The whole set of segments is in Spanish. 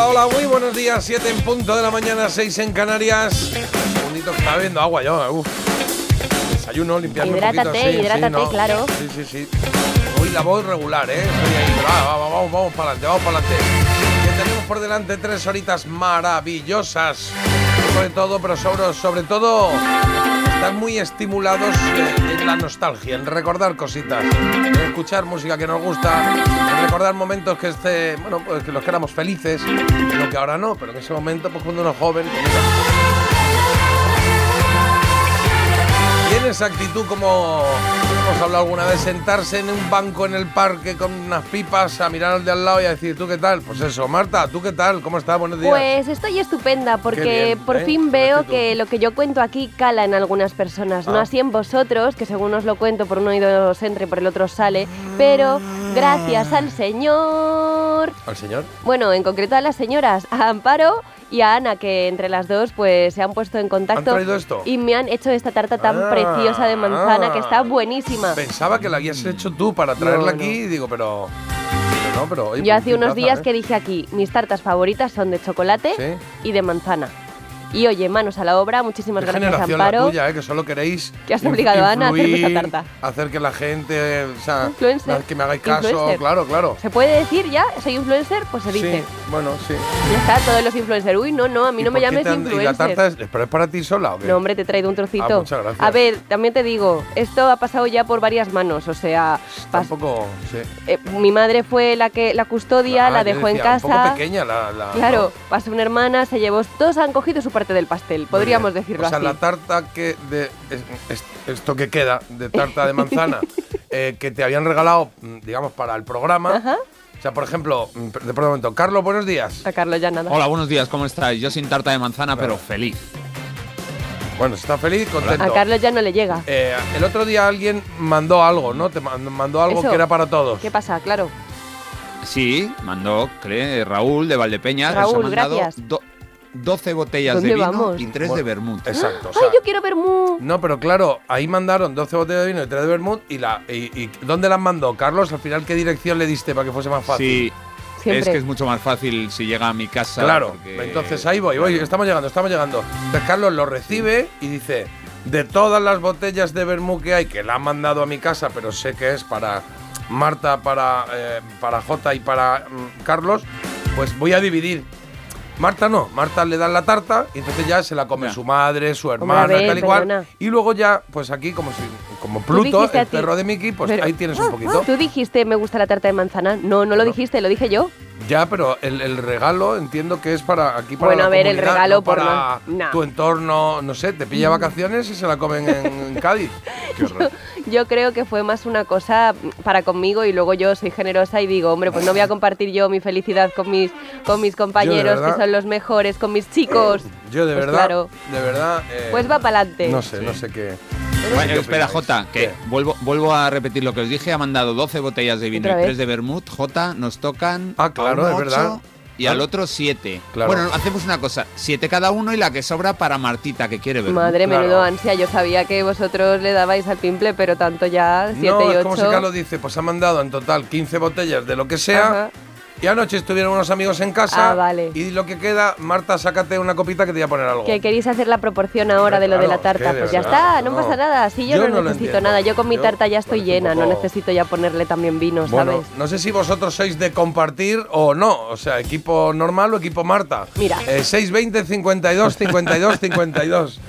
Hola, hola, muy buenos días. 7 en punto de la mañana, 6 en Canarias. Un segundito que está bebiendo agua yo. Uf. Desayuno, limpiarme un Hidrátate, poquito. Sí, hidrátate, sí, no. claro. Sí, sí, sí. Hoy la voz regular, ¿eh? Estoy ahí. pero va, va, vamos, vamos para adelante, vamos para adelante. Que tenemos por delante tres horitas maravillosas. Sobre todo, pero sobre, sobre todo, muy estimulados en la nostalgia, en recordar cositas, en escuchar música que nos gusta, en recordar momentos que este, bueno, pues que los que éramos felices, lo que ahora no, pero en ese momento, pues cuando uno es joven, pues, tiene esa actitud como hemos hablado alguna vez, sentarse en un banco en el parque con unas pipas a mirar al de al lado y a decir, ¿tú qué tal? Pues eso, Marta, ¿tú qué tal? ¿Cómo estás? Buenos días. Pues estoy estupenda porque bien, por ¿eh? fin veo que lo que yo cuento aquí cala en algunas personas, no Ah. así en vosotros, que según os lo cuento por un oído os entre y por el otro sale, pero gracias al Señor, ¿Al señor? bueno, en concreto a las señoras, a Amparo y a Ana, que entre las dos pues se han puesto en contacto traído esto? y me han hecho esta tarta tan Ah, preciosa de manzana que está buenísima. Pensaba que la habías hecho tú para traerla No, no. aquí y digo, pero... pero no, pero... oye, Yo pues, hace unos días ¿eh? que dije aquí, mis tartas favoritas son de chocolate Sí. y de manzana. Y oye, manos a la obra, muchísimas Qué gracias generación Amparo. la tuya, ¿eh? que solo queréis Que has obligado a Ana a hacerme esta influir, tarta. Hacer que la gente, o sea, Influencer. que me hagáis caso, Influencer. claro, claro. ¿Se puede decir ya? ¿Soy influencer? Pues se dice. Sí, bueno, sí. Ya está, todos los influencers. Uy, no, no, a mí ¿Y no me llames ¿Y la influencer. tarta es, pero es para ti sola o qué? No, hombre, te he traído un trocito. Ah, muchas gracias. A ver, también te digo, esto ha pasado ya por varias manos. O sea, Tampoco, sí. eh, mi madre fue la que la custodia, Ah, la dejó en decía, Un casa. poco pequeña la... la- Claro, pasó una hermana, se llevó. Todos han cogido su parte del pastel, podríamos decirlo O sea, así. la tarta que de es- es- esto que queda de tarta de manzana eh, que te habían regalado, digamos, para el programa. Ajá. O sea, por ejemplo, mm, de por momento, Carlos, buenos días. A Carlos ya nada. Hola, buenos días, ¿cómo estáis? Yo sin tarta de manzana, pero feliz. Bueno, está feliz, contento. A Carlos ya no le llega. Eh, el otro día alguien mandó algo, ¿no? Te man- mandó algo Eso. que era para todos. ¿Qué pasa? Claro. Sí, mandó cree, Raúl de Valdepeñas. Raúl, nos ha mandado gracias. Do- 12 botellas ¿Dónde de vino vamos? y 3 Bueno, de vermut. Exacto. o sea, ¡Ay, yo quiero ver mu! No, pero claro, ahí mandaron 12 botellas de vino y 3 de vermut. Y, la, y, y ¿Dónde las mandó? Carlos, al final, ¿qué dirección le diste para que fuese más fácil? Sí, Siempre. es que es mucho más fácil si llega a mi casa. Claro, porque- entonces ahí voy, voy, estamos llegando, estamos llegando. Entonces Carlos lo recibe y dice, de todas las botellas de vermú que hay, que la han mandado a mi casa, pero sé que es para Marta, para, eh, para Jota y para mm, Carlos, pues voy a dividir. Marta no, Marta le dan la tarta y entonces ya se la come Ya. su madre, su hermana, ver, tal y cual. perdona. Y luego ya, pues aquí como si, como Pluto, el perro de Mickey, pues Pero- ahí tienes un poquito. Tú dijiste me gusta la tarta de manzana. No, no lo dijiste, lo dije yo. Ya, pero el, el regalo entiendo que es para aquí para Bueno, la a ver, el regalo no por para no- no. tu entorno, no sé, te pilla vacaciones y se la comen en, en Cádiz. Qué horror. Yo creo que fue más una cosa para conmigo y luego yo soy generosa y digo, hombre, pues no voy a compartir yo mi felicidad con mis, con mis compañeros, verdad- que son los mejores, con mis chicos. Yo de Pues verdad, claro. de verdad. eh, Pues va para adelante. No sé, no sé qué. Bueno, espera. Jota, que ¿Qué? vuelvo, vuelvo a repetir lo que os dije. Ha mandado 12 botellas de vino ¿Otra y vez? 3 de vermut. Jota, nos tocan. Ah, claro, a es uno verdad. Y al otro 7. Claro. Bueno, hacemos una cosa: 7 cada uno y la que sobra para Martita, que quiere vermut. Madre, Claro. menudo ansia. Yo sabía que vosotros le dabais al pimple, pero tanto ya, 7 No, y es como si 8. Carlos dice, pues ha mandado en total 15 botellas de lo que sea. Ajá. Y anoche estuvieron unos amigos en casa. Ah, vale. Y lo que queda, Marta, sácate una copita que te voy a poner algo. Que queréis hacer la proporción ahora de lo de la tarta. Pues ya está, no, no. pasa nada. Así yo, Yo no, necesito nada. Yo con mi Yo tarta ya estoy llena, no necesito ya ponerle también vino, Bueno, ¿sabes? no sé si vosotros sois de compartir o no. O sea, equipo normal o equipo Marta. Mira. Eh, 620 52 52 52.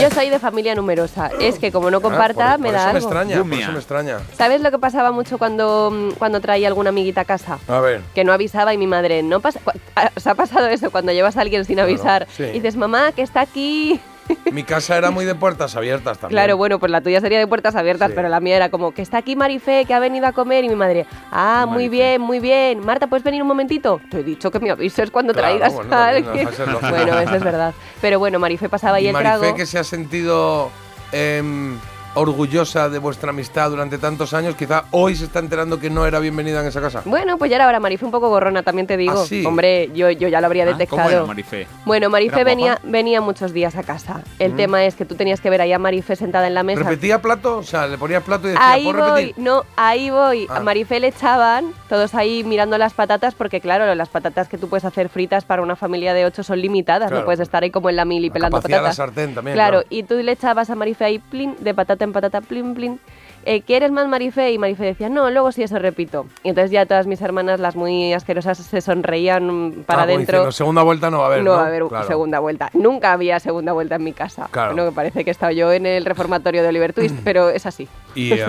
Yo soy de familia numerosa. Es que como no comparta, Ah, por, me por da eso me extraña, por eso me extraña. ¿Sabes lo que pasaba mucho cuando, cuando traía alguna amiguita a casa? A ver. Que no avisaba y mi madre, no pasa, ¿os ha pasado eso cuando llevas a alguien sin avisar? sí. Y dices, mamá, que está aquí. Mi casa era muy de puertas abiertas también. Claro, bueno, pues la tuya sería de puertas abiertas, Sí. pero la mía era como que está aquí Marifé, que ha venido a comer y mi madre, ah, muy bien, muy bien. Marta, ¿puedes venir un momentito? Te he dicho que me avises cuando Claro, traigas bueno, a alguien. Bueno, eso es verdad. Pero bueno, Marifé pasaba ahí y el Marifé trago. que se ha sentido em, orgullosa de vuestra amistad durante tantos años, quizá hoy se está enterando que no era bienvenida en esa casa. Bueno, pues ya era hora, Marifé un poco gorrona, también te digo. ¿Ah, sí? Hombre, yo, yo ya lo habría Ah, ¿Cómo detectado. era, Marifé? Bueno, Marifé ¿Era venía, venía muchos días a casa. El Mm. tema es que tú tenías que ver ahí a Marifé sentada en la mesa. ¿Repetía plato? O sea, le ponías plato y decía, Ahí ¿puedo voy, repetir? no, ahí voy. Ah. A Marifé le echaban, todos ahí mirando las patatas, porque claro, las patatas que tú puedes hacer fritas para una familia de ocho son limitadas, Claro. no puedes estar ahí como en la mili La pelando de la patatas. sartén también, Claro, claro. y tú le echabas a Marifé ahí, plin, de patata en patata, plin, plin. Eh, ¿Quieres más Marifé? Y Marifé decía, no, luego sí eso repito. Y entonces ya todas mis hermanas, las muy asquerosas, se sonreían para Ah, adentro. segunda vuelta no va a haber. no No, va a haber Claro. segunda vuelta. Nunca había segunda vuelta en mi casa. Claro. Bueno, que parece que he estado yo en el reformatorio de Oliver Twist, pero es así. Y, y,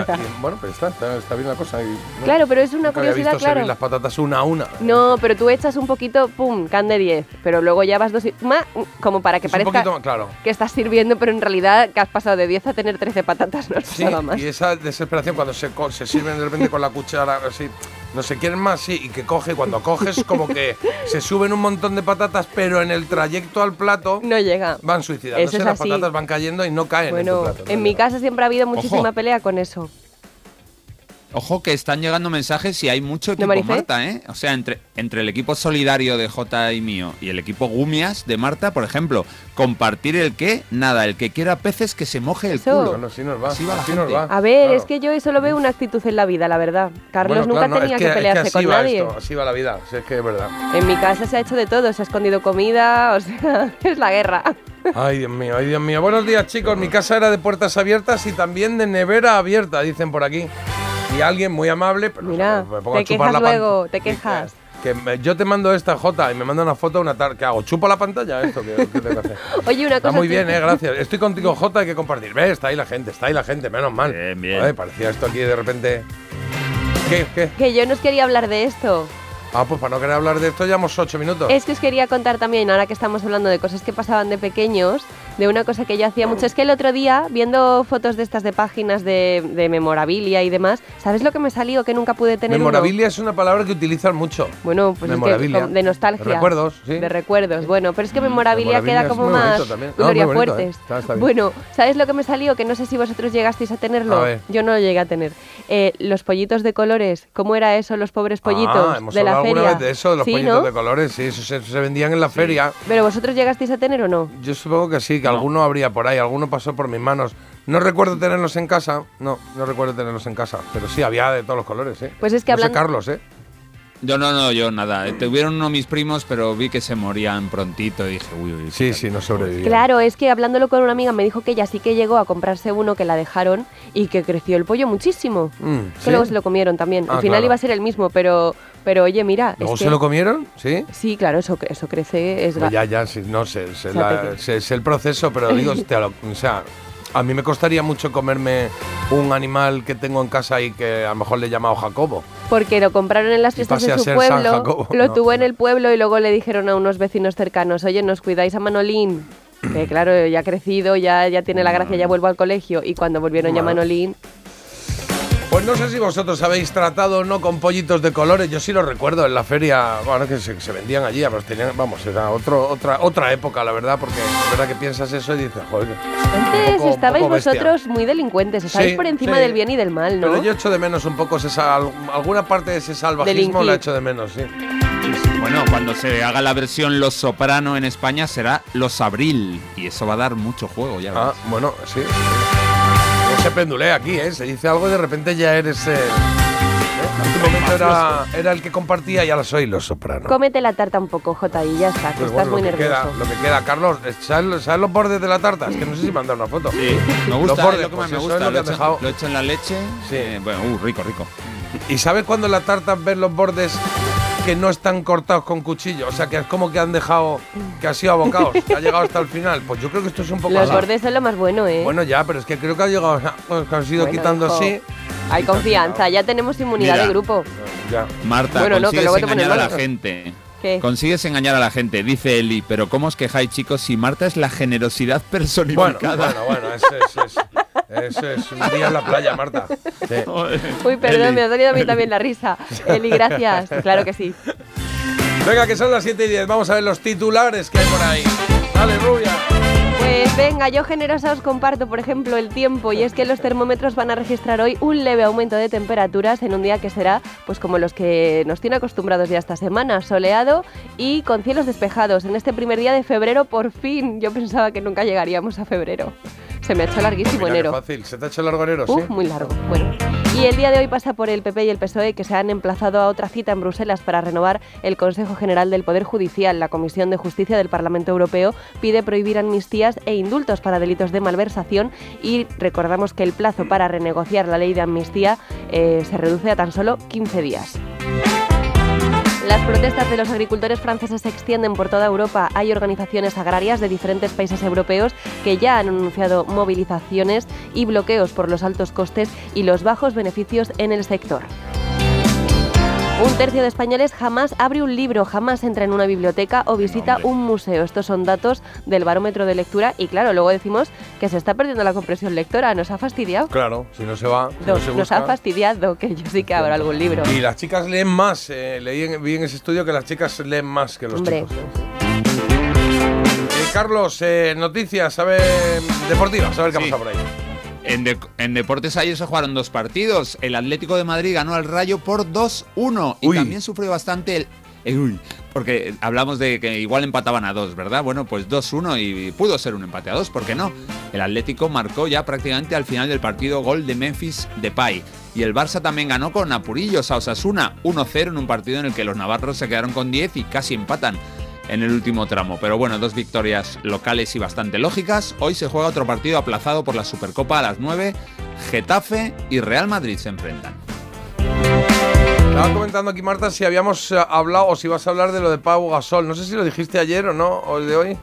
bueno, pues está, está, está bien la cosa. y, bueno, Claro, pero es una nunca había curiosidad, visto servir claro. las patatas una a una. No, pero tú echas un poquito, pum, can de 10, pero luego ya vas dos y- ma- como para que Es un parezca poquito más, claro. que estás sirviendo, pero en realidad que has pasado de 10 a tener 13 patatas, no Sí, pasado más. y esa desesperación cuando se, se sirven de repente con la cuchara, así, no se quieren más, sí, y que coge, cuando coges como que se suben un montón de patatas, pero en el trayecto al plato No llega. van suicidándose, es las patatas van cayendo y no caen en tu Bueno, plato. ¿no? en mi casa siempre ha habido muchísima pelea con eso. Ojo que están llegando mensajes y hay mucho equipo Marifé? Marta, ¿eh? O sea, entre, entre el equipo solidario de J y mío y el equipo Gumias de Marta, por ejemplo, compartir el qué, nada, el que quiera peces que se moje el Eso. culo. Bueno, así nos va, Así va así nos va. A ver, claro. es que yo eso lo veo una actitud en la vida, la verdad. Carlos Bueno, nunca claro, no, tenía es que, es pelearse así con va nadie. esto, así va la vida, si es que es verdad. En mi casa se ha hecho de todo, se ha escondido comida, o sea, es la guerra. Ay, Dios mío, ay, Dios mío. Buenos días, chicos. Mi casa era de puertas abiertas y también de nevera abierta, dicen por aquí. Y alguien muy amable, pero Mira, me pongo te a chupar quejas la luego, te quejas. Que, me- yo te mando esta J y me manda una foto una tarde. ¿Qué hago? ¿Chupo la pantalla esto? ¿Qué, qué tengo que hacer? Oye, una Está cosa. muy bien, eh, gracias. Estoy contigo, J, hay que compartir. ¿Ves? Está ahí la gente, está ahí la gente, menos mal. Bien, bien. Parecía esto aquí de repente. ¿Qué? ¿Qué? Que yo no os quería hablar de esto. Ah, pues para no querer hablar de esto, llevamos ocho minutos. Es que os quería contar también, ahora que estamos hablando de cosas que pasaban de pequeños, de una cosa que yo hacía mucho. Es que el otro día, viendo fotos de estas de páginas de, de memorabilia y demás, ¿sabes lo que me salió que nunca pude tener? uno? Memorabilia es una palabra que utilizan mucho. Bueno, pues es que Memorabilia. de nostalgia. De recuerdos, sí. De recuerdos. Bueno, pero es que memorabilia, memorabilia queda como más. No, Gloria Fuertes. ¿eh? Está- está. Bueno, ¿sabes lo que me salió? Que no sé si vosotros llegasteis a tenerlo. A. Yo no lo llegué a tener. Eh, los pollitos de colores. ¿Cómo era eso, los pobres pollitos Ah, hemos de la feria? alguna vez de eso, de los Sí, pollitos ¿no? de colores, sí, eso se, se vendían en la feria. Pero vosotros llegasteis a tener o no? Yo supongo que sí, que alguno habría por ahí, alguno pasó por mis manos. No recuerdo tenerlos en casa, no, no recuerdo tenerlos en casa, pero sí, había de todos los colores, ¿eh? Pues es que no sé, hablando- Carlos, ¿eh? Yo no, no, yo nada. Eh, Tuvieron uno mis primos, pero vi que se morían prontito y dije, uy, uy. Sí, sí, no sobrevivió. Claro, es que hablándolo con una amiga me dijo que ella sí que llegó a comprarse uno que la dejaron y que creció el pollo muchísimo. Mm, Que ¿sí? luego se lo comieron también. Ah, Al final claro. iba a ser el mismo, pero, pero oye, mira. ¿Luego es se que- lo comieron? ¿Sí? Sí, claro, eso, eso crece. Es Pues ya, ya, sí, no sé, la- sé- sé el proceso, pero digo, o sea, a mí me costaría mucho comerme un animal que tengo en casa y que a lo mejor le he llamado Jacobo. Porque lo compraron en las fiestas de su pueblo, Jacobo, lo no, tuvo en el pueblo y luego le dijeron a unos vecinos cercanos, oye, nos cuidáis a Manolín. Que claro, ya ha crecido, ya, ya tiene la gracia, ya vuelvo al colegio. Y cuando volvieron ya. Manolín, Pues no sé si vosotros habéis tratado o no con pollitos de colores. Yo sí lo recuerdo en la feria, bueno, que se, se vendían allí, pero tenían, vamos, era otro, otra, otra época, la verdad, porque es verdad que piensas eso y dices, joder. antes poco- estabais vosotros muy delincuentes, estabais Sí, por encima sí. del bien y del mal, ¿no? Pero yo echo de menos un poco esa, alguna parte de ese salvajismo Delinquir. la echo de menos, sí. Bueno, cuando se haga la versión Los Soprano en España será Los Abril. Y eso va a dar mucho juego, ya Ah, bueno, sí. Se pendulea aquí, ¿eh? Se dice algo y de repente ya eres... Eh, ¿eh? En tu momento era, era el que compartía y ahora soy los soprano. Cómete la tarta un poco, Jota, y ya está, que Pues estás bueno, muy lo, que nervioso. queda, lo que queda, Carlos, ¿sabes, sabes los bordes de la tarta? Es que no sé si me han dado una foto. Sí, me Los gusta, bordes, es lo que pues me es gusta. lo que echo, dejado. lo echo en la leche. Sí. eh, bueno, uh, rico, rico. ¿Y sabes cuando la tarta ves los bordes que no están cortados con cuchillo? O sea, que es como que han dejado, que ha sido abocados, que ha llegado hasta el final. Pues yo creo que esto es un poco Los así. bordes son lo más bueno, ¿eh? Bueno, ya, pero es que creo que ha llegado, que han sido Bueno, quitando hijo, así. Hay confianza, ya tenemos inmunidad Mira. de grupo. Ya. Marta, Bueno, no, que luego te engañar a la gente. ¿Qué? Consigues engañar a la gente, dice Eli, pero ¿cómo os quejáis, chicos, si Marta es la generosidad Bueno, personificada? bueno, bueno, eso es, es- eso es un día en la playa, Marta. Sí. Uy, perdón, Eli. me ha dolido a mí también la risa. Eli, gracias. Claro que sí. Venga, que son las 7 y 10. Vamos a ver los titulares que hay por ahí. Dale, rubia. Pues venga, yo generosa os comparto, por ejemplo, el tiempo y es que los termómetros van a registrar hoy un leve aumento de temperaturas en un día que será pues como los que nos tiene acostumbrados ya esta semana, soleado y con cielos despejados. En este primer día de febrero, por fin, yo pensaba que nunca llegaríamos a febrero. Se me ha hecho larguísimo Mira qué enero. fácil. ¿Se te ha hecho largo enero? Uf, sí. muy largo. Bueno. Y el día de hoy pasa por el PP y el PSOE que se han emplazado a otra cita en Bruselas para renovar el Consejo General del Poder Judicial. La Comisión de Justicia del Parlamento Europeo pide prohibir amnistías e indultos para delitos de malversación y recordamos que el plazo para renegociar la ley de amnistía eh, se reduce a tan solo 15 días. Las protestas de los agricultores franceses se extienden por toda Europa. Hay organizaciones agrarias de diferentes países europeos que ya han anunciado movilizaciones y bloqueos por los altos costes y los bajos beneficios en el sector. Un tercio de españoles jamás abre un libro, jamás entra en una biblioteca o visita un museo. Estos son datos del barómetro de lectura y claro, luego decimos que se está perdiendo la compresión lectora. ¿Nos ha fastidiado? Claro, si no se va, si no Nos, se nos ha fastidiado que yo sí que abro algún libro. Y las chicas leen más. eh, leí en, vi en ese estudio que las chicas leen más que los Hombre. chicos. ¿eh? Eh, Carlos, eh, noticias, a ver, deportivas, a ver qué Sí. pasa por ahí. En, de- en deportes ayer se jugaron dos partidos. El Atlético de Madrid ganó al Rayo por 2-1 y Uy. también sufrió bastante el... uy, porque hablamos de que igual empataban a dos, ¿verdad? Bueno, pues 2-1 y pudo ser un empate a dos, ¿por qué no? El Atlético marcó ya prácticamente al final del partido gol de Memphis Depay. Y el Barça también ganó con apurillos a Osasuna 1-0 en un partido en el que los navarros se quedaron con 10 y casi empatan en el último tramo. Pero bueno, dos victorias locales y bastante lógicas. Hoy se juega otro partido aplazado por la Supercopa a las 9. Getafe y Real Madrid se enfrentan. Estaba comentando aquí, Marta, si habíamos eh, hablado o si vas a hablar de lo de Pau Gasol. No sé si lo dijiste ayer o no, o el de hoy.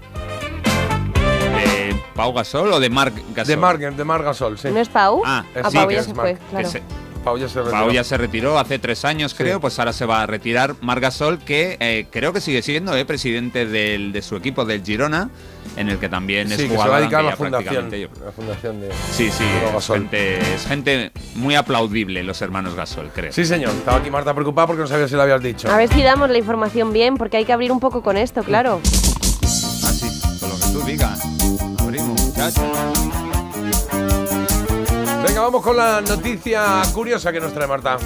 ¿De Pau Gasol o de Marc Gasol? De Marc, de Marc Gasol, sí. ¿No es Pau? Ah, Ah, sí, Pau que ya es se Marc, fue, que claro. se- Pau ya se retiró. Pau ya se retiró hace tres años, creo, Sí. pues ahora se va a retirar Marc Gasol, que eh, creo que sigue siendo eh, presidente del- de su equipo del Girona, en el que también es Sí, que se jugador. va a dedicar a la fundación. La fundación de. Sí, sí, Pau es Gasol. gente, es gente muy aplaudible, los hermanos Gasol, creo. Sí, señor. Estaba aquí Marta preocupada porque no sabía si lo habías dicho. A ver si damos la información bien, porque hay que abrir un poco con esto, claro. Así, con lo que tú digas. Abrimos, muchachos. Venga, vamos con la noticia curiosa que nos trae Marta.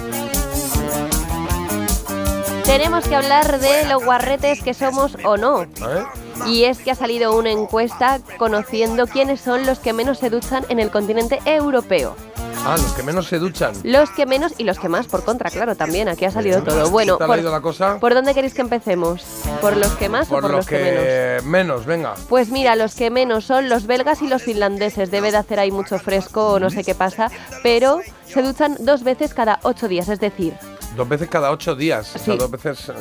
Tenemos que hablar de lo guarretes que somos o no. ¿Eh? Y es que ha salido una encuesta conociendo quiénes son los que menos se duchan en el continente europeo. Ah, los que menos se duchan. Los que menos y los que más, por contra, claro, también. Aquí ha salido todo. Bueno, ¿Te ha por, la cosa? ¿por dónde queréis que empecemos? ¿Por los que más o Por los los que, menos? que menos, venga. Pues mira, los que menos son los belgas y los finlandeses. Debe de hacer ahí mucho fresco o no sé qué pasa, pero se duchan dos veces cada ocho días, es decir, Dos veces cada ocho días. O sea, Sí. dos veces.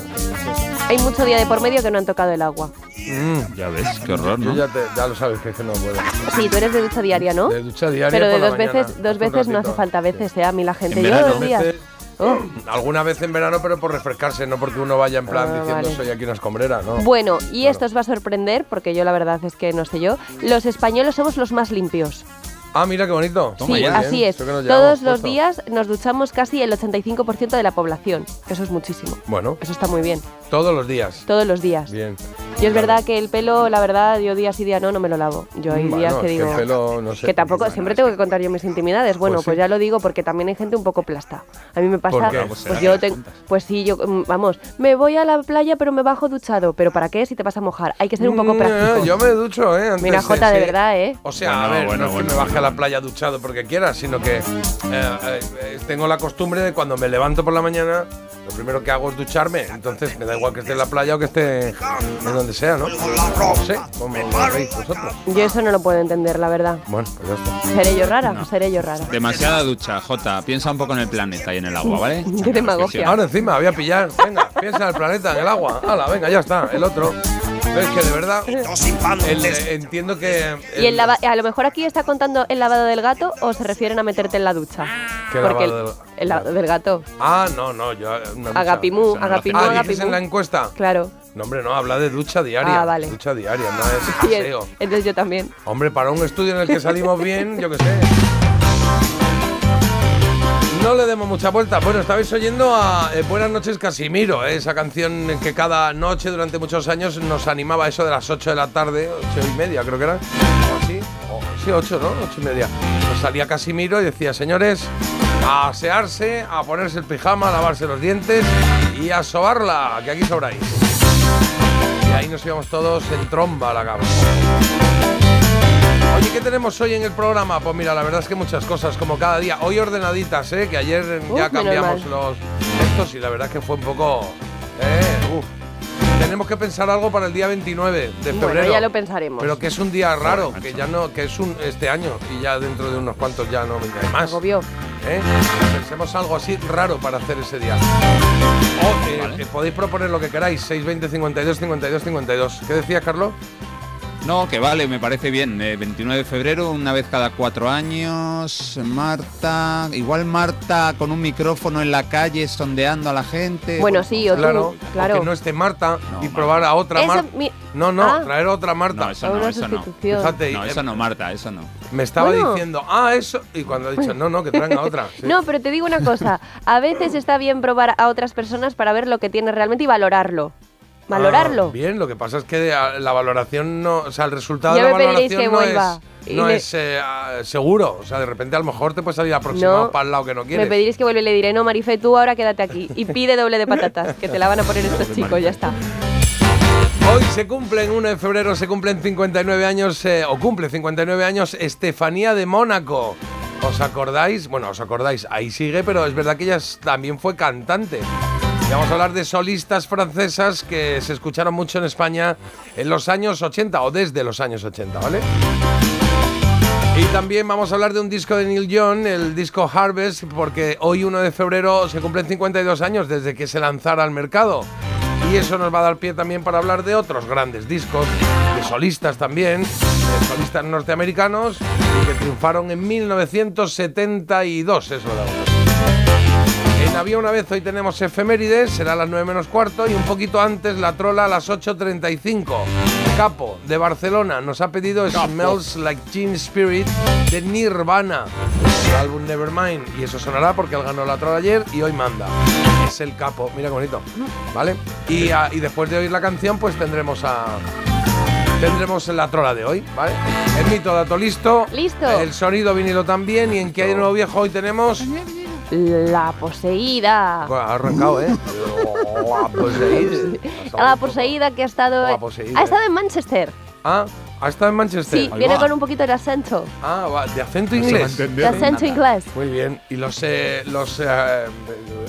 Hay mucho día de por medio que no han tocado el agua. mm, Ya ves, qué horror, ya, te- ya lo sabes que es que no puedo. Sí, tú eres de ducha diaria, ¿no? De ducha diaria. Pero de por la dos mañana, veces, dos veces no hace falta veces, ¿eh? A mí la gente. En Yo verano. dos días. Veces- Oh. Alguna vez en verano, pero por refrescarse, no porque uno vaya en plan Ah, diciendo vale. soy aquí una escombrera, ¿no? Bueno, y Claro. esto os va a sorprender, porque yo la verdad es que no sé yo. Los españoles somos los más limpios. Ah, mira qué bonito. Toma sí, ya. así es. Que Todos los puesto. días nos duchamos casi el 85% de la población. Eso es muchísimo. Bueno, Eso está muy bien. todos los días. Todos los días. Bien. Yo es verdad que el pelo, la verdad, yo día sí día no, no me lo lavo. Yo hay Bueno, días que que digo el pelo, no sé. que tampoco, Bueno, siempre tengo que contar yo mis intimidades. Bueno, Pues pues, sí. ya lo digo porque también hay gente un poco plasta. A mí me pasa, ¿Por qué? pues, Pues yo que te- pues sí, yo mm, vamos, me voy a la playa pero me bajo duchado, pero ¿para qué si te vas a mojar? Hay que ser un poco Mm, práctico. Yo me ducho, ¿eh? Antes Mira, Jota, de sí. verdad, ¿eh? O sea, a ver, bueno, no bueno, que me baje bueno. A la playa duchado porque quiera, sino que eh, eh, tengo la costumbre de cuando me levanto por la mañana, lo primero que hago es ducharme. Entonces me da igual que esté en la playa o que esté en donde sea, ¿no? No sé, como veis vosotros. Yo eso no lo puedo entender, la verdad. Bueno, pues ya está. ¿Seré yo rara? Seré yo rara. Demasiada ducha, Jota. Piensa un poco en el planeta y en el agua, ¿vale? Qué demagogia. Ahora encima, voy a pillar. Venga, piensa en el planeta, en el agua. Hala, venga, ya está, el otro. Es que de verdad, el- entiendo que. Y el lava- a lo mejor aquí está contando el lavado del gato o se refieren a meterte en la ducha. ¿Qué Porque el, lavado del- el del gato. Ah, no, no, yo. ducha. Agapimú, agapimú, Ah, dices en la agapimú. encuesta. Claro. No, hombre, no, habla de ducha diaria. Ah, vale. Ducha diaria, no es Sí, paseo. entonces yo también. Hombre, para un estudio en el que salimos bien, yo qué sé. No le demos mucha vuelta. Bueno, estabais oyendo a eh, Buenas noches Casimiro, eh, esa canción que cada noche durante muchos años nos animaba eso de las 8 de la tarde, 8 y media creo que era, o así, o, sí, 8, ¿no? 8 y media. Nos salía Casimiro y decía, señores, a asearse, a ponerse el pijama, a lavarse los dientes y a sobarla, que aquí sobráis. Y ahí nos íbamos todos en tromba a la cama. Oye, ¿qué tenemos hoy en el programa? Pues mira, la verdad es que muchas cosas, como cada día. Hoy ordenaditas, ¿eh? Que ayer ya cambiamos los estos y la verdad es que fue un poco... Eh. Tenemos que pensar algo para el día 29 de febrero. Bueno, ya lo pensaremos. Pero que es un día raro, que ya no, que es un este año y ya dentro de unos cuantos ya no hay más. Agobió. ¿eh? Pensemos algo así raro para hacer ese día. O eh, Vale. eh, podéis proponer lo que queráis, 620 52 52 52. ¿Qué decías, Carlos? No, que vale, me parece bien. Eh, 29 de febrero, una vez cada cuatro años. Marta, igual Marta con un micrófono en la calle sondeando a la gente. Bueno, sí, o Claro, tú, claro. que no esté Marta No, y Marta. probar a otra Marta. mi- No, no, Ah. traer otra Marta. No, eso no, eso no. Fíjate, No, eh, eso no, Marta, eso no. me estaba Bueno. diciendo, ah, eso, y cuando ha dicho, no, no, que traigan a otra. sí. No, pero te digo una cosa. A veces está bien probar a otras personas para ver lo que tienes realmente y valorarlo. Valorarlo. Ah, bien, lo que pasa es que la valoración no, o sea, el resultado Ya de la valoración que no vuelva. es, no le- es eh, ah, seguro. O sea, de repente a lo mejor te puede salir aproximado No, para el lado que no quieres. Me pediréis que vuelva y le diré, no, Marife, tú ahora quédate aquí. Y pide doble de patatas, que te la van a poner estos chicos, ya está. Hoy se cumplen, 1 de febrero se cumplen 59 años, eh, o cumple 59 años, Estefanía de Mónaco. ¿Os acordáis? Bueno, os acordáis, ahí sigue, pero es verdad que ella también fue cantante. Vamos a hablar de solistas francesas que se escucharon mucho en España en los años 80 o desde los años 80, ¿vale? Y también vamos a hablar de un disco de Neil Young, el disco Harvest, porque hoy 1 de febrero se cumplen 52 años desde que se lanzara al mercado. Y eso nos va a dar pie también para hablar de otros grandes discos, de solistas también, de solistas norteamericanos, que triunfaron en 1972, eso lo Había una vez, hoy tenemos efemérides, será a las 9 menos cuarto y un poquito antes la trola a las 8.35. Capo, de Barcelona, nos ha pedido Smells Like Teen Spirit de Nirvana, el álbum Nevermind. Y eso sonará porque él ganó la trola ayer y hoy manda. Es el capo, mira qué bonito. ¿Vale? Y, ah, y después de oír la canción, pues tendremos a. Tendremos la trola de hoy, ¿vale? El mito dato listo. Listo. El sonido vinilo también. Y en que hay nuevo viejo hoy tenemos. La poseída. Ha arrancado, ¿eh? La poseída. La poseída que ha estado. La poseída. Ha estado en Manchester. Ah, ha estado en Manchester. Sí, Ahí viene va. con un poquito de acento. Ah, va, de acento No inglés. De acento inglés. Muy bien. ¿Y los, eh, los eh,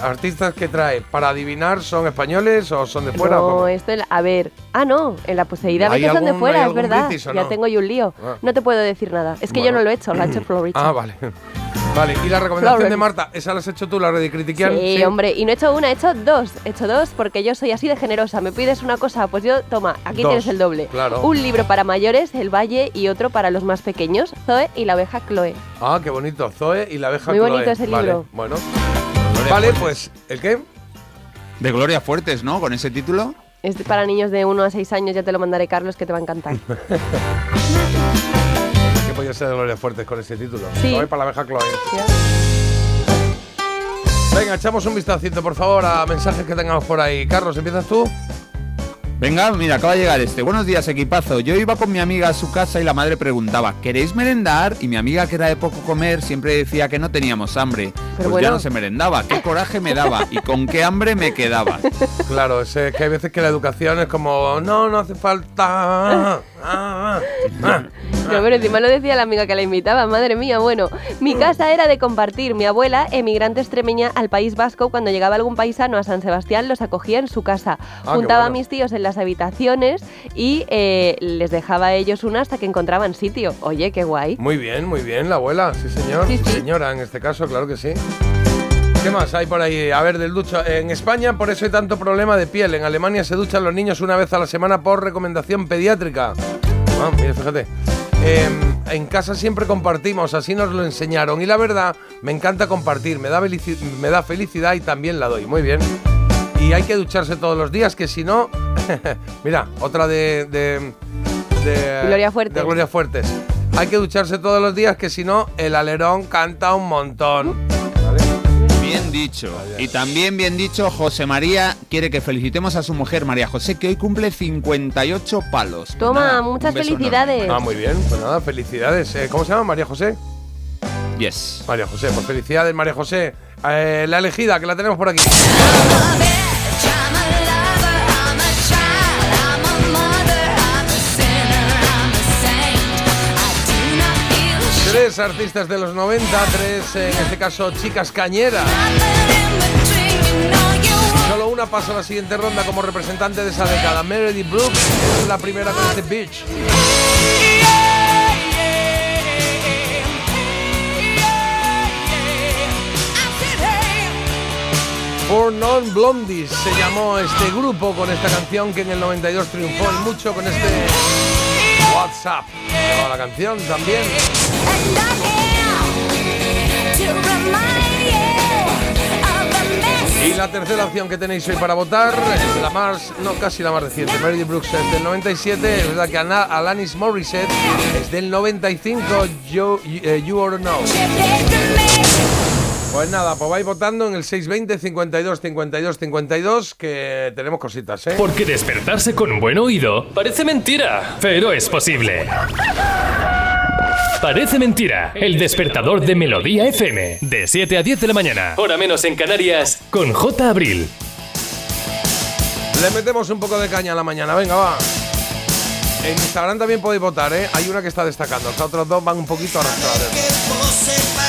artistas que trae para adivinar son españoles o son de fuera? No, esto en- a ver. Ah, no, en la poseída a ¿Hay veces son de algún- fuera, es algún verdad. british o Ya no? tengo yo un lío. Ah. No te puedo decir nada. Es que Bueno. yo no lo he hecho, lo ha hecho Florida. Ah, vale. Vale, y la recomendación Florence. de Marta, esa la has hecho tú, la de Critiquian. Sí, hombre, y no he hecho una, he hecho dos. He hecho dos porque yo soy así de generosa. Me pides una cosa, pues yo, toma, aquí Dos, tienes el doble. claro. Un libro para mayores, El Valle, y otro para los más pequeños, Zoe y la oveja Chloe. Ah, qué bonito. Zoe y la abeja Muy bonito Chloe. ese Vale, libro. Bueno. Gloria Vale, Fuertes. pues, ¿el qué? De Gloria Fuertes, ¿no? Con ese título. Es para niños de 1 a 6 años, ya te lo mandaré, Carlos, que te va a encantar. ¿Qué podía ser de Gloria Fuertes con ese título? Sí. Zoe para la abeja Chloe. Venga, echamos un vistacito, por favor, a mensajes que tengamos por ahí. Carlos, ¿empiezas tú? Venga, mira, acaba de llegar este. Buenos días, equipazo. Yo iba con mi amiga a su casa y la madre preguntaba, ¿queréis merendar? Y mi amiga, que era de poco comer, siempre decía que no teníamos hambre. pues bueno. ya no se merendaba. Qué coraje me daba y con qué hambre me quedaba. Claro, es que hay veces que la educación es como, no, no hace falta. Ah, ah, ah. No, pero encima lo decía la amiga que la invitaba, madre mía. Bueno, mi casa era de compartir. Mi abuela, emigrante extremeña al País Vasco, cuando llegaba algún paisano a San Sebastián, los acogía en su casa. qué Juntaba a bueno. mis tíos en las habitaciones y eh, les dejaba a ellos una hasta que encontraban sitio. Oye, qué guay. Muy bien, muy bien, la abuela, sí señor. Sí, sí. Señora, en este caso, claro que sí. ¿Qué más hay por ahí? A ver, del ducho. En España, por eso hay tanto problema de piel. En Alemania se duchan los niños una vez a la semana por recomendación pediátrica. Ah, mira, fíjate. Em, en casa siempre compartimos, así nos lo enseñaron. Y la verdad, me encanta compartir, me da, me da felicidad y también la doy. Muy bien. Y hay que ducharse todos los días, que si no. Mira, otra de. de, de- Gloria Fuertes. de Gloria Fuertes. Hay que ducharse todos los días, que si no, el alerón canta un montón. Bien dicho. Y también bien dicho, José María quiere que felicitemos a su mujer María José, que hoy cumple 58 palos. Toma, nada, muchas felicidades. Ah, muy bien. Pues nada, felicidades. Eh, ¿Cómo se llama? María José. enorme. Yes. María José, pues felicidades, María José. Eh, la elegida, que la tenemos por aquí. Artistas de los 90, tres, en este caso, chicas cañeras. Solo una pasa a la siguiente ronda como representante de esa década. Meredith Brooks es la primera con este Beach. Four Non Blondies se llamó este grupo con esta canción que en el 92 triunfó mucho con este WhatsApp. Llamaba la canción también. Y la tercera opción que tenéis hoy para votar es la más, no casi la más reciente, Meredith Brooks es del 97, es verdad que Ana- Alanis Morissette es del 95, You, eh, you Oughta Know. Pues nada, pues vais votando en el 620 52 52 52 que tenemos cositas, ¿eh? Porque despertarse con un buen oído parece mentira, pero es posible. Parece mentira. El despertador de Melodía FM. De 7 a 10 de la mañana. Hora menos en Canarias. Con J. Abril. Le metemos un poco de caña a la mañana, venga, va. En Instagram también podéis votar, ¿eh? Hay una que está destacando, los otros dos van un poquito arrastrados.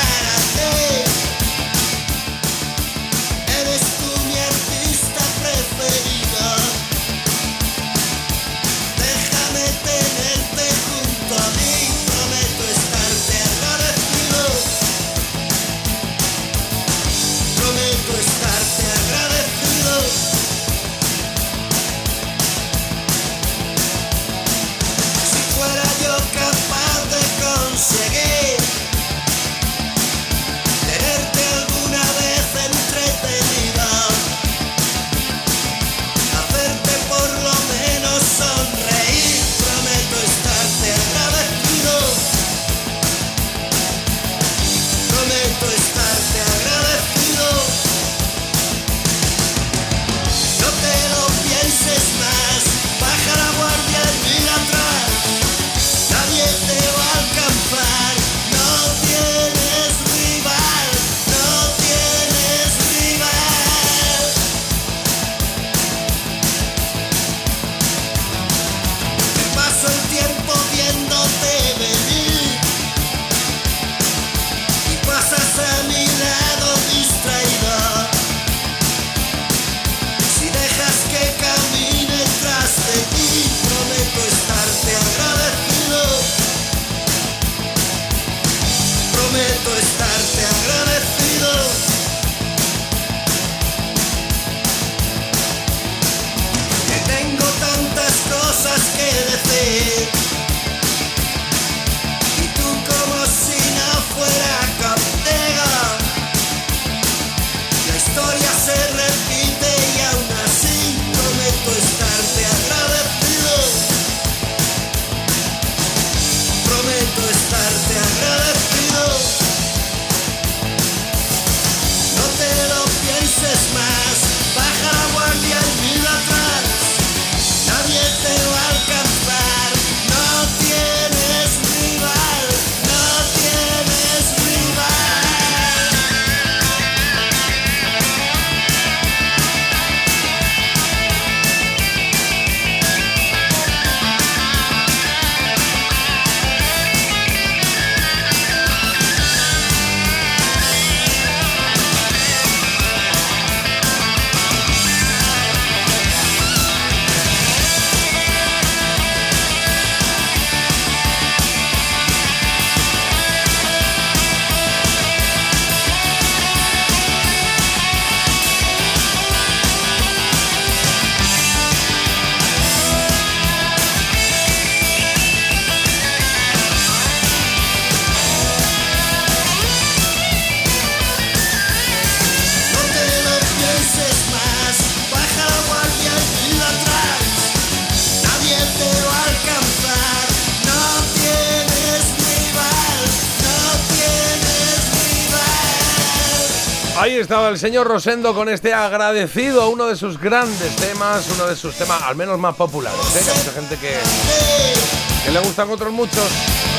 El señor Rosendo con este agradecido, uno de sus grandes temas, uno de sus temas al menos más populares. ¿eh? Hay mucha gente que, le gustan otros muchos,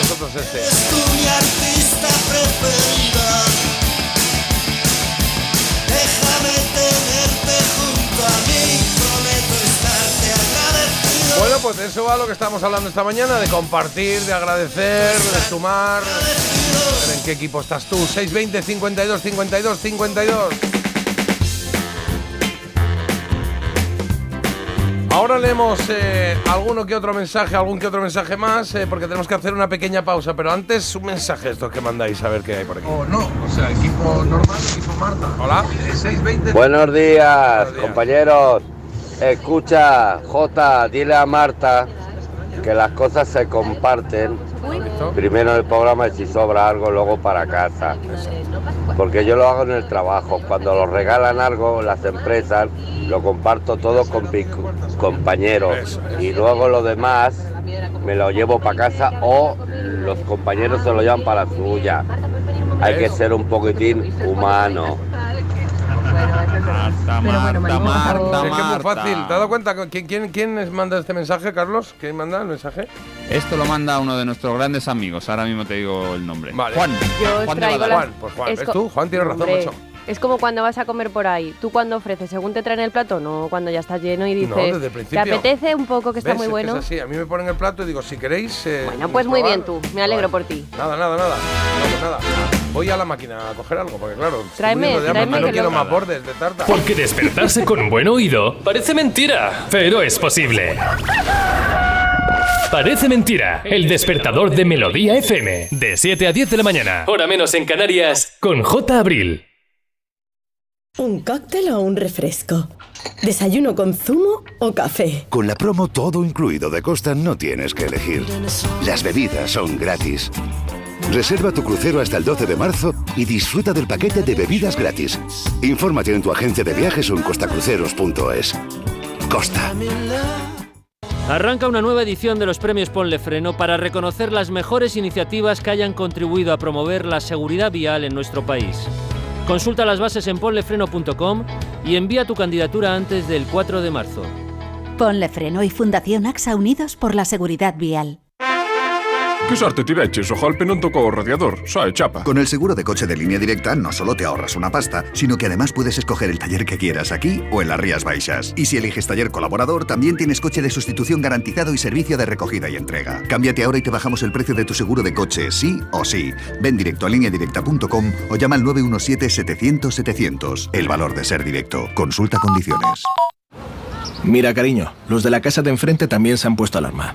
nosotros este. Es tú mi artista preferida. Déjame tenerte junto a mí, prometo estarte agradecido. Bueno, pues de eso va lo que estamos hablando esta mañana, de compartir, de agradecer, de sumar. A ver, ¿En qué equipo estás tú? 620 52 52 52. Ahora leemos eh, alguno que otro mensaje, algún que otro mensaje más, eh, porque tenemos que hacer una pequeña pausa. Pero antes, un mensaje estos que mandáis, a ver qué hay por aquí. O no, o sea, equipo normal, equipo Marta. Hola. Eh, 620. Buenos días, Buenos días. compañeros. Escucha, Jota, dile a Marta que las cosas se comparten. ¿Listo? Primero en el programa y si sobra algo, luego para casa. Porque yo lo hago en el trabajo. Cuando lo regalan algo, las empresas, lo comparto todo con mis co- compañeros. Eso Y luego lo demás me lo llevo para casa o los compañeros se lo llevan para la suya. Hay que ser un poquitín humano. Marta, Marta, Marta, Es que es muy Marta. fácil. ¿Te has dado cuenta? ¿Quién, quién, quién les manda este mensaje, Carlos? ¿Quién manda el mensaje? Esto lo manda uno de nuestros grandes amigos. Ahora mismo te digo el nombre. Vale. Juan. Yo os Juan de traigo Badalona. las- Juan, pues Juan, es ¿ves co- tú? Juan tiene razón, Hombre, macho. Es como cuando vas a comer por ahí. Tú cuando ofreces, según te traen el plato, no cuando ya estás lleno y No, dices, desde el ¿te principio. apetece un poco que está muy Es que bueno? Es así. A mí me ponen el plato y digo, si queréis. eh, Bueno, pues muy bien tú. Me alegro Vale. por ti. Nada, nada, nada. No, pues nada. Voy a la máquina a coger algo, porque claro. Tráeme, de tráeme No quiero más bordes de tarta. Porque despertarse con buen oído parece mentira, pero es posible. Parece mentira. El despertador de Melodía FM. De 7 a 10 de la mañana. Hora menos en Canarias. Con J. Abril. ¿Un cóctel o un refresco? ¿Desayuno con zumo o café? Con la promo todo incluido de Costa no tienes que elegir. Las bebidas son gratis. Reserva tu crucero hasta el 12 de marzo y disfruta del paquete de bebidas gratis. Infórmate en tu agencia de viajes o en costacruceros.es. Costa. Arranca una nueva edición de los premios Ponle Freno para reconocer las mejores iniciativas que hayan contribuido a promover la seguridad vial en nuestro país. Consulta las bases en ponlefreno.com y envía tu candidatura antes del 4 de marzo. Ponle Freno y Fundación AXA Unidos por la Seguridad Vial. Que sorte tiveches, o golpe non tocou o radiador, só é chapa. Con el seguro de coche de línea directa no solo te ahorras una pasta, sino que además puedes escoger el taller que quieras aquí o en las Rías Baixas. Y si eliges taller colaborador, también tienes coche de sustitución garantizado y servicio de recogida y entrega. Cámbiate ahora y te bajamos el precio de tu seguro de coche, sí o sí. Ven directo a lineadirecta.com o llama al 917-700-700. El valor de ser directo. Consulta condiciones. Mira, cariño, los de la casa de enfrente también se han puesto alarma.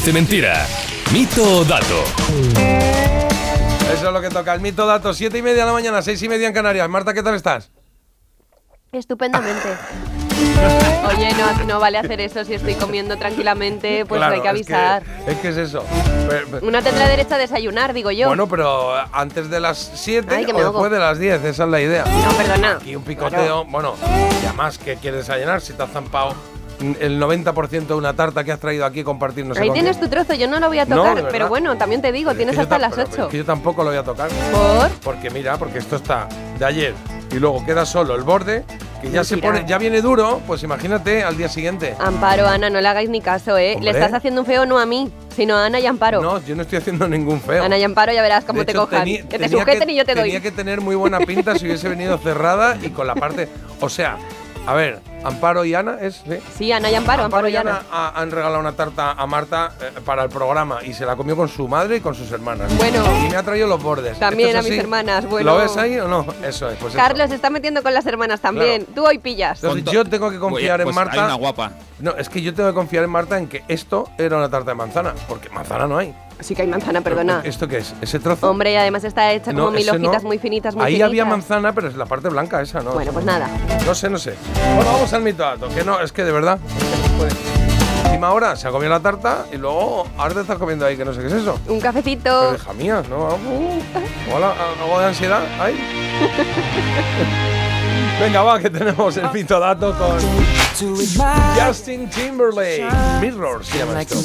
Parece Mentira. Mito o dato. Eso es lo que toca. El mito dato, 7 y media de la mañana, 6 y media en Canarias. Marta, ¿qué tal estás? Estupendamente. Oye, no, no vale hacer eso si estoy comiendo tranquilamente, pues Claro, hay que avisar. Es que, es, que es eso. Pero- pero- Una tendrá derecho a desayunar, digo yo. Bueno, pero antes de las 7 Ay, que o me después de las 10, esa es la idea. No, perdona. Aquí un picoteo, bueno, y además que quieres desayunar si te has zampado el 90% de una tarta que has traído aquí a compartir no sé Ahí tienes tu trozo, yo no lo voy a tocar, pero bueno, también te digo, Es tienes hasta las pero 8. es que yo tampoco lo voy a tocar. ¿Por? Porque mira, porque esto está de ayer y luego queda solo el borde, que ya se pone, ya viene duro, pues imagínate al día siguiente. Amparo, Ana, no le hagáis ni caso, ¿eh? Hombre. Le estás haciendo un feo no a mí, sino a Ana y Amparo. No, yo no estoy haciendo ningún feo. Ana y Amparo ya verás cómo De te hecho, cojan. que te sujeten y yo te doy. Tenía que tener muy buena pinta si hubiese venido cerrada y con la parte. O sea, a ver, Amparo y Ana es. ¿sí? Sí, Ana y Amparo, Amparo y Ana. ha- han regalado una tarta a Marta eh, para el programa y se la comió con su madre y con sus hermanas. Bueno. Y me ha traído los bordes. También ¿Esto a mis así? hermanas, bueno. ¿Lo ves ahí o no? Eso es. Pues eso. Carlos se está metiendo con las hermanas también. Tú hoy pillas. Entonces yo tengo que confiar Oye, en pues Marta. hay una guapa. No, es que yo tengo que confiar en Marta en que esto era una tarta de manzana, porque manzana no hay. Sí que hay manzana, perdona. ¿Esto qué es? ¿Ese trozo? Hombre, y además está hecha No, como mil no. hojitas muy finitas, muy Ahí finitas. había manzana, pero es la parte blanca esa, ¿no? Bueno, pues nada. No sé, no sé. Bueno, vamos al mito dato, que no, es que de verdad. es que. Encima ahora se ha comido la tarta y luego ahora te estás comiendo ahí, que no sé qué es eso. Un Pero cafecito. hija mía, ¿no? Uh, Hola, ¿algo de ansiedad? ¿Ahí? Venga, va, que tenemos el mito dato con Justin Timberlake. Mirror se llama esto.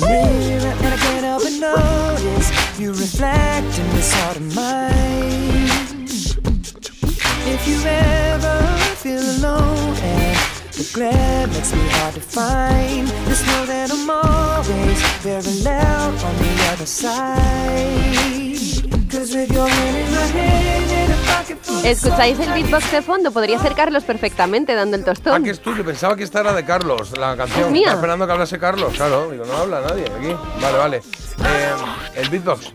If you ever feel alone and the glare makes me hard to find Just know that I'm always very loud on the other side Cause with your hand in my hand ¿Escucháis el beatbox de fondo? Podría ser Carlos perfectamente dando el Ah, tostón. que es tuyo. Pensaba que esta era de Carlos, la canción. Es mía. Estaba esperando que hablase Carlos, claro. Digo, no habla nadie aquí. Vale, vale. Eh, el beatbox.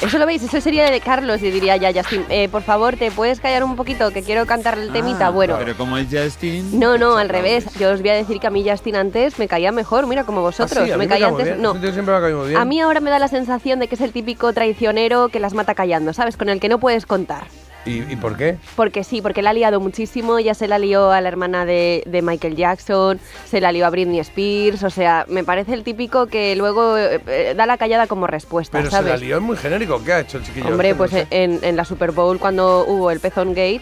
Eso lo veis, eso sería de Carlos y diría ya, Justin, eh, por favor, ¿te puedes callar un poquito? Que quiero cantar el temita. Ah, Bueno, Pero como es Justin. no, no, al revés. Yo os voy a decir que a mí Justin antes me caía mejor, mira, como vosotros. Ah, sí, a mí me caía antes. bien. No. Siempre me ha bien. A mí ahora me da la sensación de que es el típico traicionero que las mata callando, ¿sabes? Con el que no puedes contar. ¿Y, y por qué? Porque sí, porque la ha liado muchísimo, ya se la lió a la hermana de, de Michael Jackson, se la lió a Britney Spears, o sea, me parece el típico que luego eh, eh, da la callada como respuesta, Pero ¿sabes? se la lió es muy genérico. ¿Qué ha hecho el chiquillo? Hombre, Este? No pues sé. en, en la Super Bowl cuando hubo el pezón gate,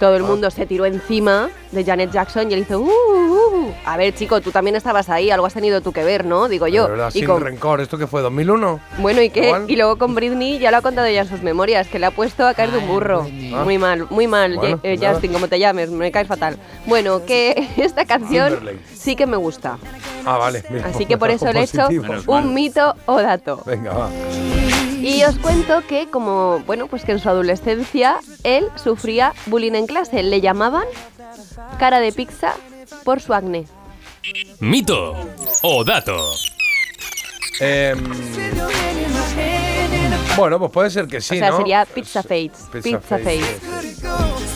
todo el mundo se tiró encima de Janet Jackson y él hizo, uh, uh, uh". a ver chico, tú también estabas ahí, algo has tenido tú que ver, ¿no? Digo yo. De verdad, y sin con- rencor. ¿Esto qué fue? ¿2001? bueno, ¿y qué? Igual. Y luego con Britney ya lo ha contado ella en sus memorias, que le ha puesto a caer de un burro. Ah. Muy mal, muy mal, Bueno, eh, pues. Justin, como te llames, me caes fatal. Bueno, que esta canción Timberlake. sí que me gusta. Ah, vale. mira, Así que por eso le he hecho un mito o dato. Venga, va. Y os cuento que como, bueno, pues que en su adolescencia él sufría bullying en clase. Le llamaban cara de pizza por su acné. Mito o dato. Em, bueno, pues puede ser que sí, o sea, ¿no? sería pizza face. Pizza Pizza, face, face.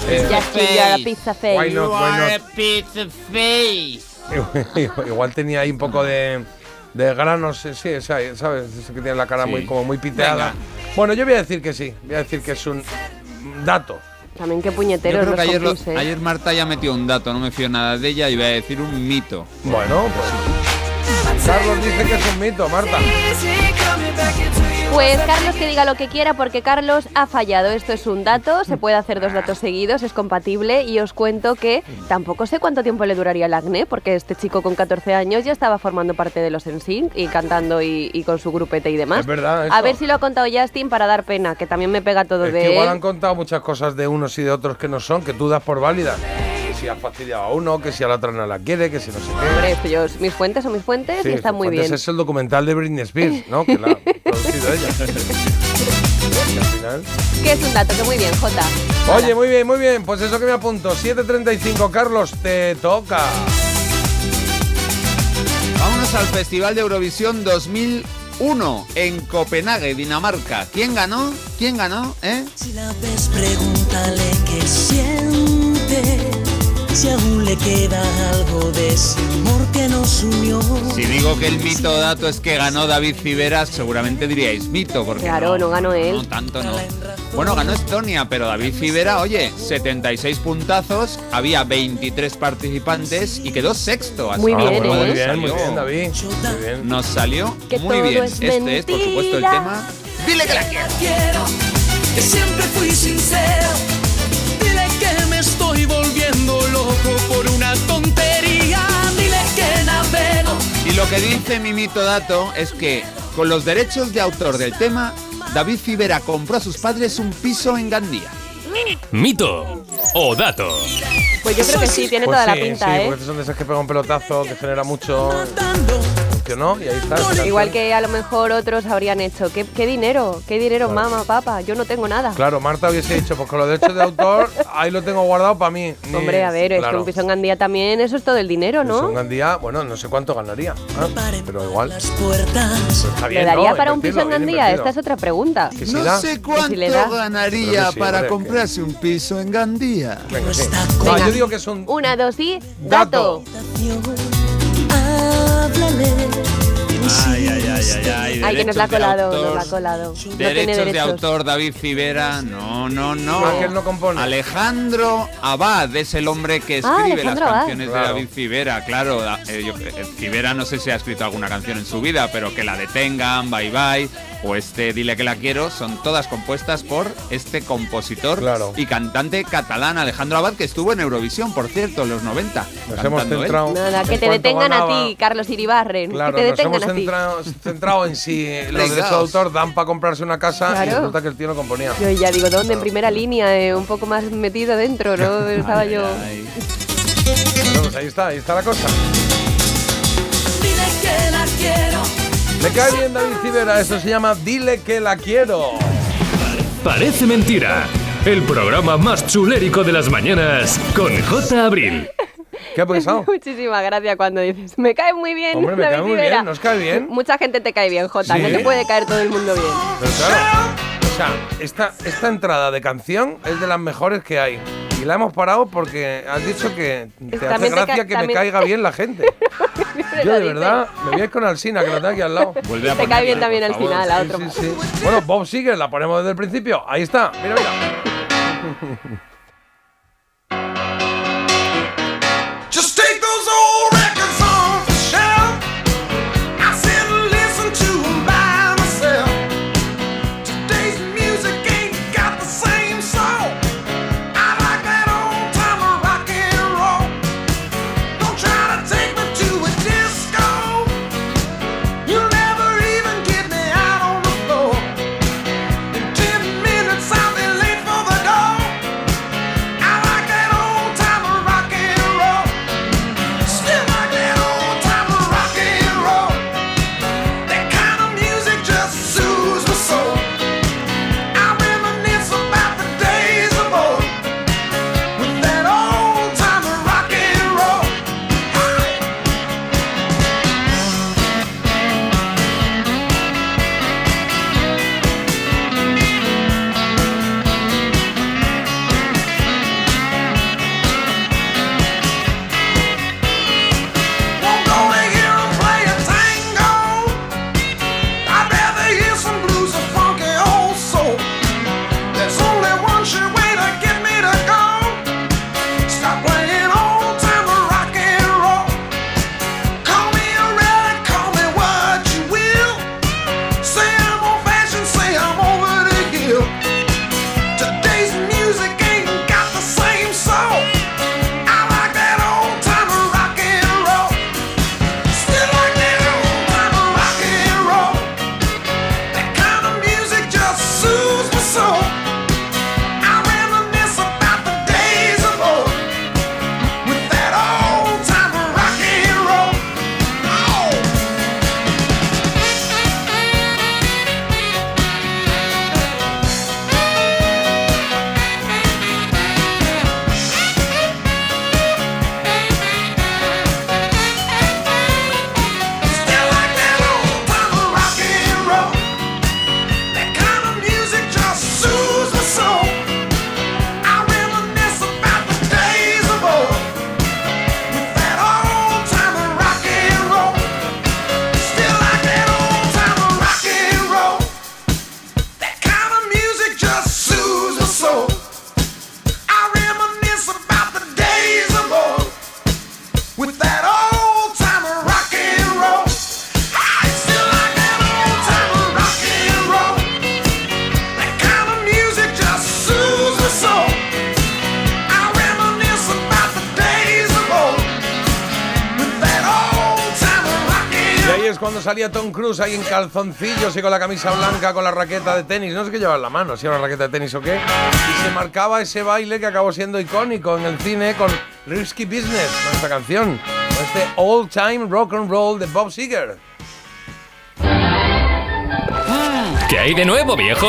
Eh, Justin, you are a pizza face. Why not, why not? pizza face. Igual tenía ahí un poco de, de granos, sí, ¿sabes? Ese que tiene la cara Sí. muy, como muy piteada. Venga. Bueno, yo voy a decir que sí, voy a decir que es un dato. También qué Yo puñeteros creo que ayer, ¿eh? ayer Marta ya metió un dato, no me fío nada de ella y voy a decir un mito. Bueno, pues. Carlos dice que es un mito, Marta. Pues Carlos que diga lo que quiera porque Carlos ha fallado. Esto es un dato, se puede hacer dos datos seguidos, es compatible y os cuento que tampoco sé cuánto tiempo le duraría el acné porque este chico con 14 años ya estaba formando parte de los NSYNC y cantando y, y con su grupete y demás. Es verdad, A eso. ver si lo ha contado Justin para dar pena, que también me pega todo Es de que igual han contado muchas cosas de unos y de otros que no son, que tú das por válidas. Que si has fastidiado a uno, que si a la otra no la quiere, que si no sé qué. Hombre, yo- mis fuentes son mis fuentes Sí, y están muy bien. Es el documental de Britney Spears, ¿no? Que la ha producido ella. Y al final- Que es un dato, que muy bien, Jota. Oye, muy bien, muy bien. Pues eso que me apunto. 7.35, Carlos, te toca. Vámonos al Festival de Eurovisión 2001 en Copenhague, Dinamarca. ¿Quién ganó? ¿Quién ganó? ¿Eh? Si la ves, pregúntale qué siente. Si aún le queda algo de ese amor que nos unió. Si digo que el mito dato es que ganó David Ciberas, seguramente diríais mito, porque Claro, no ganó él. no tanto no. Bueno, ganó Estonia, pero David Cibera, oye, 76 puntazos, había 23 participantes y quedó sexto. así Muy que, bien, bueno, ¿eh? Muy bien, salió- muy bien, David. Muy bien. Nos salió Que muy bien. es este es, por supuesto, el tema. Dile que la quiero. quiero, que siempre fui sincero. Estoy volviendo loco por una tontería. Dile que navego. Y lo que dice mi mito dato es que con los derechos de autor del tema, David Cibera compró a sus padres un piso en Gandía. Mito o dato. Pues yo creo que sí, tiene Pues toda sí, la pinta, sí, ¿eh? porque estos son de esos que pega un pelotazo, que genera mucho. Funcionó y ahí está. esa canción. Igual que a lo mejor otros habrían hecho. ¿Qué, qué dinero? ¿Qué dinero, mamá, papá? Yo no tengo nada. Claro, Marta hubiese dicho, pues con los derechos de autor, ahí lo tengo guardado para mí. Ni- Hombre, a ver, es que claro. un piso en Gandía también, eso es todo el dinero, ¿no? Son Gandía, bueno, no sé cuánto ganaría, pero igual. Las puertas. Pues está bien, ¿Le daría ¿no? para un piso en Gandía? Esta es otra pregunta. Que si No da. sé Que cuánto si le da. ganaría sí, para que- comprarse un piso en Gandía. Venga, sí. Venga. No, yo digo que es un Una, dos y. dato. Dato. Ay, ay, ay, ay, ay. Ay, que nos derechos la ha de colado, autor. nos la ha colado. No Derechos de autor David Cibera, no, no, no. Él no compone. Alejandro Abad es el hombre que Ah, escribe las Abad. canciones de David Cibera, claro. eh, yo- eh, no sé si ha escrito alguna canción en su vida, pero que la detengan, bye bye, o este Dile que la quiero, son todas compuestas por este compositor Claro. y cantante catalán Alejandro Abad, que estuvo en Eurovisión, por cierto, en los 90. Nos hemos centrado. Nada, que te detengan a ganaba. ti, Carlos Iribarren. Claro, que te nos hemos a ti. centrado, centrado en si los Pringaos. derechos de autor dan para comprarse una casa y Claro. resulta que el tío no componía. Yo ya digo, ¿dónde? En primera línea, eh, un poco más metido dentro, ¿no? Estaba Ay, yo. ay. Bueno, pues ahí está, ahí está la cosa. Dile que la quiero. Me cae bien David Cibera, esto se llama Dile que la quiero. Parece mentira. El programa más chulérico de las mañanas con J. Abril. ¿Qué ha pensado? Muchísimas gracias cuando dices, me cae muy bien. Hombre, me David cae muy Rivera". bien, ¿nos cae bien? Mucha gente te cae bien, Jota. Sí. No te puede caer todo el mundo bien. Pero claro, o sea, esta, esta entrada de canción es de las mejores que hay. Y la hemos parado porque has dicho que te hace También gracia que me caiga bien la gente. Yo de verdad me voy a ir con Alsina, que lo tengo aquí al lado. Vuelve a Te cae bien también al final, a otro. sí, sí. Bueno, Bob sigue, la ponemos desde el principio. Ahí está, mira, mira. salía Tom Cruise ahí en calzoncillos y con la camisa blanca, con la raqueta de tenis. No sé qué llevaba en la mano, si era una raqueta de tenis o qué. Y se marcaba ese baile que acabó siendo icónico en el cine con Risky Business, con esta canción. Con este All Time Rock and Roll de Bob Seger. ¿Qué hay de nuevo, viejo?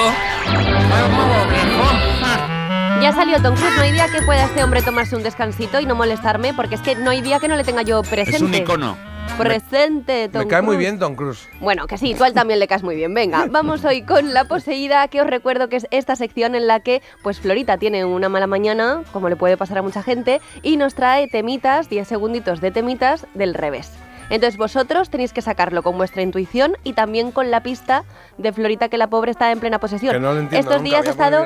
Ya salió Tom Cruise, no hay día que pueda este hombre tomarse un descansito y no molestarme, porque es que no hay día que no le tenga yo presente. Es un icono. Presente, Tom Me cae muy bien Tom Cruise. Bueno, que sí, tú a él también le caes muy bien. Venga, vamos hoy con La Poseída, que os recuerdo que es esta sección en la que, pues, Florita tiene una mala mañana, como le puede pasar a mucha gente, y nos trae temitas, 10 segunditos de temitas del revés. Entonces vosotros tenéis que sacarlo con vuestra intuición y también con la pista de Florita que la pobre está en plena posesión. Que no lo entiendo Estos nunca, días ha estado,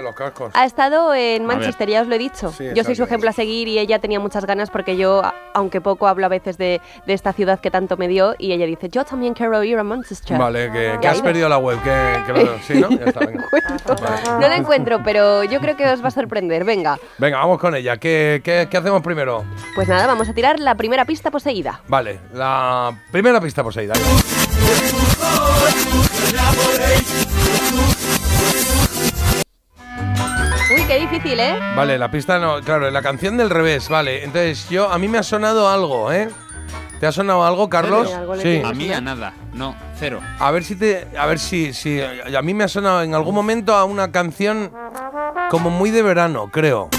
ha estado en Manchester, ya os lo he dicho. Sí, yo soy su ejemplo a seguir y ella tenía muchas ganas porque yo, a- aunque poco hablo a veces de, de esta ciudad que tanto me dio, y ella dice, yo también quiero ir a Manchester. Vale, que, Y que has perdido la web. Que, que lo- sí, ¿no? Ya está, venga. No la encuentro, pero yo creo que os va a sorprender. Venga, Venga, vamos con ella. ¿Qué, qué, qué hacemos primero? pues nada, vamos a tirar la primera pista poseída. Vale, la primera pista poseída. Uy, qué difícil, ¿eh? Vale, la pista no, claro, la canción del revés, vale. Entonces, yo, a mí me ha sonado algo, ¿eh? ¿Te ha sonado algo, Carlos? Sí. A mí a nada. No, cero. A ver si te. A ver si, si. A mí me ha sonado en algún momento a una canción como muy de verano, creo.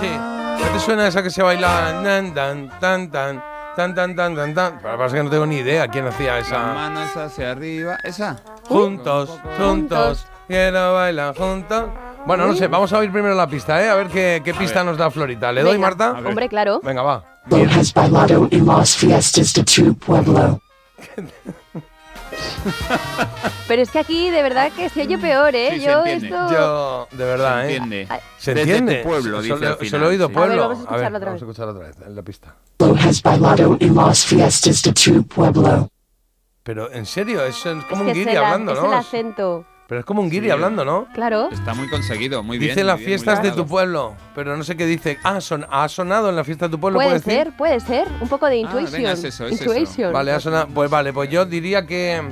Sí. ¿No te suena esa que se baila? Nan, tan, tan, tan, tan, tan, tan, tan, tan? Pero pasa que no tengo ni idea quién hacía Las esa. manos hacia arriba. ¿Esa? Juntos, juntos, quiero bailar juntos. Bueno, no sé, vamos a oír primero la pista, ¿eh? A ver qué, qué pista nos da Florita. ¿Le doy, Venga, Marta? Hombre, claro. Venga, va. has bailado en las fiestas de tu pueblo. Pero es que aquí de verdad que se oye peor, ¿eh? Sí, se yo entiende. esto... Yo, de verdad, Se ¿eh? entiende. ¿Se Desde entiende? tu pueblo, Solo- dice al solo final, he oído sí. pueblo. A ver, vamos a escucharlo otra vamos vez. a escucharlo otra vez en la pista. has bailado en las fiestas de tu pueblo. Pero, en serio, es es como Es un que es guiri hablando, es ¿no? el acento. Pero es como un guiri Sí. hablando, ¿no? Claro. Está muy conseguido, muy bien. Dice las bien, fiestas de tu pueblo, pero no sé qué dice. Ah, son, ha sonado en la fiesta de tu pueblo, Puede ser, puede ser. Un poco de Ah, intuition. venga, es eso, es eso. Intuition. Vale, ha sonado. Pues vale, pues yo diría que.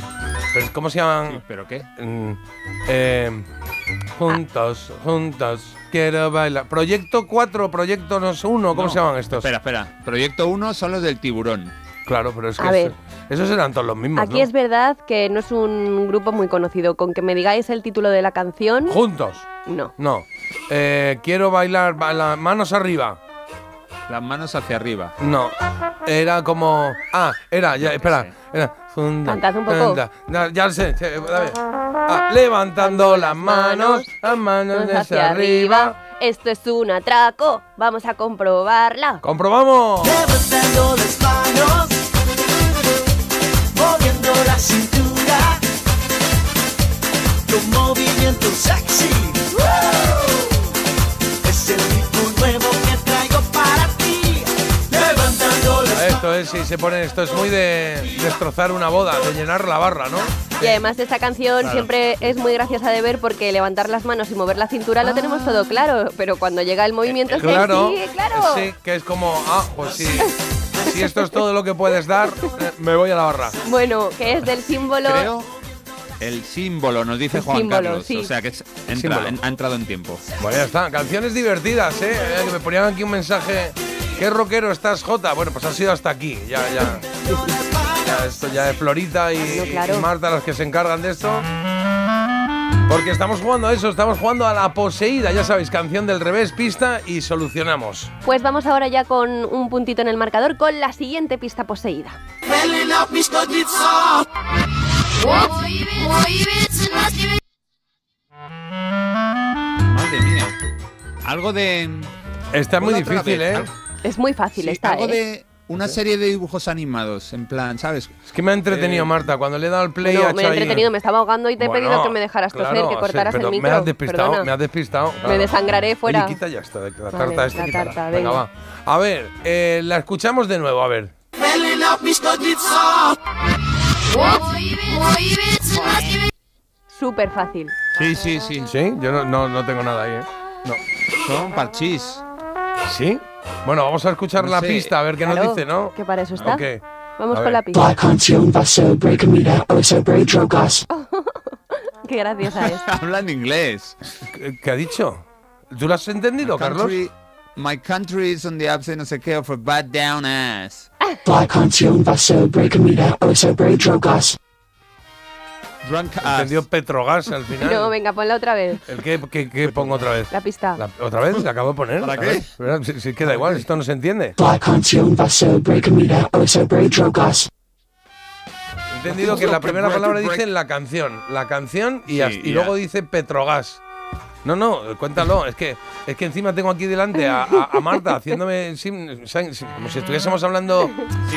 Pero ¿Cómo se llaman? Sí, ¿Pero qué? Mm, eh, juntos, juntos, quiero bailar. Proyecto 4, Proyecto no sé, 1, ¿cómo No, se llaman estos? Espera, espera. Proyecto 1 son los del tiburón. Claro, pero es que A ver. es- esos eran todos los mismos, Aquí ¿no? es verdad que no es un grupo muy conocido. Con que me digáis el título de la canción, Juntos, no. no. Eh, quiero bailar, baila- manos arriba. Las manos hacia arriba. No, era como. Ah, era, ya, espera. Era. funda, Cantad un poco. ya lo sé. Ah, levantando las manos, las manos Manos hacia arriba. Esto es un atraco. Vamos a comprobarla. ¡Comprobamos! Levantando las manos, los movimientos sexy. Es el ritmo nuevo que traigo para ti. Levantando las Esto es, si se pone, esto es muy de destrozar una boda, de llenar la barra, ¿no? Y además esta canción Claro. siempre es muy graciosa de ver porque levantar las manos y mover la cintura lo tenemos todo claro, pero cuando llega el movimiento es que Claro, sí, claro. sí, que es como, ah, pues sí, si esto es todo lo que puedes dar, eh, me voy a la barra. Bueno, que es del símbolo Creo el símbolo, nos dice El Juan símbolo, Carlos. sí. O sea que es- entra, Símbolo. en- ha entrado en tiempo. Bueno, ya está, canciones divertidas, ¿eh? Eh, Que me ponían aquí un mensaje, ¿qué rockero estás, Jota? Bueno, pues ha sido hasta aquí, ya, ya. Ya, esto ya es Florita y, No, claro. y Marta las que se encargan de esto. Porque estamos jugando a eso, estamos jugando a la poseída, ya sabéis, canción del revés, pista y solucionamos. Pues vamos ahora ya con un puntito en el marcador con la siguiente pista poseída. Madre mía. Algo de. Está muy difícil, vez. ¿eh? Es muy fácil sí, esta, algo ¿eh? de una serie de dibujos animados, en plan, ¿sabes? Es que me ha entretenido Eh, Marta, cuando le he dado al play Bueno, ha me he ahí- entretenido, me estaba ahogando y te he pedido que me dejaras claro, toser, que sí, cortaras pero el micro. Me has despistado, Perdona. me has despistado. Me desangraré fuera. Oye, quita ya esto, de- la Vale, tarta esta, la quítala. tarta, venga, venga. va. A ver, eh, la escuchamos de nuevo, a ver. Súper fácil. Sí, sí, sí. ¿Sí? Yo no, no, no tengo nada ahí, ¿eh? No. Son parchís. ¿Sí? Bueno, vamos a escuchar No la sé. pista, a ver qué nos Claro, dice, ¿no? Que para eso está. Ok. Vamos A con ver. la pista. Black canción va sobre comida o sobre drogas. Qué graciosa es. Habla en inglés. ¿Qué, qué ha dicho? ¿Tú lo has entendido, Carlos? Country- my country is on the upside, no sé qué, of a bad down ass. Black canción va sobre comida o sobre drogas. Drunk ass. Entendió Petrogas al final. No, venga, ponla otra vez. ¿El qué, qué- qué pongo otra vez? La pista. La- ¿Otra vez? ¿La acabo de poner? ¿Para A qué? ver, pero Si, si queda igual, esto no se entiende. Black canción va sobre comida o sobre drogas. He entendido que la primera palabra dice la canción. La canción y, Sí, y luego dice Petrogas. No, no, cuéntalo. Es que, es que encima tengo aquí delante a, a- a Marta haciéndome sim- sim- sim- como si estuviésemos hablando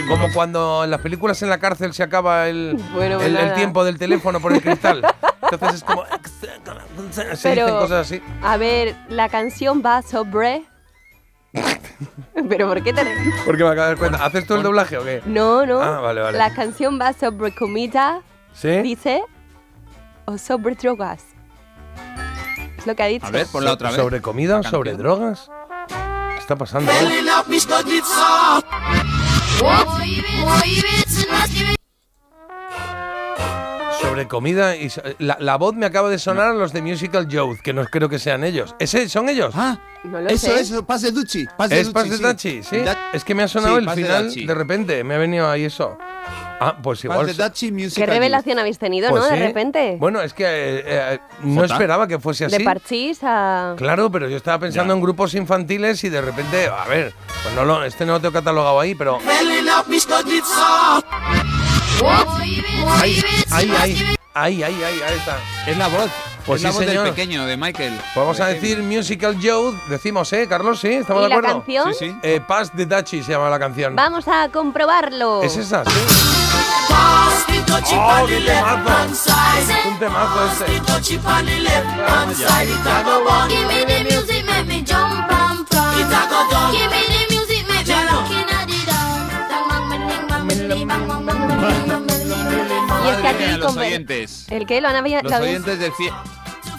como cuando en las películas en la cárcel se acaba el, Bueno, pues el, el nada. tiempo del teléfono por el cristal. Entonces es como... Se Pero- dicen cosas así. A ver, la canción va sobre. ¿Pero por qué te.? Porque me acabo de dar cuenta. ¿Haces tú el doblaje o qué? No, no. Ah, vale, vale. La canción va sobre comida, ¿Sí? dice. O sobre drogas. Es lo que ha dicho. A ver, ponla otra vez. ¿Sobre comida? La ¿Sobre canción. drogas? ¿Qué está pasando? Sobre comida y so- la, la voz me acaba de sonar a los de Musical Youth, que no creo que sean ellos. ¿Ese son ellos? Ah, No lo eso, sé. eso, pase Ducci. Pase ¿Es Ducci, de sí. Dachi? Sí. Da- Es que me ha sonado Sí, el de final Dachi. de repente. Me ha venido ahí eso. Ah, pues igual. ¿Qué revelación habéis tenido, Pues no? De repente. Bueno, es que eh, eh, no esperaba que fuese así. de parchís a. Claro, pero yo estaba pensando Ya. en grupos infantiles y de repente, a ver, pues no lo, este no lo tengo catalogado ahí, pero. Ahí, ahí, ahí, ahí, ahí, ahí, ahí está. Es la voz. Pues es la sí, voz señor. del pequeño, de Michael. Vamos a De decir Musical Joe, decimos, ¿eh, Carlos? ¿Sí? ¿Estamos ¿Y de la acuerdo? canción? Sí, sí. Eh, Pass the Dachi se llama la canción. Vamos a comprobarlo. ¿Es esa? Sí. ¡Oh, qué temazo! Es un temazo este. Y es que Madre aquí los oyentes. ¿El qué? ¿Lo han Los oyentes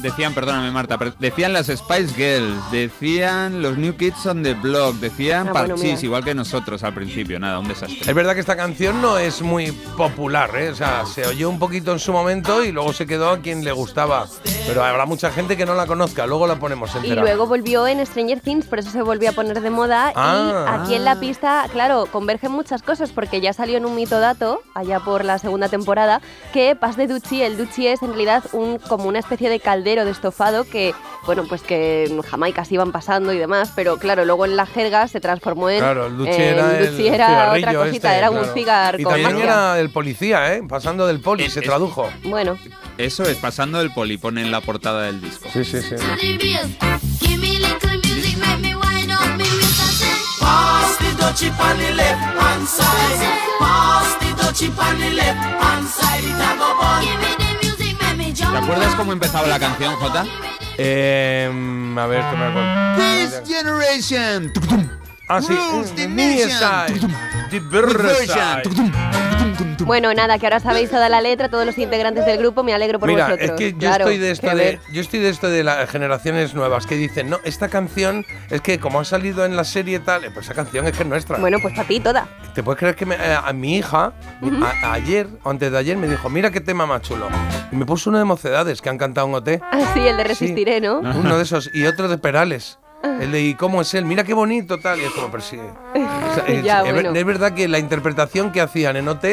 decían, perdóname Marta, pero decían las Spice Girls, decían los New Kids on the Block, decían Ah, Parchís, igual que nosotros al principio, nada, un desastre. Es verdad que esta canción no es muy popular, ¿eh? O sea, se oyó un poquito en su momento y luego se quedó a quien le gustaba. Pero habrá mucha gente que no la conozca, luego la ponemos Y entera. luego volvió en Stranger Things, por eso se volvió a poner de moda. Ah. y aquí en la pista, claro, convergen muchas cosas, porque ya salió en un mito dato, allá por la segunda temporada, que Paz de Duchi, el Duchi es en realidad un, como una especie de caldero de estofado que, bueno, pues que en Jamaica se iban pasando y demás, pero claro, luego en la jerga se transformó en. Claro, el Duchi eh, era el Duchi era otra cosita, este, era claro. un cigar Y con también magia. era el policía, ¿eh? Pasando del poli, Es- se es- tradujo. Bueno, Eso es pasando el poli, pone en la portada del disco. Sí, sí, sí. ¿Te acuerdas cómo empezaba la canción, Jota? Eh, a ver, que me acuerdo. This generation. Ah, sí. With versa. version. bueno, nada, que ahora sabéis toda la letra, todos los integrantes del grupo, me alegro por Mira, vosotros. es que yo Claro, estoy de esto a de ver. yo estoy de esto de las generaciones nuevas que dicen, "No, esta canción es que como ha salido en la serie tal, eh, pues esa canción es que es nuestra." Bueno, pues para ti toda. ¿Te puedes creer que me- eh, a mi hija a- ayer o antes de ayer me dijo, "Mira qué tema más chulo." Y me puso uno de Mocedades que han cantado en OT. Ah, sí, el de Resistiré, ¿no? Uno de esos y otro de Perales. El de ¿y cómo es él? Mira qué bonito tal. Y es como, pero sí. O sea, es, Ya, es bueno. es verdad que la interpretación que hacían en OT,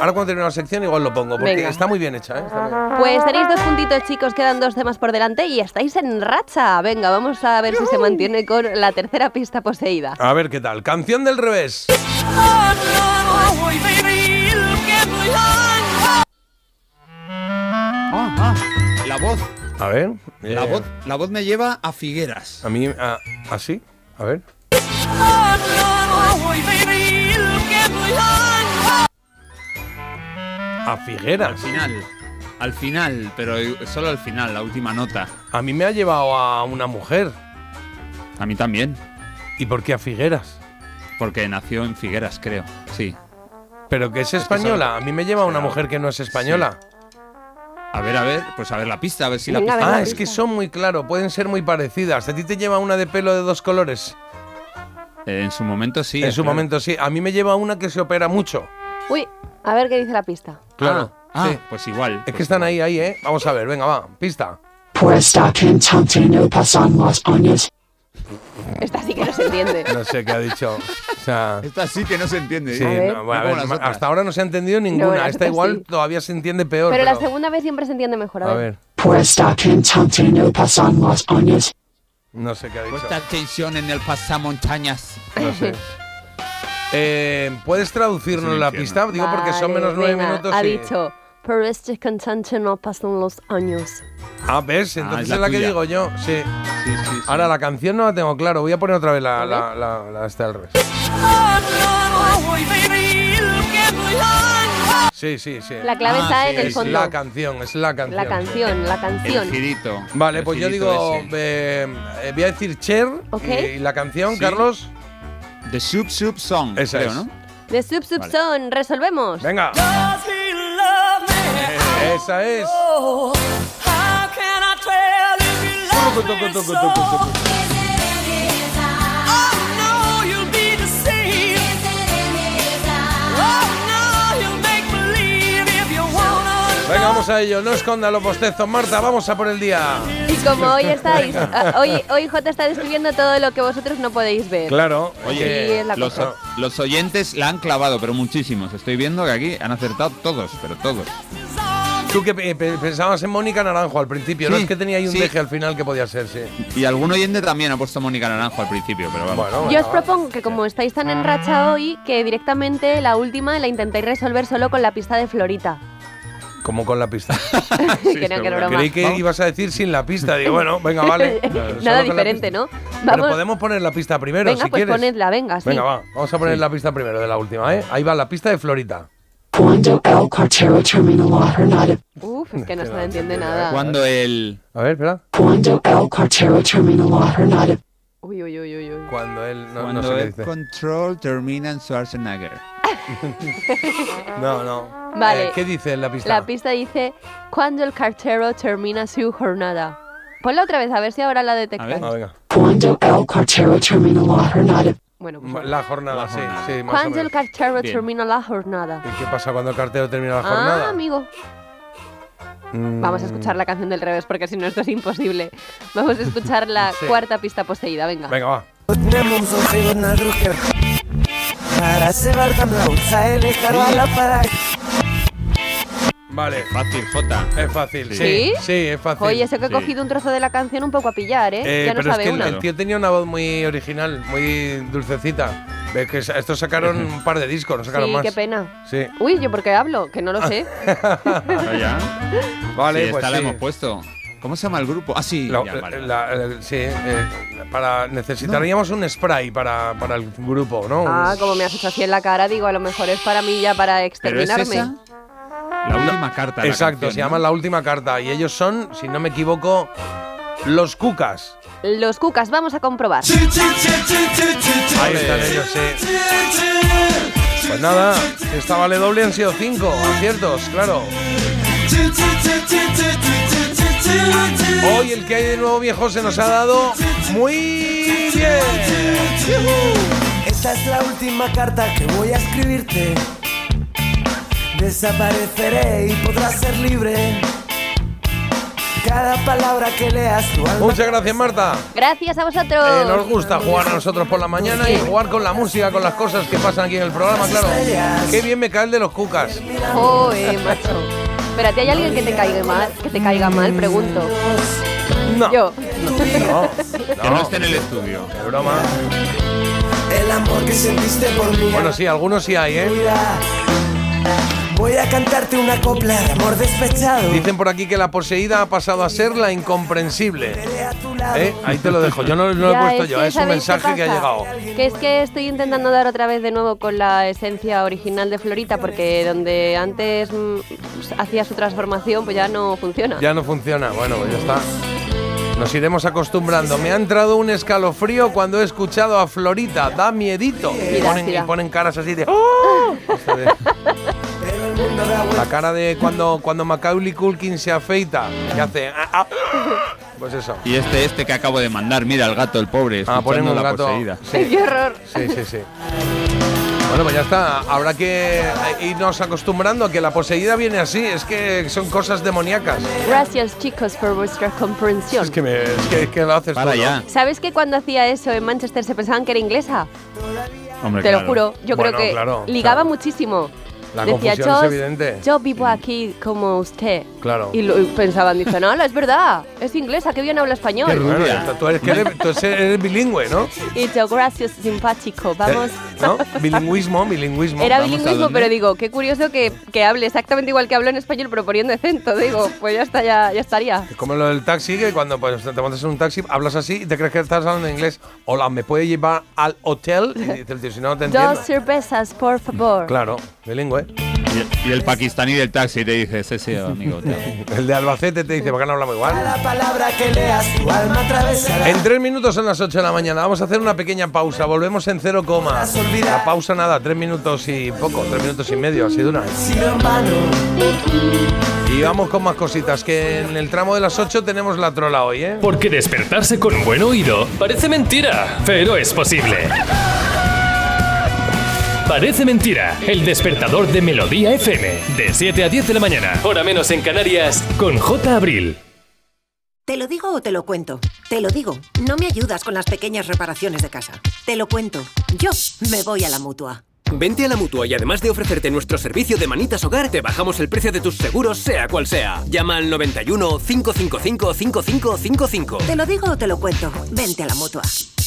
ahora cuando termine la sección igual lo pongo, porque Venga. está muy bien hecha. ¿eh? Muy bien. Pues tenéis dos puntitos, chicos, quedan dos temas por delante y estáis en racha. Venga, vamos a ver si se mantiene con la tercera pista poseída. A ver qué tal. Canción del revés. Ah, ah, la voz. A ver. La voz, la voz me lleva a Figueras. A mí, a- así. A ver. A Figueras. Al final. Al final, pero solo al final, la última nota. A mí me ha llevado a una mujer. A mí también. ¿Y por qué a Figueras? Porque nació en Figueras, creo. Sí. Pero que es española. A mí me lleva a una mujer que no es española. A ver, a ver, pues a ver la pista, a ver si Venga, la venga. pista. Ah, es que son muy claro, pueden ser muy parecidas. ¿A ti te lleva una de pelo de dos colores? Eh, en su momento sí. en su claro. momento sí. A mí me lleva una que se opera mucho. Uy, a ver qué dice la pista. Claro. Ah, sí. pues igual. Es que están ahí, ahí, ¿eh? Vamos a ver, venga, va. Pista. Puesta cantante no pasan los años. Esta sí que no se entiende. No sé qué ha dicho. O sea. Esta sí que no se entiende. Sí, no, bueno, a ver, hasta ahora no se ha entendido ninguna. las Esta igual sí. todavía se entiende peor. Pero Pero, la segunda vez siempre se entiende mejor. A A ver. Puesta cantante no pasan los años. no sé qué ha dicho. Puesta atención en el pasamontañas. No sé. Eh, ¿Puedes traducirnos la pista? Digo, porque son menos nueve venga, minutos. Ha y- dicho, pero este cantante no pasan los años. Ah, ¿ves? Entonces es es la la, que digo yo. Sí. Ahora, la canción no la tengo claro. Voy a poner otra vez la, la, la, la esta al revés. Sí, sí, sí. La clave está en el Es fondo. la canción, es la canción. La canción, la canción. El girito. Vale, El pues yo digo, eh, eh, voy a decir Cher y, y la canción, Sí. Carlos. The Soup Soup Song. Esa creo, es. ¿no? De Sub Sub Vale. Son, resolvemos. Venga. Esa es. Venga, vamos a ello. No esconda los bostezos, Marta. Vamos a por el día. Y como hoy estáis, ah, hoy, hoy J está describiendo todo lo que vosotros no podéis ver. Claro. Oye, los oyentes la han clavado, pero muchísimos. Estoy viendo que aquí han acertado todos, pero todos. Tú que pe- pensabas en Mónica Naranjo al principio, ¿no? Sí, Es que tenía ahí un sí. deje al final que podía ser, sí. Y algún oyente también ha puesto Mónica Naranjo al principio, pero vamos. Bueno, Yo os propongo que como estáis tan en racha hoy, que directamente la última la intentéis resolver solo con la pista de Florita. como con la pista. que no, que era broma. Creí que ibas a decir sin la pista. Digo, bueno, venga, vale. Nada diferente. ¿no? Pero podemos poner la pista primero, venga, si pues quieres. ponedla, venga, sí. Venga, va. Vamos a poner la pista primero de la última, ¿eh? Ahí va la pista de Florita. Cuando el cartero termina la jornada. Uf, es que no se entiende nada. Cuando el. A ver, espera. Cuando el cartero termina la jornada. Uy, uy, uy, uy, uy. Cuando él. No, Cuando no sé qué el dice. control termina en Schwarzenegger. No, no. Vale. Eh, ¿Qué dice en la pista? La pista dice, cuando el cartero termina su jornada. Ponla otra vez, a ver si ahora la detectáis. Ah, venga. Cuando el cartero termina la jornada. Bueno, pues La jornada, sí, sí, más o Cuando el menos. cartero Bien. termina la jornada. ¿Y qué pasa cuando el cartero termina la Ah, jornada? amigo. Mm, Vamos a escuchar la canción del revés porque si no esto es imposible. Vamos a escuchar la Sí. cuarta pista poseída, venga. Venga, va. Vale. Fácil, J. Es fácil, sí. ¿Sí? Sí, es fácil. Oye, sé que he Sí. cogido un trozo de la canción un poco a pillar, ¿eh? Eh, ya no pero es sabe que el, una. el tío tenía una voz muy original, muy dulcecita. Ves que sa- estos sacaron un par de discos, no sacaron Sí, más. qué pena. Sí. Uy, ¿yo por qué hablo? Que no lo sé. ya? Vale, Sí, pues esta la sí. hemos puesto. ¿Cómo se llama el grupo? Ah, sí. La- ya, vale, vale. la- el- sí, eh, para, necesitaríamos un spray para, para el grupo, ¿no? Ah, como me has hecho así en la cara, digo, a lo mejor es para mí ya para ¿Pero es exterminarme. esa? La última carta. la Exacto, canción, se ¿no? llama La Última Carta y ellos son, si no me equivoco, los Cucas. Los cucas, vamos a comprobar. Ahí están ellos, sí. Pues nada, esta vale doble han sido cinco aciertos, claro. Hoy el que hay de nuevo viejo se nos ha dado muy bien. Esta es la última carta que voy a escribirte. Desapareceré y podrás ser libre. Cada palabra que leas tu alma. Muchas gracias, Marta. Gracias a vosotros. Eh, nos gusta jugar a nosotros por la mañana y jugar con la música, con las cosas que pasan aquí en el programa, claro. Qué bien me cae el de los cucas. Joder, macho. Espérate, ¿hay alguien que te caiga mal? Que te caiga mal, pregunto. No. Yo. No, Que no esté en el estudio. Qué broma. El amor que sentiste por mí. Bueno, sí, algunos sí hay, ¿eh? Voy a cantarte una copla de amor despechado. Dicen por aquí que la poseída ha pasado a ser la incomprensible. ¿Eh? Ahí te lo dejo. Yo no, no lo he puesto es yo, que es un ¿sabéis qué mensaje que ha llegado. Que es que estoy intentando dar otra vez de nuevo con la esencia original de Florita, porque donde antes mm, hacía su transformación, pues ya no funciona. Ya no funciona. Bueno, pues ya está. Nos iremos acostumbrando. Me ha entrado un escalofrío cuando he escuchado a Florita. Da miedito. Y ponen, y ponen caras así de. ¡Oh! La cara de cuando, cuando Macaulay Culkin se afeita y hace. "Ah, ah". pues eso. Y este, este que acabo de mandar, mira el gato, el pobre, Ah, ponen un la gato. poseída. Sí. ¡Qué horror! Sí, sí, sí. Bueno, pues ya está. Habrá que irnos acostumbrando a que la poseída viene así. Es que son cosas demoníacas. Gracias, chicos, por vuestra comprensión. Es que, me, es que, es que lo haces Para tú, ¿no? ya. ¿Sabes que cuando hacía eso en Manchester se pensaban que era inglesa? Hombre, Te lo claro. juro. Yo Bueno, creo que claro, ligaba claro. muchísimo. La Decía, confusión es yo, evidente. yo vivo aquí como usted. Claro. Y, lo- y pensaban, dicen, no, es verdad, es inglesa, qué bien habla español. Bueno, tú eres, que eres, tú eres bilingüe, ¿no? Y yo, gracias, simpático, vamos. ¿No? Bilingüismo, bilingüismo. Era Vamos bilingüismo, pero digo, qué curioso que, que hable exactamente igual que hablo en español, pero poniendo acento. Digo, pues ya está, ya, ya estaría. Es como lo del taxi, que cuando pues, te montas en un taxi, hablas así y te crees que estás hablando inglés. Hola, ¿me puede llevar al hotel? Y dice el tío, si no, no te entiendo. Dos cervezas, por favor. Claro, bilingüe. Y, y el pakistaní del taxi te dice, sí, sí, amigo. te amo". El de Albacete te dice, ¿por qué no hablamos igual? La palabra que leas, tu alma atravesará. En tres minutos son las 8 de la mañana. Vamos a hacer una pequeña pausa. Volvemos en cero coma. La pausa nada, tres minutos y poco, tres minutos y medio, así dura. Y vamos con más cositas, que en el tramo de las 8 tenemos la trola hoy, ¿eh? Porque despertarse con buen oído parece mentira, pero es posible. Parece mentira, el despertador de Melodía FM, de 7 a 10 de la mañana, hora menos en Canarias, con J. Abril. ¿Te lo digo o te lo cuento? Te lo digo. No me ayudas con las pequeñas reparaciones de casa. Te lo cuento. Yo me voy a la mutua. Vente a la mutua y además de ofrecerte nuestro servicio de manitas hogar, te bajamos el precio de tus seguros, sea cual sea. Llama al 91 555 5555. ¿Te lo digo o te lo cuento? Vente a la mutua.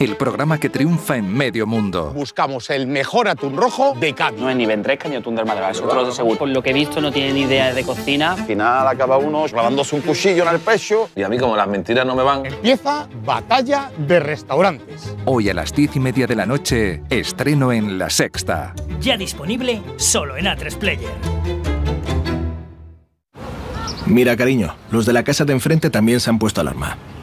El programa que triunfa en medio mundo. Buscamos el mejor atún rojo de Cádiz. No es ni ventresca ni atún del Madrid, es otro de seguro. Por lo que he visto no tiene ni idea de cocina. Al final acaba uno clavándose un cuchillo en el pecho. Y a mí, como las mentiras no me van. Empieza Batalla de Restaurantes. Hoy a las diez y media de la noche, estreno en La Sexta. Ya disponible solo en A3 Player. Mira, cariño, los de la casa de enfrente también se han puesto alarma.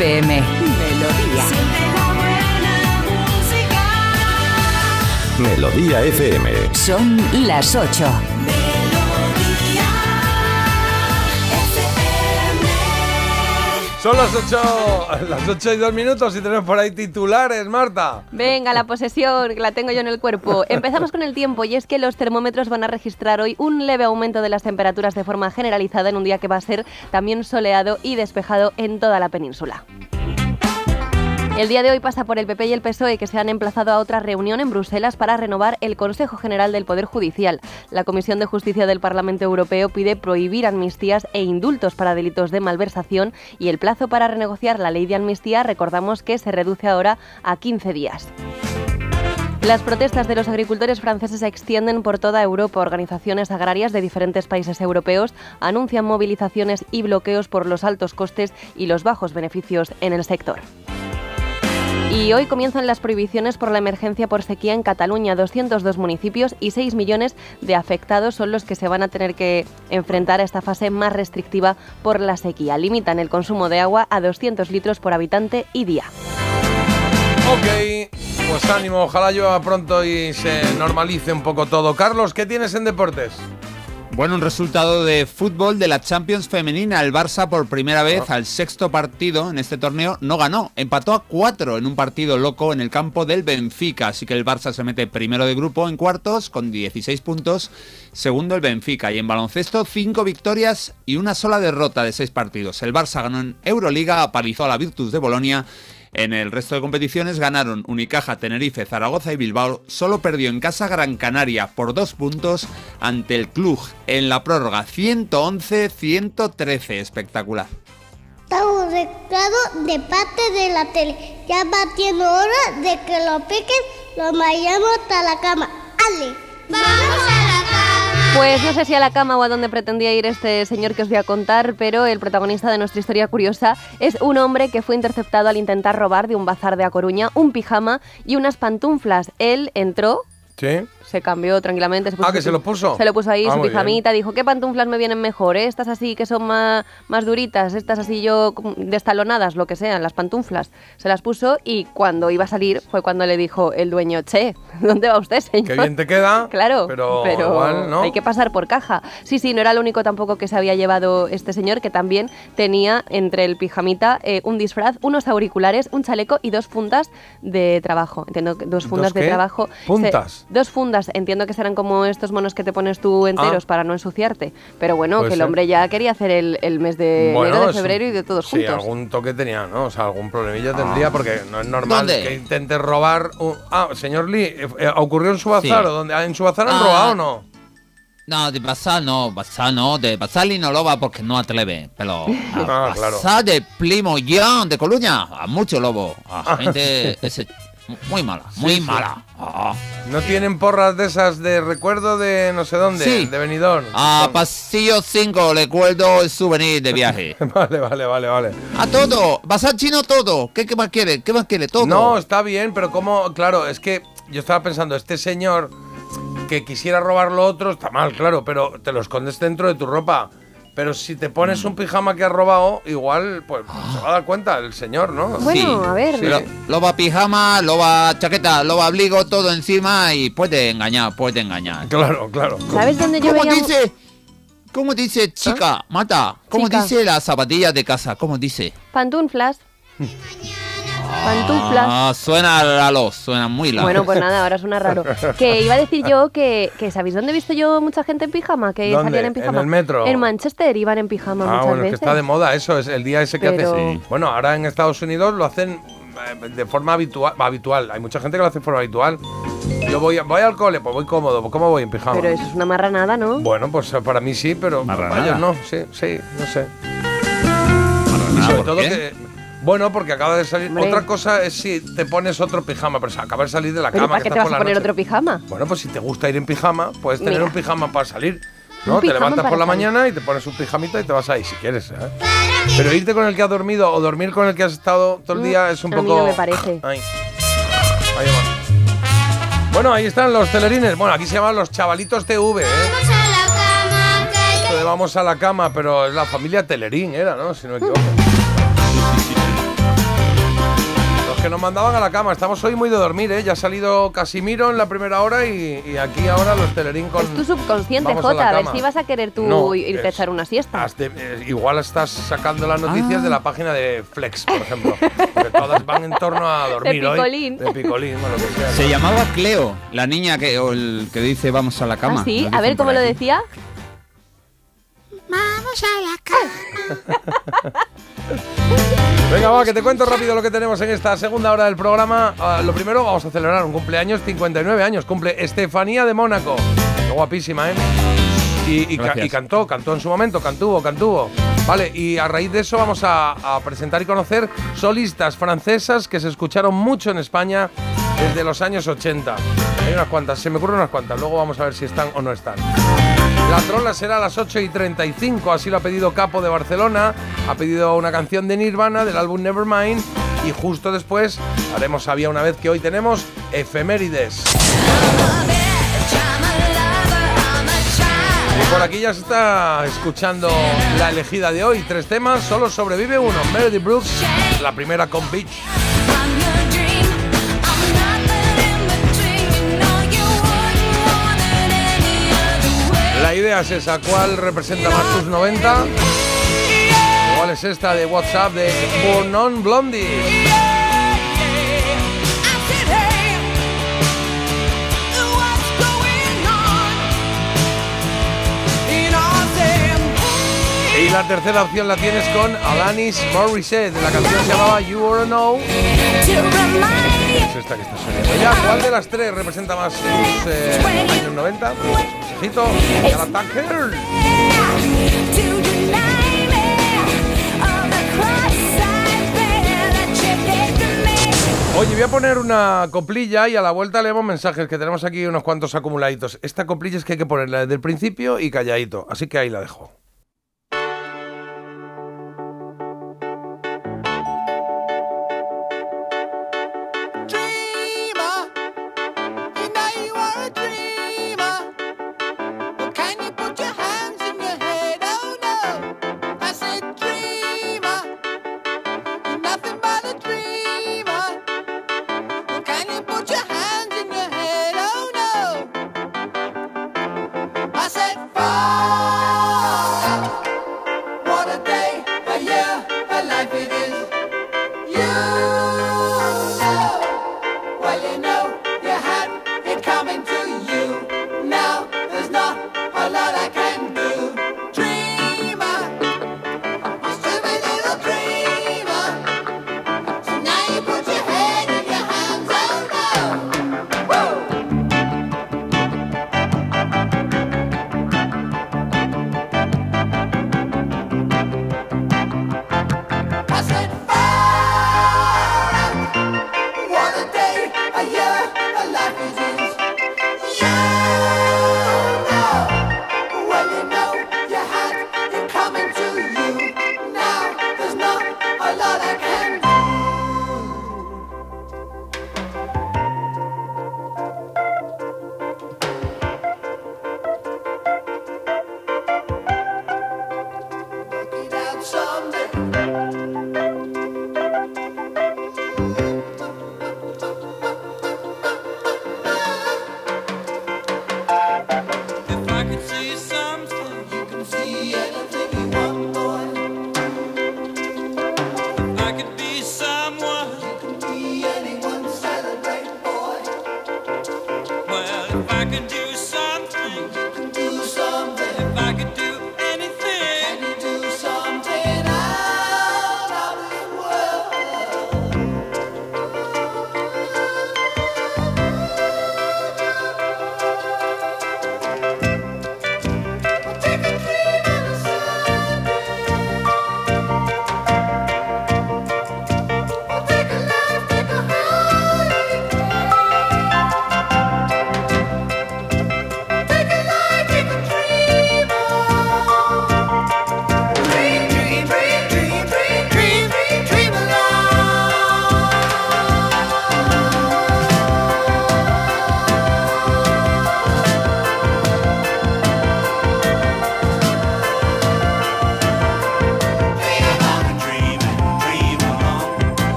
FM. Melodía. Melodía FM. Son las 8. Son las 8, las 8 y 2 minutos y tenemos por ahí titulares, Marta. Venga, la posesión, que la tengo yo en el cuerpo. Empezamos con el tiempo y es que los termómetros van a registrar hoy un leve aumento de las temperaturas de forma generalizada en un día que va a ser también soleado y despejado en toda la península. El día de hoy pasa por el PP y el PSOE que se han emplazado a otra reunión en Bruselas para renovar el Consejo General del Poder Judicial. La Comisión de Justicia del Parlamento Europeo pide prohibir amnistías e indultos para delitos de malversación y el plazo para renegociar la ley de amnistía recordamos que se reduce ahora a 15 días. Las protestas de los agricultores franceses se extienden por toda Europa. Organizaciones agrarias de diferentes países europeos anuncian movilizaciones y bloqueos por los altos costes y los bajos beneficios en el sector. Y hoy comienzan las prohibiciones por la emergencia por sequía en Cataluña. 202 municipios y 6 millones de afectados son los que se van a tener que enfrentar a esta fase más restrictiva por la sequía. Limitan el consumo de agua a 200 litros por habitante y día. Ok, pues ánimo, ojalá llueva pronto y se normalice un poco todo. Carlos, ¿qué tienes en deportes? Bueno, un resultado de fútbol de la Champions femenina. El Barça por primera vez al sexto partido en este torneo no ganó. Empató a cuatro en un partido loco en el campo del Benfica. Así que el Barça se mete primero de grupo en cuartos con 16 puntos. Segundo el Benfica. Y en baloncesto cinco victorias y una sola derrota de seis partidos. El Barça ganó en Euroliga, apalizó a la Virtus de Bolonia. En el resto de competiciones ganaron Unicaja, Tenerife, Zaragoza y Bilbao. Solo perdió en casa Gran Canaria por dos puntos ante el Cluj en la prórroga 111-113. Espectacular. Estamos reclado de parte de la tele. Ya va siendo hora de que lo piquen, lo vayamos hasta la cama. ¡Ale! ¡Vamos a! Pues no sé si a la cama o a dónde pretendía ir este señor que os voy a contar, pero el protagonista de nuestra historia curiosa es un hombre que fue interceptado al intentar robar de un bazar de A Coruña un pijama y unas pantuflas. Él entró, Sí. se cambió tranquilamente. Se puso Ah, que su- se lo puso. Se lo puso ahí, Ah, su pijamita, dijo, ¿qué pantuflas me vienen mejor? eh? Estas así que son más, más duritas, estas así yo destalonadas, lo que sean, las pantuflas. Se las puso y cuando iba a salir fue cuando le dijo el dueño, che, ¿dónde va usted, señor? Qué bien te queda. Claro, pero, igual, ¿no? hay que pasar por caja. Sí, sí, no era lo único tampoco que se había llevado este señor, que también tenía entre el pijamita eh, un disfraz, unos auriculares, un chaleco y dos fundas de trabajo. Entiendo que dos fundas de trabajo. ¿Puntas? Se- dos fundas, entiendo que serán como estos monos que te pones tú enteros Ah. para no ensuciarte. Pero bueno, que el hombre ya quería hacer el, el mes de Bueno, enero, de febrero y de todos Sí, juntos. algún toque tenía, ¿no? O sea, algún problemilla tendría porque no es normal ¿Dónde? que intente robar. un- Ah, señor Lee, eh, eh, ¿ocurrió en su bazar Sí. o dónde? Ah, ¿En su bazar han Ah. robado o no? No, de pasar no, pasar no, de pasar y no lo va porque no atreve, pero Ah, a claro. pasar de Plimo Young de Coruña, a mucho lobo, a Ah, gente ese- muy mala, muy Sí, sí. mala. Ah. ¿No tienen porras de esas de recuerdo de no sé dónde? Sí. De Benidorm. A pasillo 5, recuerdo el souvenir de viaje. vale, vale, vale, vale. A todo, pasar chino todo. ¿Qué, qué más quiere? ¿Qué más quiere? Todo. No, está bien, pero como, claro, es que yo estaba pensando, este señor que quisiera robar lo otro está mal, claro, pero te lo escondes dentro de tu ropa. Pero si te pones un pijama que has robado, igual, pues se va a dar cuenta el señor, ¿no? Bueno, a ver. Pero loba pijama, loba chaqueta, loba abrigo, todo encima y puede engañar, puede engañar. Claro, claro. ¿Sabes dónde yo ¿Cómo veía un- dice? ¿Cómo dice chica? Mata. ¿Cómo Chica. dice la zapatilla de casa? ¿Cómo dice? Pantuflas. Pantuflas. Ah, suena raro, suena muy raro. Bueno, pues nada, ahora suena raro. Que iba a decir yo que, que ¿sabéis dónde he visto yo mucha gente en pijama? Que ¿Dónde? salían en pijama. ¿En el metro? En Manchester iban en pijama Ah, muchas bueno, es que veces. está de moda eso, es el día ese que Pero- hace. Bueno, ahora en Estados Unidos lo hacen eh, de forma habitual, habitual. Hay mucha gente que lo hace de forma habitual. Yo voy, voy al cole, pues voy cómodo. ¿Cómo voy en pijama? Pero eso es una marranada, ¿no? Bueno, pues para mí sí, pero para Marranada. ellos no, sí, sí, no sé. Y sobre ¿por todo qué? que. Bueno, porque acaba de salir. Hombre. Otra cosa es si te pones otro pijama, pero si acaba de salir de la ¿Pero cama. para que qué te estás vas por a la poner noche. otro pijama? Bueno, pues si te gusta ir en pijama, puedes tener Mira. un pijama para salir. ¿no? Te pijama levantas para por la salir. mañana y te pones un pijamita y te vas ahí si quieres. ¿eh? Pero irte con el que has dormido o dormir con el que has estado todo el Mm, día es un a poco. mí no me parece. Ay. Ahí va. Bueno, ahí están los telerines. Bueno, aquí se llaman los chavalitos TV, ¿eh? Esto de vamos a la cama, pero es la familia Telerín, era, ¿no? Si no me equivoco. Que nos mandaban a la cama. Estamos hoy muy de dormir, ¿eh? Ya ha salido Casimiro en la primera hora y, y aquí ahora los telerín con. Es tu subconsciente, a Jota. A ver cama. si vas a querer tú No, irte a echar una siesta. De- eh, igual estás sacando las noticias Ah. de la página de Flex, por ejemplo. porque todas van en torno a dormir hoy. picolín. De picolín, o lo que sea. Se llamaba Cleo, la niña que, o el que dice vamos a la cama. ¿Ah, sí? Lo A ver cómo lo decía. Vamos a la cama. Venga, va, que te cuento rápido lo que tenemos en esta segunda hora del programa. Ah, lo primero, vamos a celebrar un cumpleaños, 59 años. Cumple Estefanía de Mónaco. Qué guapísima, ¿eh? Y, y ca- Gracias. y cantó, cantó en su momento, cantuvo, cantuvo. Vale, y a raíz de eso vamos a, a presentar y conocer solistas francesas que se escucharon mucho en España desde los años 80. Hay unas cuantas, se me ocurren unas cuantas, luego vamos a ver si están o no están. La trola será a las 8 y 35, así lo ha pedido Capo de Barcelona, ha pedido una canción de Nirvana del álbum Nevermind y justo después haremos Había una vez que hoy tenemos efemérides. Y por aquí ya se está escuchando la elegida de hoy, tres temas, solo sobrevive uno, Melody Brooks, la primera con Beach. Esa, ¿cuál representa más tus 90? ¿Cuál es esta de WhatsApp de Born on Blondie? Y la tercera opción la tienes con Alanis Morissette. La canción se llamaba You Wanna Know. Es esta que está sonando. Ya, ¿cuál de las tres representa más tus eh, años 90? Y al ataque. Oye, voy a poner una coplilla y a la vuelta leemos mensajes que tenemos aquí unos cuantos acumuladitos. Esta coplilla es que hay que ponerla desde el principio y calladito, así que ahí la dejo.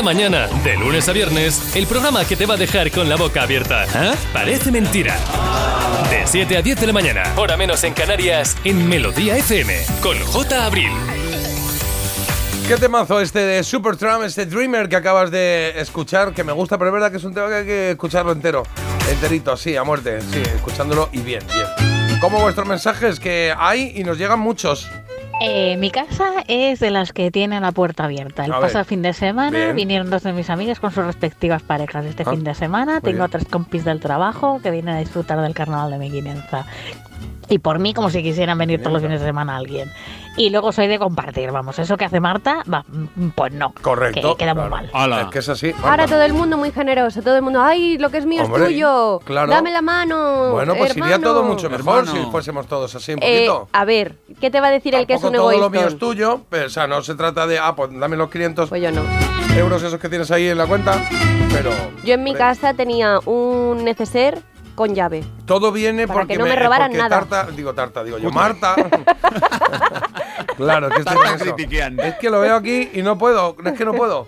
Cada mañana, de lunes a viernes, el programa que te va a dejar con la boca abierta. ¿Ah? Parece mentira. De 7 a 10 de la mañana, hora menos en Canarias, en Melodía FM, con J. Abril. ¿Qué temazo este de Supertramp, este Dreamer que acabas de escuchar? Que me gusta, pero es verdad que es un tema que hay que escucharlo entero. Enterito, sí, a muerte, sí, escuchándolo y bien, bien. Como vuestros mensajes que hay y nos llegan muchos. Eh, mi casa es de las que tiene la puerta abierta. El A ver. pasado fin de semana Bien. vinieron dos de mis amigas con sus respectivas parejas este Ah, fin de semana. Tengo bien. tres compis del trabajo que vienen a disfrutar del carnaval de Mequinenza. Y por mí, como si quisieran venir todos los fines de semana alguien. Y luego soy de compartir, vamos. Eso que hace Marta, va, mm, pues no. Correcto. Que queda muy claro. mal. Es que es así. Ahora todo el mundo muy generoso, todo el mundo, ay, lo que es mío Hombre, es tuyo, claro. dame la mano. Bueno, pues hermano. iría todo mucho mejor Hermano. si fuésemos todos así un Eh, poquito. a ver, ¿qué te va a decir el que es un todo egoísta? lo mío es tuyo, o sea, no se trata de, ah, pues dame los 500 Pues yo no. euros esos que tienes ahí en la cuenta, pero Yo en mi casa tenía un neceser con llave. todo viene Para porque que no me robaran porque nada. Tarta, digo Tarta, digo yo, Marta. claro, que estoy con eso. Es que lo veo aquí y no puedo, es que no puedo.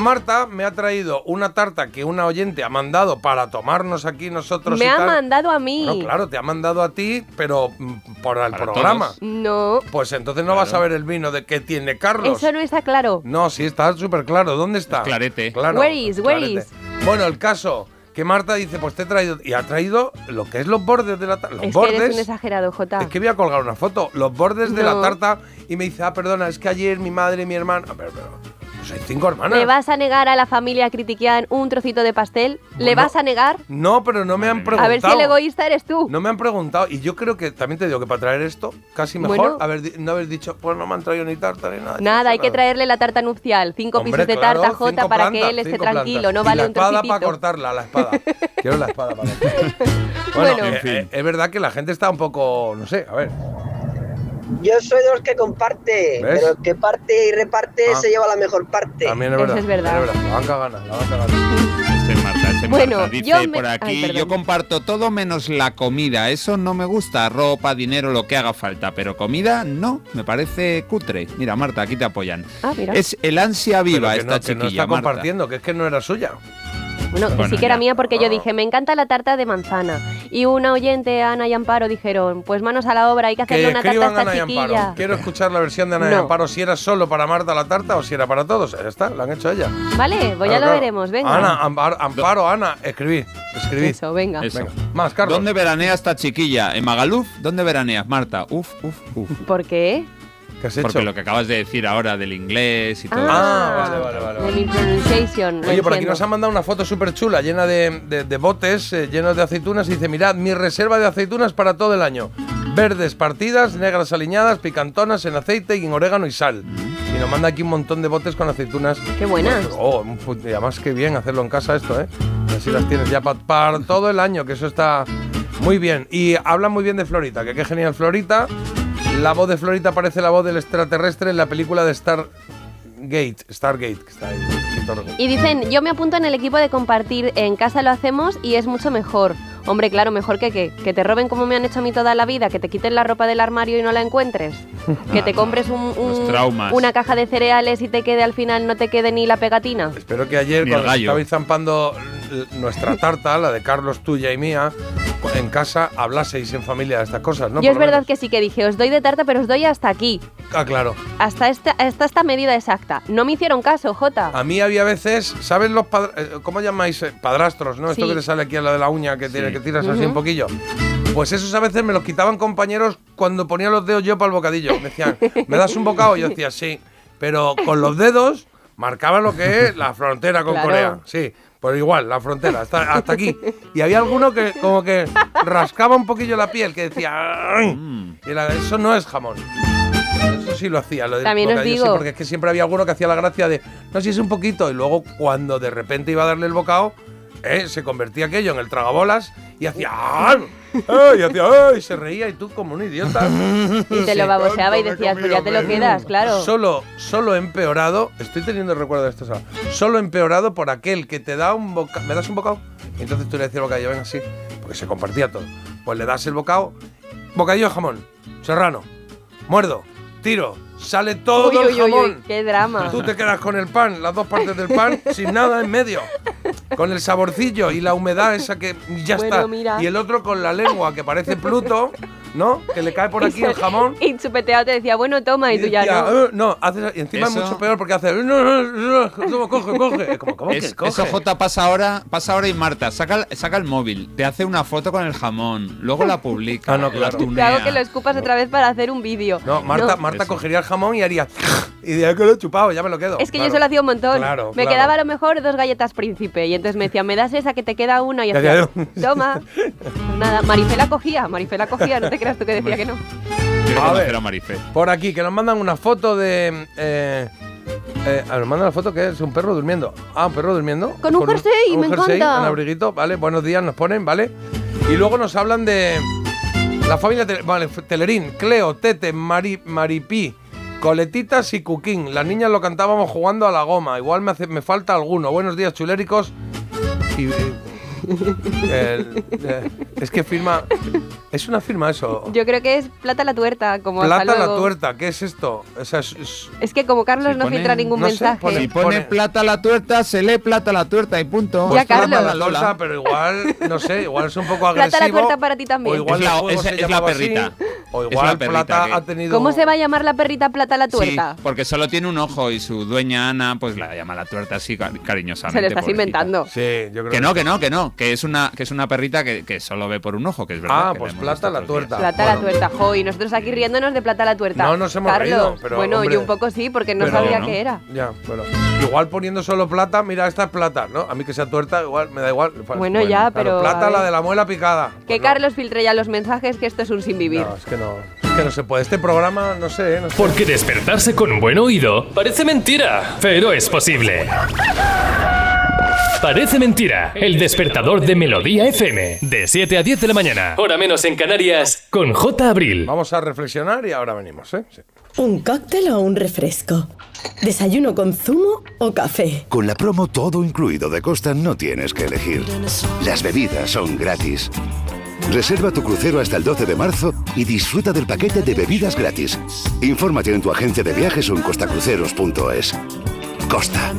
Marta me ha traído una tarta que una oyente ha mandado para tomarnos aquí nosotros Me y ha tal. mandado a mí. No, claro, te ha mandado a ti, pero mm, por el programa. todos. No, Pues entonces no vas a ver el vino de que tiene Carlos. eso no está claro. No, sí, está súper claro. ¿Dónde está? clarete. Claro. Where is, where clarete. is? Bueno, el caso que Marta dice, pues te he traído... Y ha traído lo que es los bordes de la tarta. Los Es que bordes... eres un exagerado, Jota. Es que voy a colgar una foto. Los bordes de la tarta. Y me dice, ah, perdona, es que ayer mi madre y mi hermano... A ver, pero... Pues hay cinco hermanas. ¿Le vas a negar a la familia critiquian un trocito de pastel? ¿Le Bueno, vas a negar? No, pero no me han preguntado. A ver si el egoísta eres tú. No me han preguntado. Y yo creo que también te digo que para traer esto, casi mejor Bueno. haber no haber dicho, pues no me han traído ni tarta ni nada. Nada, hay que traerle la tarta nupcial. Cinco Hombre, pisos de claro, tarta Jota cinco para plantas, que él esté tranquilo. plantas. No Y vale la un espada trocitito. para cortarla, la espada. Quiero la espada para cortarla. Bueno, Bueno. eh, eh, es verdad que la gente está un poco, no sé, a ver. Yo soy de los que comparte, ¿Ves? pero el que parte y reparte Ah. se lleva la mejor parte. También es Eso verdad. es verdad. La banca gana, la banca gana. Marta, Bueno, Marta. Dice yo me- por Ay, aquí, perdón. yo comparto todo menos la comida. Eso no me gusta. Ropa, dinero, lo que haga falta. Pero comida, no. Me parece cutre. Mira, Marta, aquí te apoyan. Ah, mira. Es el ansia viva Pero que esta no, que no chiquilla, está Marta. compartiendo, que es que no era suya. Bueno, que Bueno, sí que era mía porque yo dije, me encanta la tarta de manzana. Y una oyente, Ana y Amparo, dijeron, pues manos a la obra, hay que hacerle Que una tarta a esta Ana y chiquilla. Amparo. Quiero escuchar la versión de Ana y. Amparo si era solo para Marta la tarta o si era para todos. Ya está, la han hecho ella. Vale, pues ya Claro, lo veremos, venga. Ana, Amparo, Amparo, Ana. Eso, venga. Eso. Venga, más, Carlos. ¿Dónde veranea esta chiquilla? ¿En Magaluf? ¿Dónde veraneas, Marta? Uf, uf, uf. ¿Por qué? ¿Qué has hecho? Porque lo que acabas de decir ahora del inglés y todo Ah, vale, vale, vale. De vale. pronunciation. lo Oye, por aquí nos han mandado una foto súper chula, llena de, de- de botes, eh, llenos de aceitunas. Y dice, mirad, mi reserva de aceitunas para todo el año. Verdes partidas, negras aliñadas, picantonas en aceite y en orégano y sal. Y nos manda aquí un montón de botes con aceitunas. Qué buenas. Oh, un pu- y además qué bien hacerlo en casa esto, ¿eh? Y así las tienes ya pa- para todo el año, que eso está muy bien. Y habla muy bien de Florita, que qué genial Florita. La voz de Florita parece la voz del extraterrestre en la película de Stargate, Stargate, ahí. escrito rojo. Y dicen, yo me apunto en el equipo de compartir, en casa lo hacemos y es mucho mejor. Hombre, claro, mejor que que, que te roben como me han hecho a mí toda la vida, que te quiten la ropa del armario y no la encuentres. Que te compres un- una caja de cereales y te quede al final, no te quede ni la pegatina. Espero que ayer, cuando estabais zampando nuestra tarta, la de Carlos, tuya y mía, en casa hablaseis en familia de estas cosas, ¿no? yo es Por verdad menos. que sí que dije, os doy de tarta, pero os doy hasta aquí. Ah, claro. Hasta esta, hasta esta medida exacta. No me hicieron caso, Jota. A mí había veces, ¿sabes los padr- eh, cómo llamáis? Eh, Padrastros, ¿no? Esto que te sale aquí a la de la uña, que, tiene, Sí. Que tiras así un poquillo. Pues esos a veces me los quitaban compañeros cuando ponía los dedos yo para el bocadillo. Me decían, ¿me das un bocado? Y yo decía, sí. Pero con los dedos marcaba lo que es la frontera con Claro. Corea. Sí, pues igual, la frontera, hasta, hasta aquí. Y había alguno que como que rascaba un poquillo la piel, que decía, "Ay". Mm. y era, eso no es jamón. Eso sí lo hacía, lo del También os bocadillo, sí, digo. porque es que siempre había alguno que hacía la gracia de, no, si es un poquito, y luego cuando de repente iba a darle el bocado, eh, se convertía aquello en el tragabolas y hacía. Y hacía, ¡ay! y se reía y tú como un idiota. Y te lo baboseaba y ¿Cuánto me decías, pues ya te lo quedas, claro. Solo, solo empeorado, estoy teniendo recuerdo de esto, ¿sabes? solo empeorado por aquel que te da un bocado, ¿me das un bocado? Y entonces tú le decías al bocadillo, venga, así, porque se compartía todo. Pues le das el bocado, bocadillo de jamón, serrano, muerdo, tiro, sale todo Uy, el uy, jamón. uy, qué drama. Tú te quedas con el pan, las dos partes del pan, sin nada en medio. Con el saborcillo y la humedad esa que ya Bueno, está. mira. Y el otro con la lengua que parece Pluto, ¿no? Que le cae por aquí el jamón. Y chupeteado te decía, bueno, toma, y tú ya no. "Eh", no, haces- y encima Eso- es mucho peor porque hace. "No, no, no, no, coge, coge. Como, ¿cómo Es- que coge? Eso J pasa ahora, pasa ahora y Marta saca, saca el móvil, te hace una foto con el jamón, luego la publica, Ah, no, la claro. Te tunea. hago que lo escupas otra vez para hacer un vídeo. No, Marta, Marta cogería el jamón y haría. Y diría que lo he chupado, ya me lo quedo. Es que Claro. yo se lo hacía un montón. Claro, me claro. quedaba a lo mejor dos galletas príncipe. Y entonces me decía, me das esa que te queda una. Y hacía, toma. Nada, Marifela cogía, Marifela cogía, no te creas tú que decía que no. A ver. Por aquí, que nos mandan una foto de. Eh, eh, nos mandan una foto que es un perro durmiendo. Ah, un perro durmiendo. Con un jersey, me jersey, encanta. Un abriguito, vale. Buenos días, nos ponen, vale. Y luego nos hablan de. La familia Tele- vale, Telerín, Cleo, Tete, Mari, Maripí, Coletitas y Cuquín. Las niñas lo cantábamos jugando a la goma. Igual me, hace, me falta alguno. Buenos días, chuléricos. Y. eh, el- eh, es que firma. Es una firma eso. Yo creo que es plata la tuerta, como hasta Plata la luego. tuerta, ¿qué es esto? O sea, es- es- Es que como Carlos Si no pone- filtra ningún no sé, mensaje. pone- Si pone plata la tuerta, se lee plata la tuerta y punto. Ya, plata Carlos. la tuerta, pero igual, no sé, igual es un poco agresivo. Plata la tuerta para ti también. O igual Es la- el juego es- se es la llamaba así, perrita. o Es igual la perrita Plata que- ha tenido. ¿Cómo se va a llamar la perrita plata la tuerta? Sí, porque solo tiene un ojo y su dueña Ana pues la llama la tuerta así cari- cariñosamente. Se lo estás pobrecita. inventando. Sí, yo creo Que no, que no, que no, que es una, que es una perrita que, que solo ve por un ojo, que es verdad. Ah, que pues plata la otros días. tuerta. Plata la tuerta, jo, y nosotros aquí riéndonos de plata la tuerta. No nos hemos Carlos, reído, pero, Bueno, hombre, yo un poco sí, porque no pero sabía no. qué era. Ya, bueno. Igual poniendo solo plata, mira, esta es plata, ¿no? A mí que sea tuerta, igual, me da igual. Bueno, ya, claro, pero, Plata, la de la muela picada. Que Pues no. Carlos filtre ya los mensajes, que esto es un sin vivir. No, es que no. Es que no se puede. Este programa, no sé, no sé. Porque despertarse con un buen oído parece mentira, pero es posible. Parece mentira. El despertador de Melodía FM. De 7 a 10 de la mañana. Hora menos en Canarias. Con J. Abril. Vamos a reflexionar y ahora venimos, ¿eh? Sí. ¿Un cóctel o un refresco? ¿Desayuno con zumo o café? Con la promo todo incluido de Costa no tienes que elegir. Las bebidas son gratis. Reserva tu crucero hasta el 12 de marzo y disfruta del paquete de bebidas gratis. Infórmate en tu agencia de viajes o en costacruceros.es. Costa.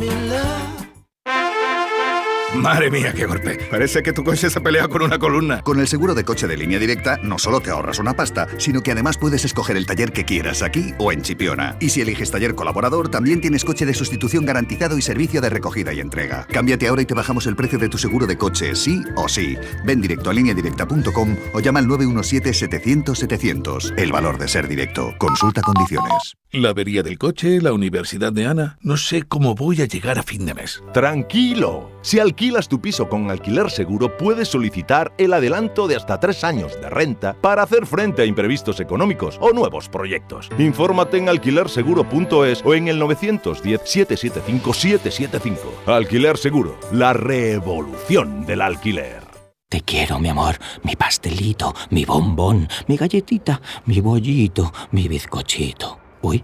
Madre mía, qué golpe. Parece que tu coche se pelea con una columna. Con el seguro de coche de línea directa no solo te ahorras una pasta, sino que además puedes escoger el taller que quieras aquí o en Chipiona. Y si eliges taller colaborador, también tienes coche de sustitución garantizado y servicio de recogida y entrega. Cámbiate ahora y te bajamos el precio de tu seguro de coche, sí o sí. Ven directo a lineadirecta.com o llama al 917-700-700. El valor de ser directo. Consulta condiciones. La avería del coche, la universidad de Ana. No sé cómo voy a llegar a fin de mes. Tranquilo. Si alquilas tu piso con alquiler seguro, puedes solicitar el adelanto de hasta tres años de renta para hacer frente a imprevistos económicos o nuevos proyectos. Infórmate en alquilerseguro.es o en el 910-775-775. Alquiler Seguro, la revolución del alquiler. Te quiero, mi amor, mi pastelito, mi bombón, mi galletita, mi bollito, mi bizcochito. Uy,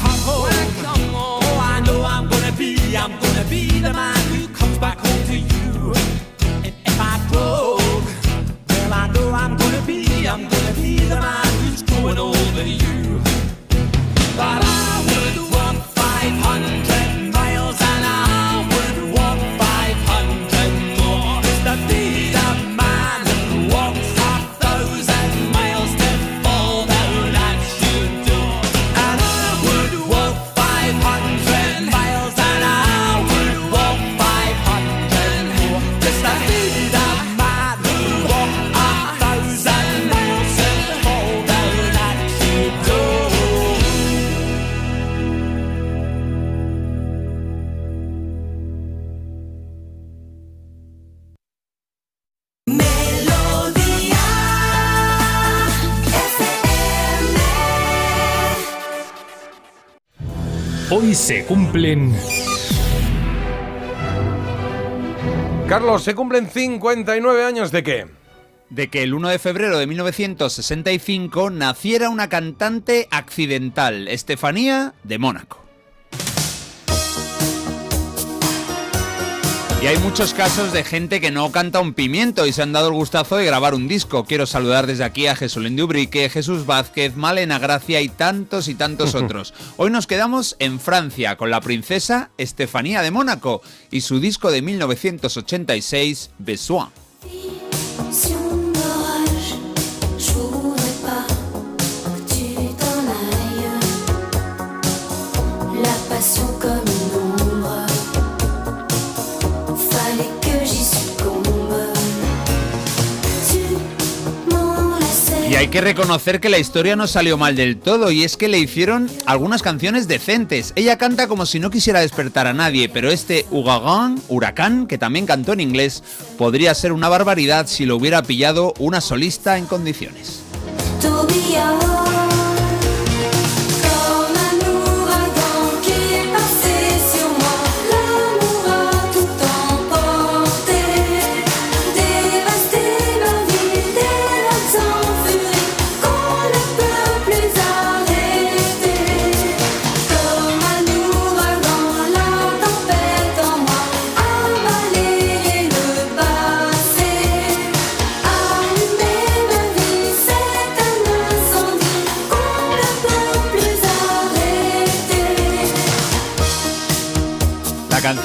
oh, I know I'm gonna be, I'm gonna be the man who comes back home to you. And if I well, I know I'm gonna be, I'm gonna be the man who's growing over you. Hoy se cumplen... Carlos, se cumplen 59 años de qué? de que el 1 de febrero de 1965 naciera una cantante accidental, Estefanía de Mónaco. Y hay muchos casos de gente que no canta un pimiento y se han dado el gustazo de grabar un disco. Quiero saludar desde aquí a Jesulín de Ubrique, Jesús Vázquez, Malena Gracia y tantos y tantos otros. Hoy nos quedamos en Francia con la princesa Estefanía de Mónaco y su disco de 1986, Besoin. Hay que reconocer que la historia no salió mal del todo, y es que le hicieron algunas canciones decentes. Ella canta como si no quisiera despertar a nadie, pero este Ugagán, Huracán, que también cantó en inglés, podría ser una barbaridad si lo hubiera pillado una solista en condiciones.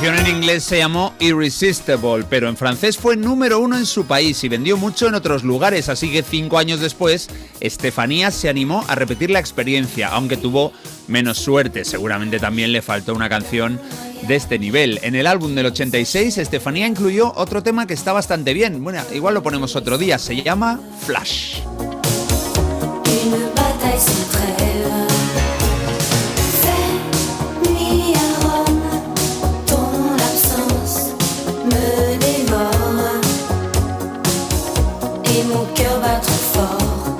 Canción en inglés se llamó Irresistible, pero en francés fue número uno en su país y vendió mucho en otros lugares, así que cinco años después, Estefanía se animó a repetir la experiencia, aunque tuvo menos suerte, seguramente también le faltó una canción de este nivel. En el álbum del 86, Estefanía incluyó otro tema que está bastante bien, bueno, igual lo ponemos otro día, se llama Flash.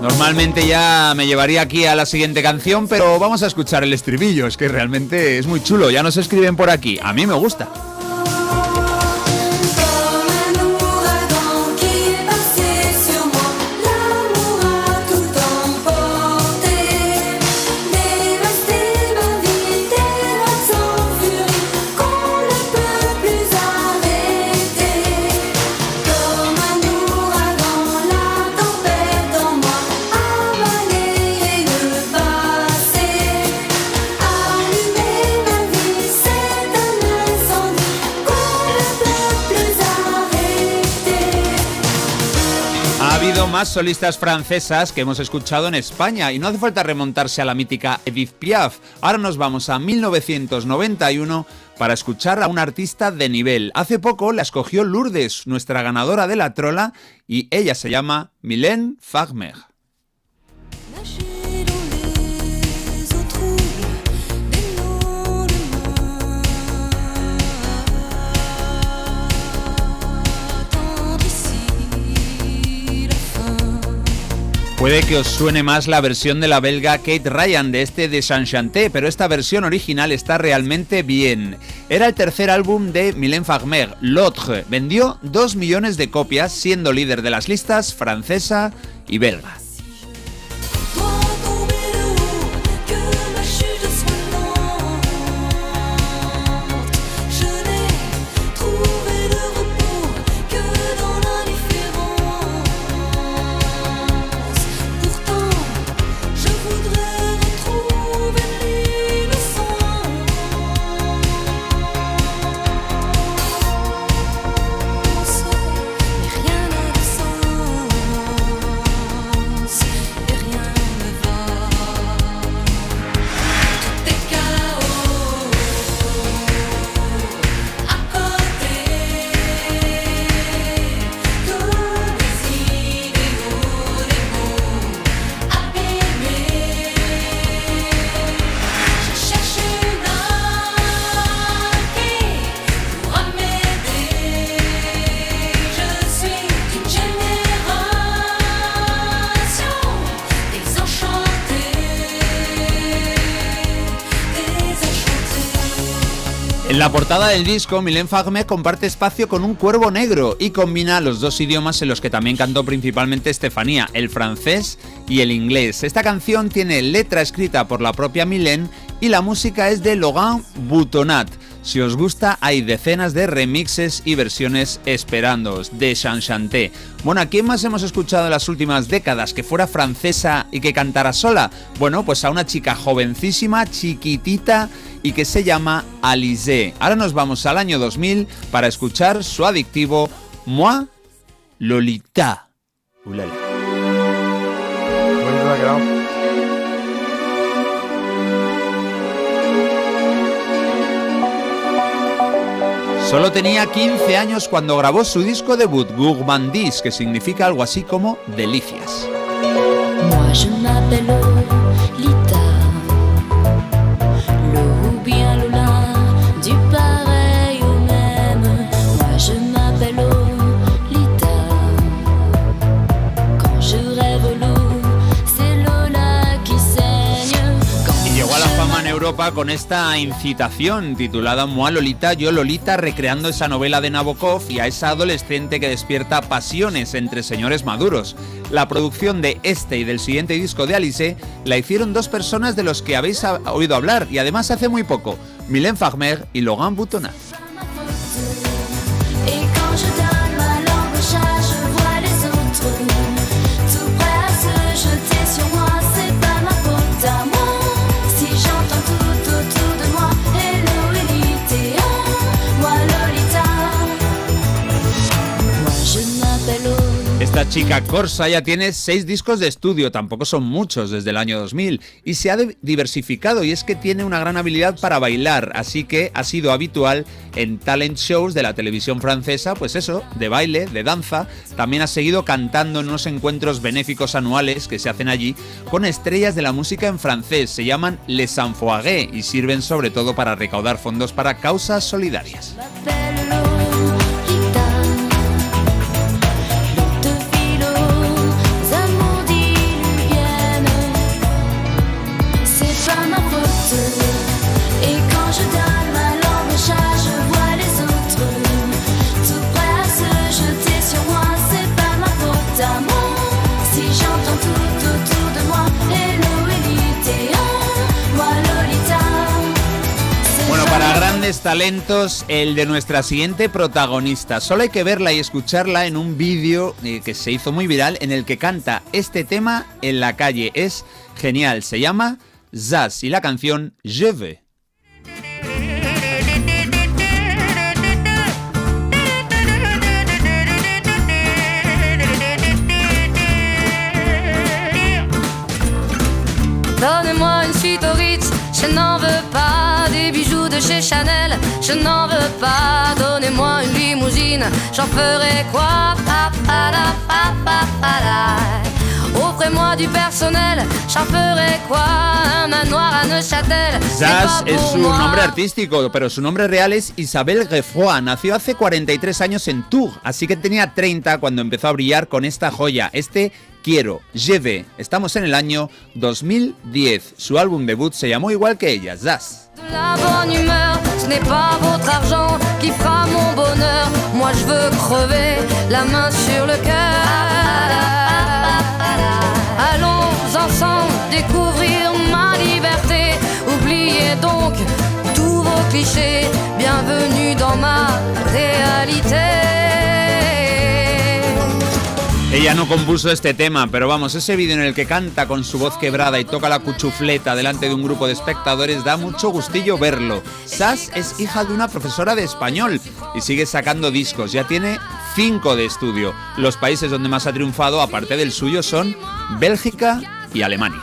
Normalmente ya me llevaría aquí a la siguiente canción, pero vamos a escuchar el estribillo, es que realmente es muy chulo, ya nos escriben por aquí, a mí me gusta. Más solistas francesas que hemos escuchado en España y no hace falta remontarse a la mítica Edith Piaf. Ahora nos vamos a 1991 para escuchar a una artista de nivel. Hace poco la escogió Lourdes, nuestra ganadora de la trola, y ella se llama Mylène Farmer. Puede que os suene más la versión de la belga Kate Ryan de este de Saint-Chanté, pero esta versión original está realmente bien. Era el tercer álbum de Mylène Farmer, L'Autre. Vendió 2 millones de copias, siendo líder de las listas francesa y belga. La portada del disco, Mylène Farmer comparte espacio con un cuervo negro y combina los dos idiomas en los que también cantó principalmente Estefanía, el francés y el inglés. Esta canción tiene letra escrita por la propia Mylène y la música es de Laurent Boutonat. Si os gusta, hay decenas de remixes y versiones esperándoos de Chanchanté. Bueno, ¿a quién más hemos escuchado en las últimas décadas que fuera francesa y que cantara sola? Bueno, pues a una chica jovencísima, chiquitita y que se llama Alizé. Ahora nos vamos al año 2000 para escuchar su adictivo Moi Lolita. Ulala. Solo tenía 15 años cuando grabó su disco debut, Gourmandise, que significa algo así como delicias. Con esta incitación titulada Moi Lolita, yo Lolita, recreando esa novela de Nabokov y a esa adolescente que despierta pasiones entre señores maduros. La producción de este y del siguiente disco de Alice la hicieron dos personas de los que habéis oído hablar y además hace muy poco, Mylène Farmer y Logan Boutonat. Chica Corsa ya tiene seis discos de estudio, tampoco son muchos desde el año 2000, y se ha diversificado y es que tiene una gran habilidad para bailar, así que ha sido habitual en talent shows de la televisión francesa, pues eso, de baile, de danza, también ha seguido cantando en unos encuentros benéficos anuales que se hacen allí con estrellas de la música en francés, se llaman Les Enfoirés y sirven sobre todo para recaudar fondos para causas solidarias. Talentos, el de nuestra siguiente protagonista. Solo hay que verla y escucharla en un vídeo eh, que se hizo muy viral en el que canta este tema en la calle. Es genial, se llama Zaz y la canción Je veux. Donnez-moi je n'en veux pas des bijoux de chez Chanel, je n'en veux pas. Donnez-moi une limousine, j'en ferai quoi Pa, pa, la, pa, pa, pa, la. Offrez-moi du personnel, j'en ferai quoi Un manoir à Neuchâtel, c'est Zaz pas es su nombre artístico, pero su nombre real es Isabel Geoffroy. Nació hace 43 años en Tours, así que tenía 30 cuando empezó a brillar con esta joya, este Quiero, Lleve. Estamos en el año 2010. Su álbum debut se llamó igual que ella, Zaz. De la bonne humeur, ce n'est pas votre argent qui fera mon bonheur. Moi je veux crever la main sur le cœur. Allons ensemble découvrir ma liberté. Oubliez donc tous vos clichés. Bienvenue dans ma réalité. Ella no compuso este tema, pero vamos, ese vídeo en el que canta con su voz quebrada y toca la cuchufleta delante de un grupo de espectadores da mucho gustillo verlo. Sass es hija de una profesora de español y sigue sacando discos, ya tiene cinco de estudio. Los países donde más ha triunfado, aparte del suyo, son Bélgica y Alemania.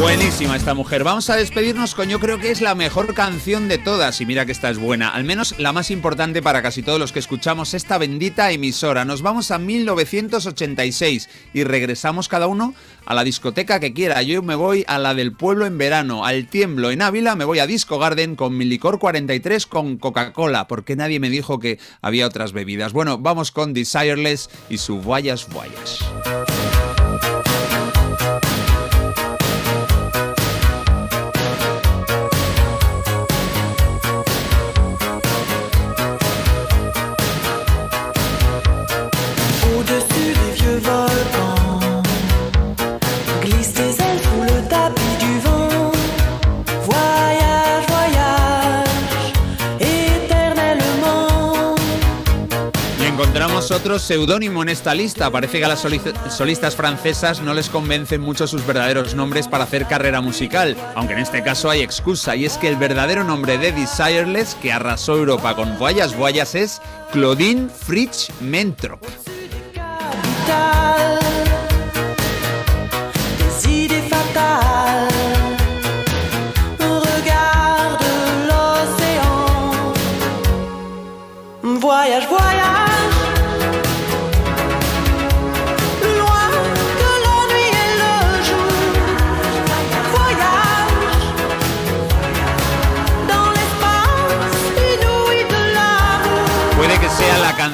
Buenísima esta mujer. Vamos a despedirnos con yo creo que es la mejor canción de todas. Y mira que esta es buena. Al menos la más importante para casi todos los que escuchamos esta bendita emisora. Nos vamos a 1986 y regresamos cada uno a la discoteca que quiera. Yo me voy a la del pueblo en verano, al tiemblo en Ávila, me voy a Disco Garden con mi licor 43 con Coca-Cola, porque nadie me dijo que había otras bebidas. Bueno, vamos con Desireless y su Guayas Guayas. Otro seudónimo en esta lista. Parece que a las soli- solistas francesas no les convencen mucho sus verdaderos nombres para hacer carrera musical, aunque en este caso hay excusa, y es que el verdadero nombre de Desireless, que arrasó Europa con Voyas Voyas, es Claudine Fritsch Mentrop.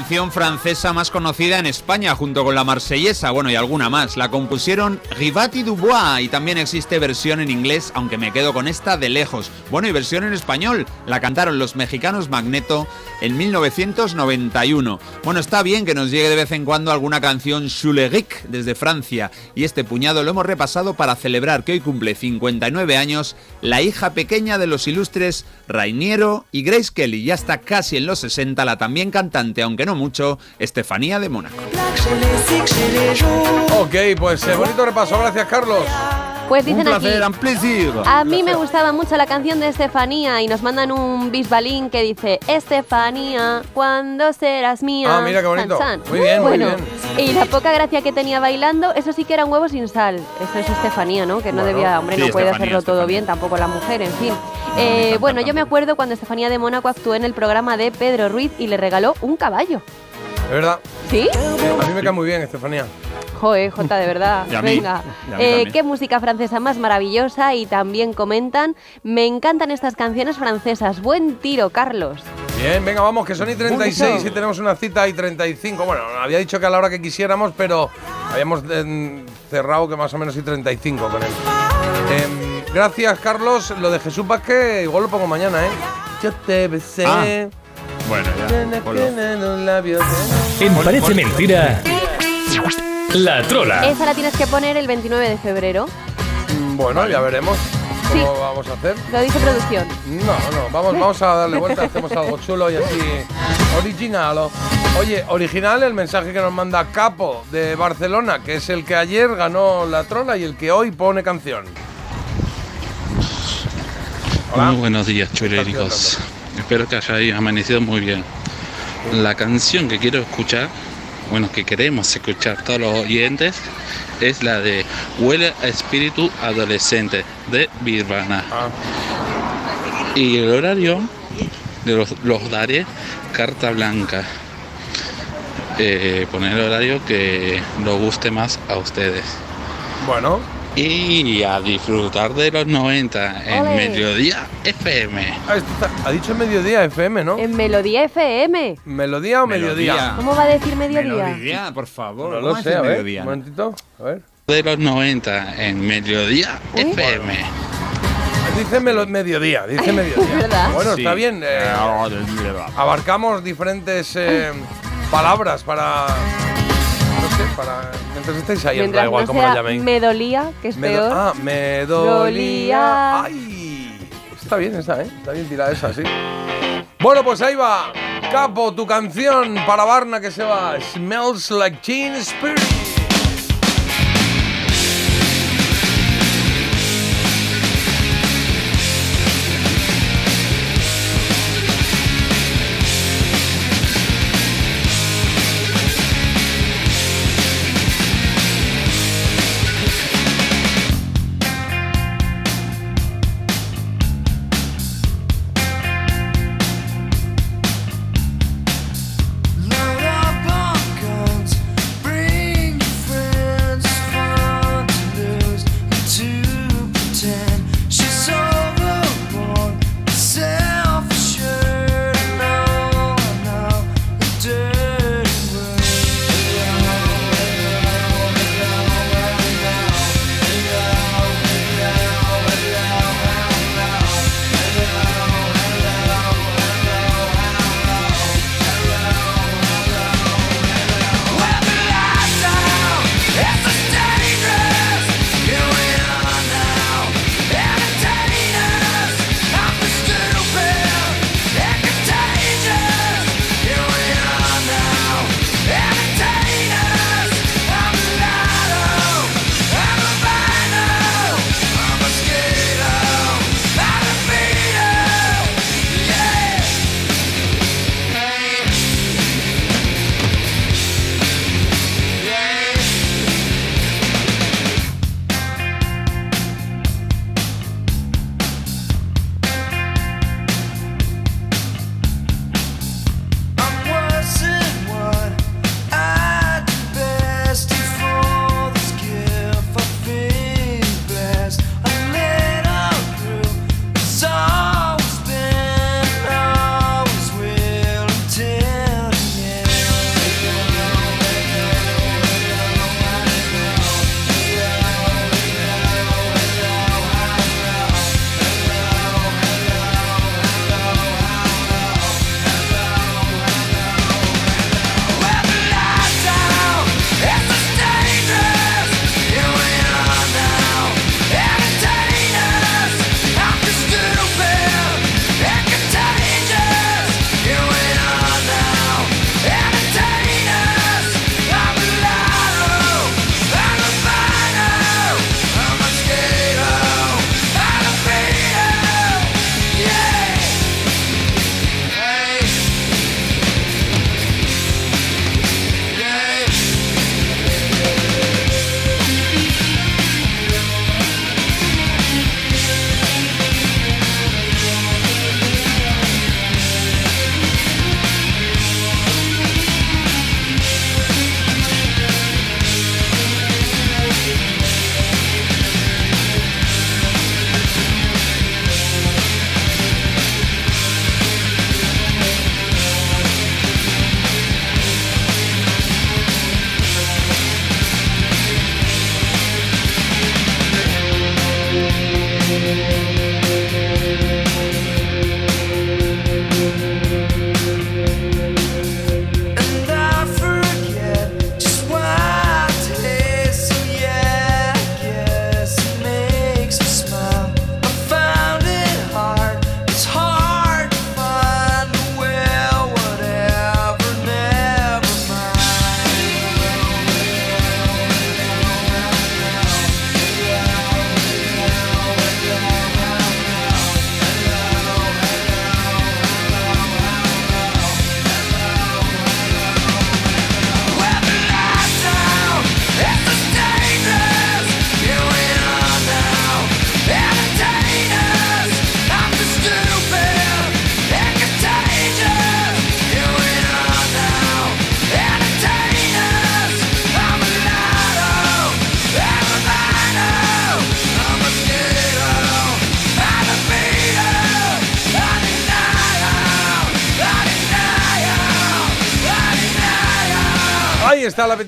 Canción francesa más conocida en España, junto con la marsellesa, bueno, y alguna más. La compusieron Rivati Dubois y también existe versión en inglés, aunque me quedo con esta de lejos. Bueno, y versión en español. La cantaron los mexicanos Magneto en 1991. Bueno, está bien que nos llegue de vez en cuando alguna canción Chuleric desde Francia, y este puñado lo hemos repasado para celebrar que hoy cumple 59 años la hija pequeña de los ilustres Rainiero y Grace Kelly. Ya está casi en los 60 la también cantante, aunque no mucho, Estefanía de Mónaco. Ok, pues eh, bonito repaso. Gracias, Carlos. Pues dicen aquí, un plaisir. a mí me gustaba mucho la canción de Estefanía y nos mandan un bisbalín que dice Estefanía, ¿cuándo serás mía? Ah, mira qué bonito. Muy bien, muy bueno, bien. Y la poca gracia que tenía bailando, eso sí que era un huevo sin sal. Eso es Estefanía, ¿no? Que no Bueno, debía, hombre, sí, no puede Estefanía, hacerlo todo bien, tampoco la mujer, en fin. Eh, bueno, yo me acuerdo cuando Estefanía de Mónaco actuó en el programa de Pedro Ruiz y le regaló un caballo. Es verdad. ¿Sí? A mí me cae muy bien, Estefanía. Joder, Jota, de verdad. Y a mí. Venga. Y a mí Eh, qué música francesa más maravillosa y también comentan, me encantan estas canciones francesas. Buen tiro, Carlos. Bien, venga, vamos, que son y 36 y tenemos una cita y 35. Bueno, había dicho que a la hora que quisiéramos, pero habíamos eh, cerrado que más o menos y 35 con él. Em, gracias, Carlos. Lo de Jesús Vázquez, igual lo pongo mañana, ¿eh? Yo te besé. Ah, Bueno, En Parece Mentira, La Trola. Esa la tienes que poner el 29 de febrero. Mm, Bueno, ya veremos Sí. cómo vamos a hacer. Lo dice producción. No, no, vamos, vamos a darle vuelta, hacemos algo chulo y así original. Oye, original el mensaje que nos manda Capo de Barcelona, que es el que ayer ganó la trola y el que hoy pone canción. Hola. Muy buenos días, chuléricos. Espero que hayáis amanecido muy bien. La canción que quiero escuchar, bueno, que queremos escuchar todos los oyentes, es la de Huele a espíritu adolescente de Birvana. Y el horario de los, los daré carta blanca. Eh, poner el horario que nos guste más a ustedes. Bueno. Y a disfrutar de los 90 en Ole. Mediodía FM. Ah, está- ha dicho mediodía FM, ¿no? En Melodía FM. ¿Melodía o mediodía? ¿Cómo va a decir mediodía? Melodía, por favor. No ¿cómo lo sé, a ver. mediodía? Un momentito. A ver. De los 90 en Mediodía FM. Dice melo- mediodía, dice mediodía. ¿Verdad? Bueno, Sí. está bien. eh, abarcamos diferentes eh, palabras para. Para. Mientras estéis ahí, da Mientras igual no cómo sea llaméis. me dolía, que es Me peor. ah, me dolía. Dolía. Ay, está bien esa, ¿eh? Está bien tirada esa, sí. Bueno, pues ahí va. Capo, tu canción para Barna que se va. Smells like Teen Spirit.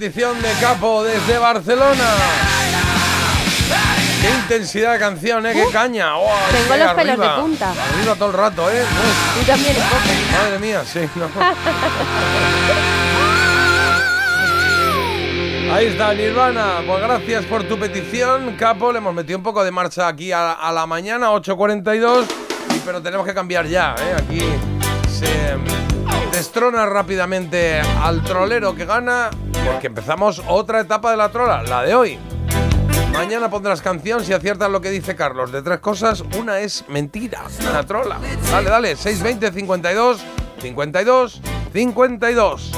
Petición de Capo desde Barcelona. Qué intensidad de canción, ¿eh? Qué caña. ¡Oh, Tengo los pelos de punta. Arriba todo el rato, ¿eh? Tú también poco. madre mía, sí. no. Ahí está, Nirvana. Pues gracias por tu petición, Capo. Le hemos metido un poco de marcha aquí a, a la mañana, 8.42. y- Pero tenemos que cambiar ya, ¿eh? Aquí se mm, destrona rápidamente al trolero que gana, porque empezamos otra etapa de la trola, la de hoy. Mañana pondrás canción si aciertas lo que dice Carlos. De tres cosas, una es mentira, una trola. Dale, dale, 620 52 52 52.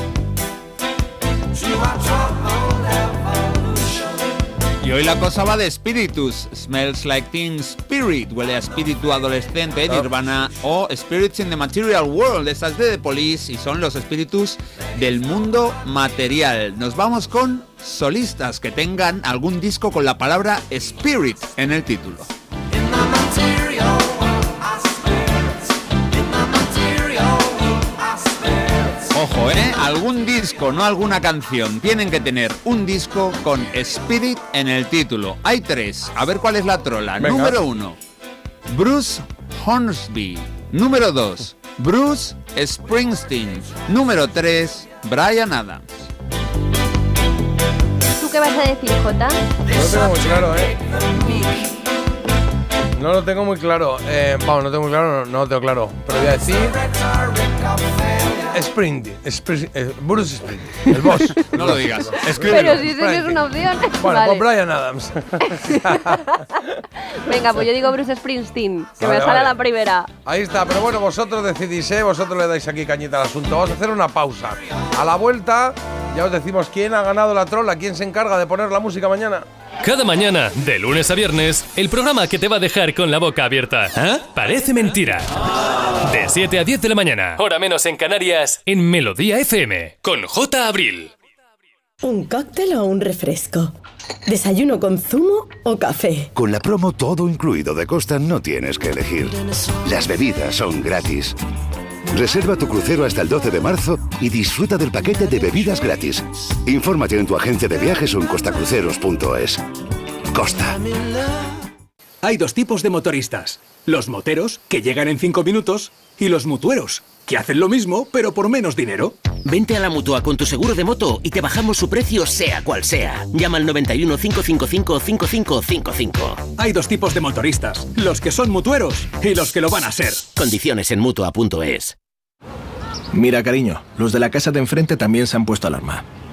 Y hoy la cosa va de espíritus. Smells like teen spirit. Huele a espíritu adolescente, Nirvana. O Spirits in the Material World. Estas de The Police. Y son los espíritus del mundo material. Nos vamos con solistas que tengan algún disco con la palabra spirit en el título. Ojo, ¿eh? Algún disco, no alguna canción. Tienen que tener un disco con Spirit en el título. Hay tres. A ver cuál es la trola. Venga. Número uno, Bruce Hornsby. Número dos, Bruce Springsteen. Número tres, Brian Adams. ¿Tú qué vas a decir, Jota? No lo tengo muy claro, ¿eh? No lo tengo muy claro. Eh, vamos, no tengo muy claro, no, no lo tengo claro. Pero voy a decir. Sprint, Spring- eh, Bruce Sprint, el boss. No lo digas. Pero si eso no es una opción. Bueno, Vale. pues Brian Adams. Venga, pues yo digo Bruce Springsteen, que Vale, me sale vale. la primera. Ahí está, pero bueno, vosotros decidís, ¿eh? vosotros le dais aquí cañita al asunto. Vamos a hacer una pausa. A la vuelta, ya os decimos quién ha ganado la trola, quién se encarga de poner la música mañana. Cada mañana, de lunes a viernes, el programa que te va a dejar con la boca abierta. ¿Ah? Parece mentira. De 7 a 10 de la mañana, hora menos en Canarias, en Melodía FM, con J. Abril. ¿Un cóctel o un refresco? ¿Desayuno con zumo o café? Con la promo todo incluido de Costa no tienes que elegir. Las bebidas son gratis. Reserva tu crucero hasta el 12 de marzo y disfruta del paquete de bebidas gratis. Infórmate en tu agencia de viajes o en costacruceros.es. Costa. Hay dos tipos de motoristas. Los moteros, que llegan en 5 minutos, y los mutueros, que hacen lo mismo, pero por menos dinero. Vente a la mutua con tu seguro de moto y te bajamos su precio, sea cual sea. Llama al 91 555 5555. Hay dos tipos de motoristas. Los que son mutueros y los que lo van a ser. Condiciones en mutua.es. Mira, cariño, los de la casa de enfrente también se han puesto alarma.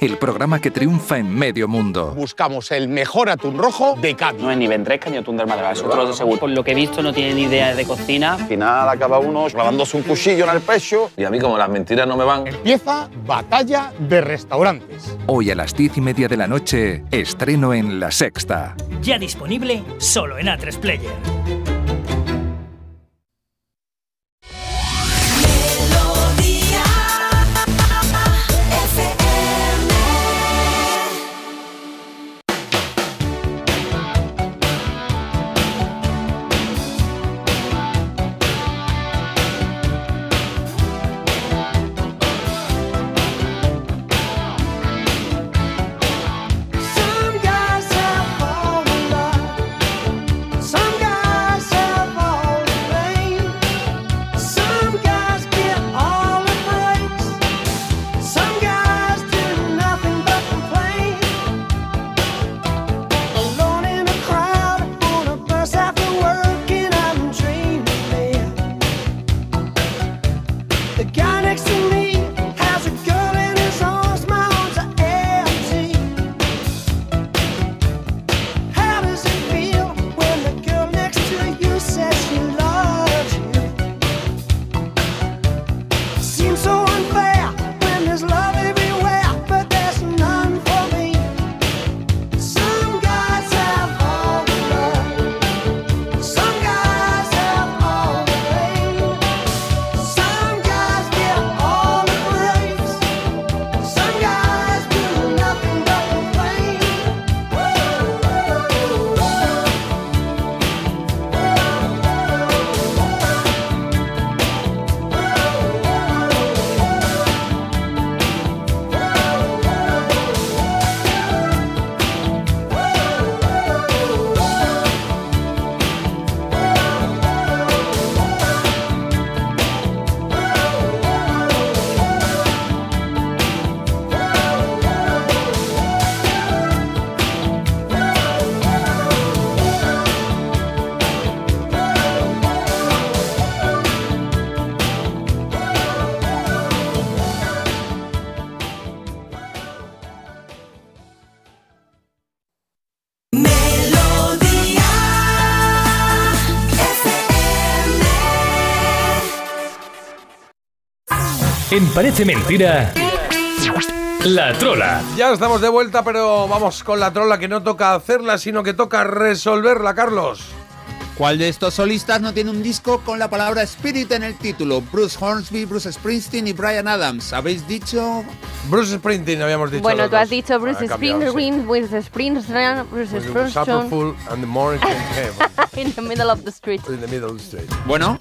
El programa que triunfa en medio mundo. Buscamos el mejor atún rojo de Cádiz. No es ni ventresca ni atún del Málaga, eso te lo aseguro. Por lo que he visto no tiene ni idea de cocina. Al final acaba uno clavándose un cuchillo en el pecho. Y a mí como las mentiras no me van. Empieza Batalla de Restaurantes. Hoy a las diez y media de la noche, estreno en La Sexta. Ya disponible solo en A3 Player. En Parece Mentira, La Trola. Ya estamos de vuelta, pero vamos con la trola que no toca hacerla, sino que toca resolverla, Carlos. ¿Cuál de estos solistas no tiene un disco con la palabra Spirit en el título? Bruce Hornsby, Bruce Springsteen y Brian Adams. ¿Habéis dicho? Bruce Springsteen, habíamos dicho. Bueno, tú has dicho Bruce cambiado, sí. Springsteen, Bruce Springsteen, Bruce Springsteen, and the morning came in the middle of the street. in the middle street. Bueno,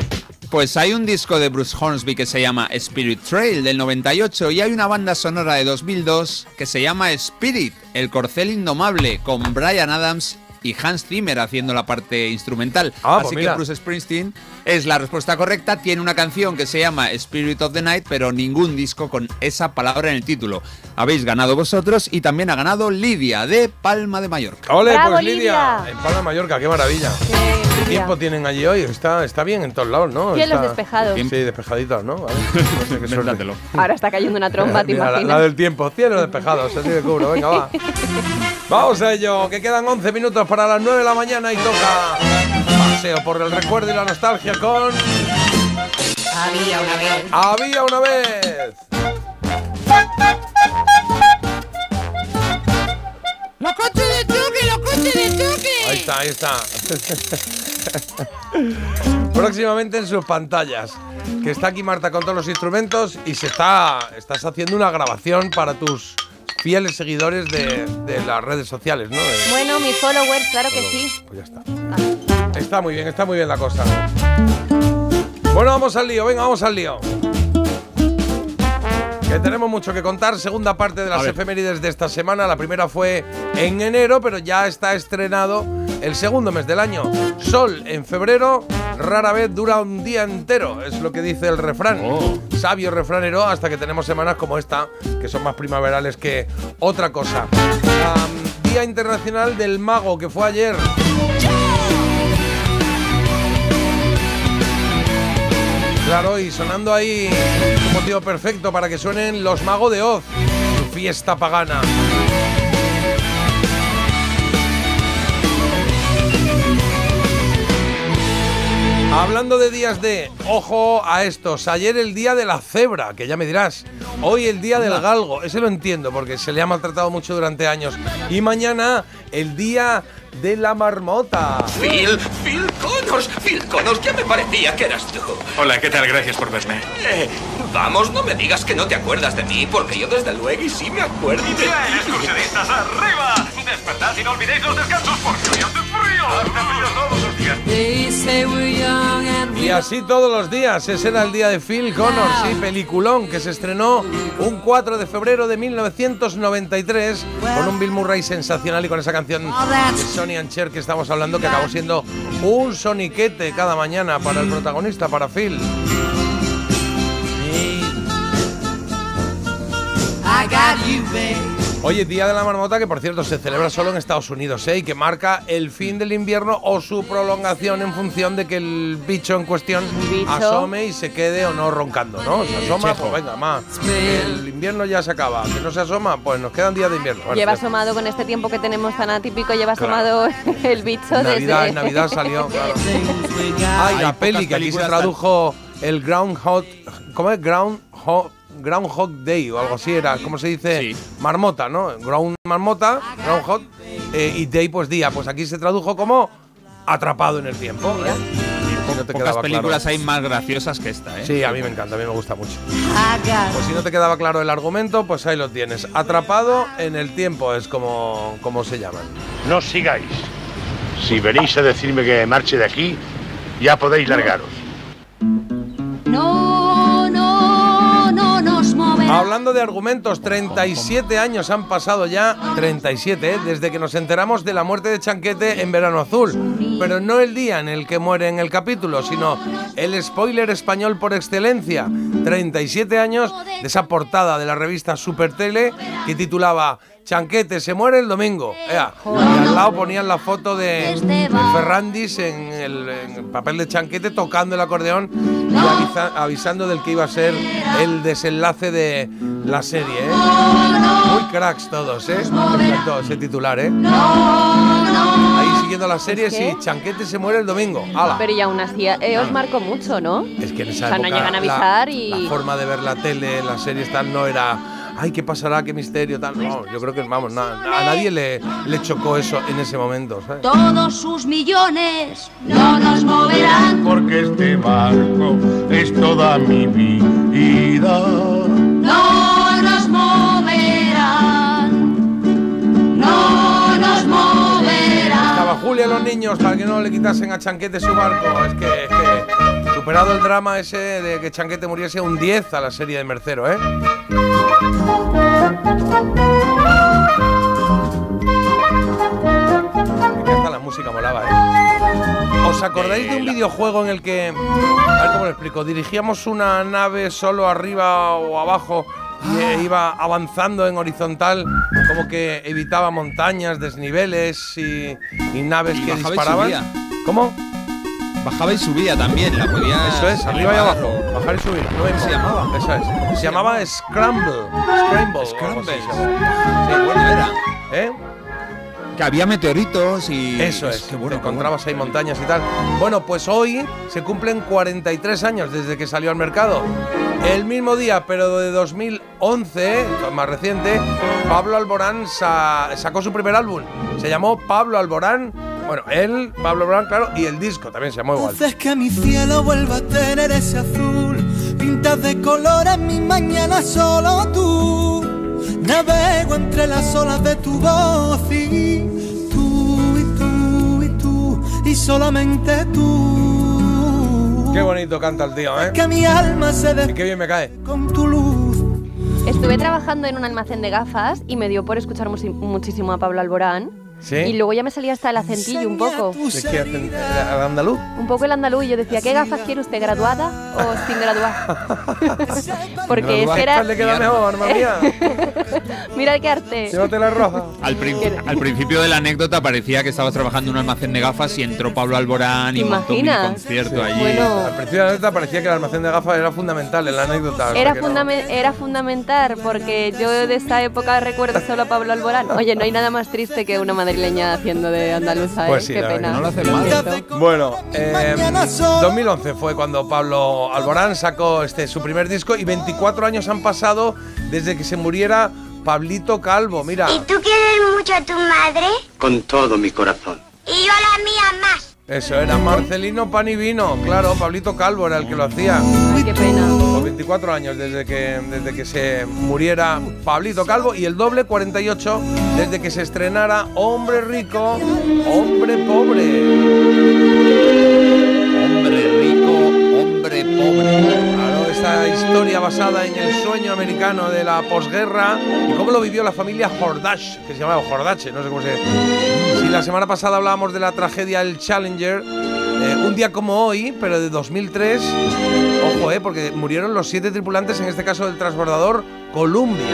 pues hay un disco de Bruce Hornsby que se llama Spirit Trail del 98 y hay una banda sonora de 2002 que se llama Spirit, el corcel indomable, con Brian Adams y Hans Zimmer haciendo la parte instrumental. Ah, Así pues que mira. Bruce Springsteen es la respuesta correcta. Tiene una canción que se llama Spirit of the Night, pero ningún disco con esa palabra en el título. Habéis ganado vosotros y también ha ganado Lidia de Palma de Mallorca. Ole, ¡Bravo, pues Lidia, Lidia! en Palma de Mallorca, qué maravilla. ¿Qué tiempo tienen allí hoy? Está, está bien en todos lados, ¿no? Cielos Está- despejados. Sí, despejaditos, ¿no? Vale. No sé qué. Ahora está cayendo una tromba, ¿te Mira, la, imaginas? la del tiempo, cielos despejados, así de cubro, venga, va. Vamos a ello, que quedan 11 minutos para las 9 de la mañana y toca paseo por el recuerdo y la nostalgia con... Había una vez. Había una vez. ¡Los coches de Chucky! ¡Los coches de Chucky! Ahí está, ahí está. Próximamente en sus pantallas. Que está aquí Marta con todos los instrumentos y se está. Estás haciendo una grabación para tus fieles seguidores de, de las redes sociales, ¿no? De- Bueno, mis followers, claro que sí. Pues ya está. Está muy bien, está muy bien la cosa. Bueno, vamos al lío, venga, vamos al lío. Que tenemos mucho que contar. Segunda parte de las efemérides de esta semana. La primera fue en enero, pero ya está estrenado el segundo mes del año. Sol en febrero, rara vez dura un día entero, es lo que dice el refrán. Sabio refranero hasta que tenemos semanas como esta, que son más primaverales que otra cosa. Día Internacional del Mago, que fue ayer. Claro, y sonando ahí un motivo perfecto para que suenen los Magos de Oz, su fiesta pagana. Hablando de días de, ojo a estos, ayer el día de la cebra, que ya me dirás, hoy el día del galgo, ese lo entiendo porque se le ha maltratado mucho durante años, y mañana el día de la marmota. Phil, Phil Connors, Phil Connors, ya me parecía que eras tú. Hola, ¿qué tal? Gracias por verme. Eh, vamos, no me digas que no te acuerdas de mí, porque yo desde luego y sí me acuerdo de ti. excursionistas, arriba! Despertad y no olvidéis los descansos porque hoy Y así todos los días, ese era el día de Phil Connors, sí, peliculón, que se estrenó un 4 de febrero de 1993 con un Bill Murray sensacional y con esa canción de Sonny and Cher que estamos hablando que acabó siendo un soniquete cada mañana para el protagonista, para Phil. I got you, babe. Oye, Día de la Marmota, que por cierto se celebra solo en Estados Unidos, ¿eh? y que marca el fin del invierno o su prolongación en función de que el bicho en cuestión Bicho. asome y se quede o no roncando, ¿no? Se asoma, pues venga, más. El invierno ya se acaba. Que no se asoma, pues nos quedan días de invierno. Bueno, Lleva asomado con este tiempo que tenemos tan atípico, lleva Claro. asomado el bicho Navidad, desde... en Navidad salió, claro. Ay, la Hay peli que aquí se tradujo el Groundhog. ¿Cómo es? Groundhog. Groundhog Day o algo así era, ¿cómo se dice? Marmota, ¿no? Ground marmota, Groundhog, eh, y Day pues día. Pues aquí se tradujo como atrapado en el tiempo. ¿eh? Y no te Pocas quedaba películas claro. hay más graciosas que esta, ¿eh? Sí, a mí me encanta, a mí me gusta mucho. Pues si no te quedaba claro el argumento, pues ahí lo tienes. Atrapado en el tiempo es como, como se llaman. No sigáis. Si venís a decirme que marche de aquí, ya podéis largaros. Hablando de argumentos, 37 años han pasado ya, 37, ¿eh? desde que nos enteramos de la muerte de Chanquete en Verano Azul. Pero no el día en el que muere en el capítulo, sino el spoiler español por excelencia. 37 años de esa portada de la revista Super Tele que titulaba Chanquete se muere el domingo. Ea, y al lado ponían la foto de, de Ferrandis en el, en el papel de Chanquete tocando el acordeón avisa- avisando del que iba a ser el desenlace de, la serie, ¿eh? Muy cracks todos, ¿eh? Me encantó ese titular, ¿eh? Ahí siguiendo la serie, ¿Es que? sí, Chanquete se muere el domingo. ¡Hala! Pero y aún así, eh, os marcó mucho, ¿no? Es que en esa O sea, no llegan a la- avisar y- La forma de ver la tele, las series tal, no era. Ay, ¿qué pasará? ¿Qué misterio? Tal. No, yo creo que, vamos, na- a nadie le, le chocó eso en ese momento, ¿sabes? Todos sus millones no nos moverán. Porque este barco es toda mi vida. No nos moverán. No nos moverán. Estaba Julia los niños para que no le quitasen a Chanquete su barco. Es que, es que superado el drama ese de que Chanquete muriese un 10 a la serie de Mercero, ¿eh? Hasta la música molaba, ¿eh? ¿Os acordáis de un videojuego en el que, a ver cómo lo explico, dirigíamos una nave solo arriba o abajo y eh, iba avanzando en horizontal, como que evitaba montañas, desniveles y, y naves Y que disparaban? ¿Cómo? Bajaba y subía también, la podía. Eso es, arriba y abajo, bajar y subir. No se llamaba? Eso es. Se llamaba Scramble. Scramble. Scramble. Sí, bueno era. ¿Eh? Que había meteoritos y. Eso es, Qué bueno, encontrabas ahí montañas y tal. Bueno, pues hoy se cumplen 43 años desde que salió al mercado. El mismo día, pero de 2011, más reciente, Pablo Alborán sa- sacó su primer álbum. Se llamó Pablo Alborán. Bueno, él, Pablo Alborán, claro, y el disco también se llamó igual. Haces que mi cielo vuelva a tener ese azul. Pintas de colores mi mañana solo tú. Navego entre las olas de tu voz y tú y tú y tú y solamente tú. Qué bonito canta el tío, ¿eh? Que mi alma se Y qué bien me cae. con tu luz. Estuve trabajando en un almacén de gafas y me dio por escuchar muchísimo a Pablo Alborán. ¿Sí? Y luego ya me salía hasta el acentillo un poco. ¿De qué hacen? ¿Al andaluz? Un poco el andaluz. Y yo decía, ¿qué gafas quiere usted? ¿Graduada o sin graduar? Porque ese era... Le queda mejor, mía. Mira qué arte. Llévatela roja. Al, prin- al principio de la anécdota parecía que estabas trabajando en un almacén de gafas y entró Pablo Alborán y ¿Te montó un concierto allí. Bueno. Al principio de la anécdota parecía que el almacén de gafas era fundamental en la anécdota. Era, que no. fundamen- era fundamental porque yo de esa época recuerdo solo a Pablo Alborán. Oye, no hay nada más triste que una madrileña haciendo de andaluza, ¿eh? Pues sí, Qué pena. que no lo hace mal. Bueno, eh, 2011 fue cuando Pablo Alborán sacó este su primer disco y 24 años han pasado desde que se muriera Pablito Calvo. Mira, ¿Y tú quieres mucho a tu madre? Con todo mi corazón. Y yo a la mía más. Eso era Marcelino Panivino. Claro, Pablito Calvo era el que lo hacía. Ay, qué pena. Por 24 años desde que, desde que se muriera Pablito Calvo y el doble 48 desde que se estrenara Hombre Rico, Hombre Pobre. Hombre rico, hombre pobre. Esta historia basada en el sueño americano de la posguerra y cómo lo vivió la familia Hordash, que se llamaba Hordache, no sé cómo se. Si la semana pasada hablábamos de la tragedia El Challenger, eh, un día como hoy, pero de 2003, ojo, eh, porque murieron los siete tripulantes, en este caso del transbordador Columbia.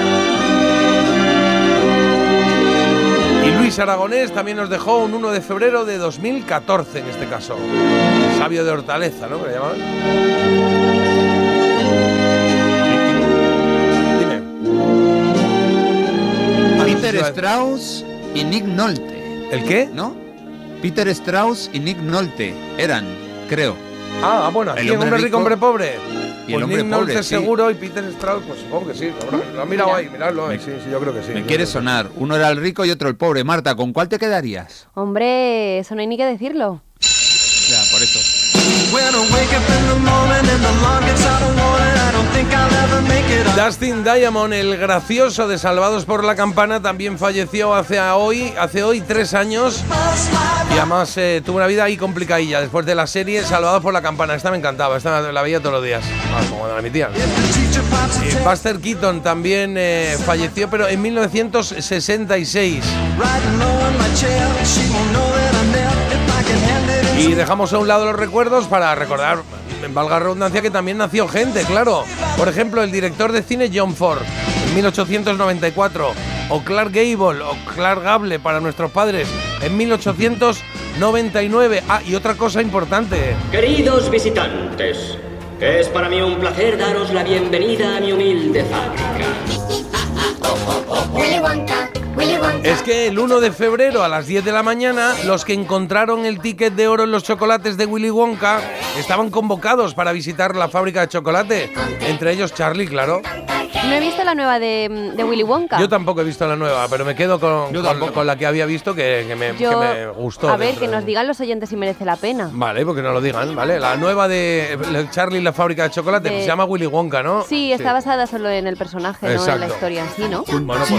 Y Luis Aragonés también nos dejó un 1 de febrero de 2014, en este caso. Sabio de Hortaleza, ¿no? Que le llamaban. Peter Strauss y Nick Nolte. ¿El qué? ¿No? Peter Strauss y Nick Nolte eran, creo. Ah, bueno, aquí El hombre hombre rico, rico hombre pobre. y el Pues hombre Nick Nolte pobre, sí. seguro y Peter Strauss, pues supongo que sí. Lo, lo han mirado ahí, miradlo. eh, Sí, sí, yo creo que sí. Me quiere sonar. Uno era el rico y otro el pobre. Marta, ¿con cuál te quedarías? Hombre, eso no hay ni que decirlo. Ya, por eso. Dustin Diamond, el gracioso de Salvados por la Campana, también falleció hace hoy, hace hoy tres años. Y además eh, tuvo una vida ahí complicadilla después de la serie Salvados por la Campana. Esta me encantaba, esta la veía todos los días. Ah, como la emitían. Eh, Buster Keaton también eh, falleció, pero en 1966. Y dejamos a un lado los recuerdos para recordar, valga la redundancia, que también nació gente, claro. Por ejemplo, el director de cine John Ford, en 1894. O Clark Gable, o Clark Gable para nuestros padres, en 1899. Ah, y otra cosa importante. Queridos visitantes, es para mí un placer daros la bienvenida a mi humilde fábrica. Es que el 1 de febrero a las 10 de la mañana, los que encontraron el ticket de oro en los chocolates de Willy Wonka estaban convocados para visitar la fábrica de chocolate. Entre ellos Charlie, claro. No he visto la nueva de, de Willy Wonka. Yo tampoco he visto la nueva, pero me quedo con, con- con la que había visto que, que me, Yo- que me gustó. A ver, que de- nos digan los oyentes si merece la pena. Vale, porque no lo digan, ¿vale? La nueva de Charlie y la fábrica de chocolate De- se llama Willy Wonka, ¿no? Sí, está basada solo en el personaje, no en la historia en sí, ¿no? Bueno, pues,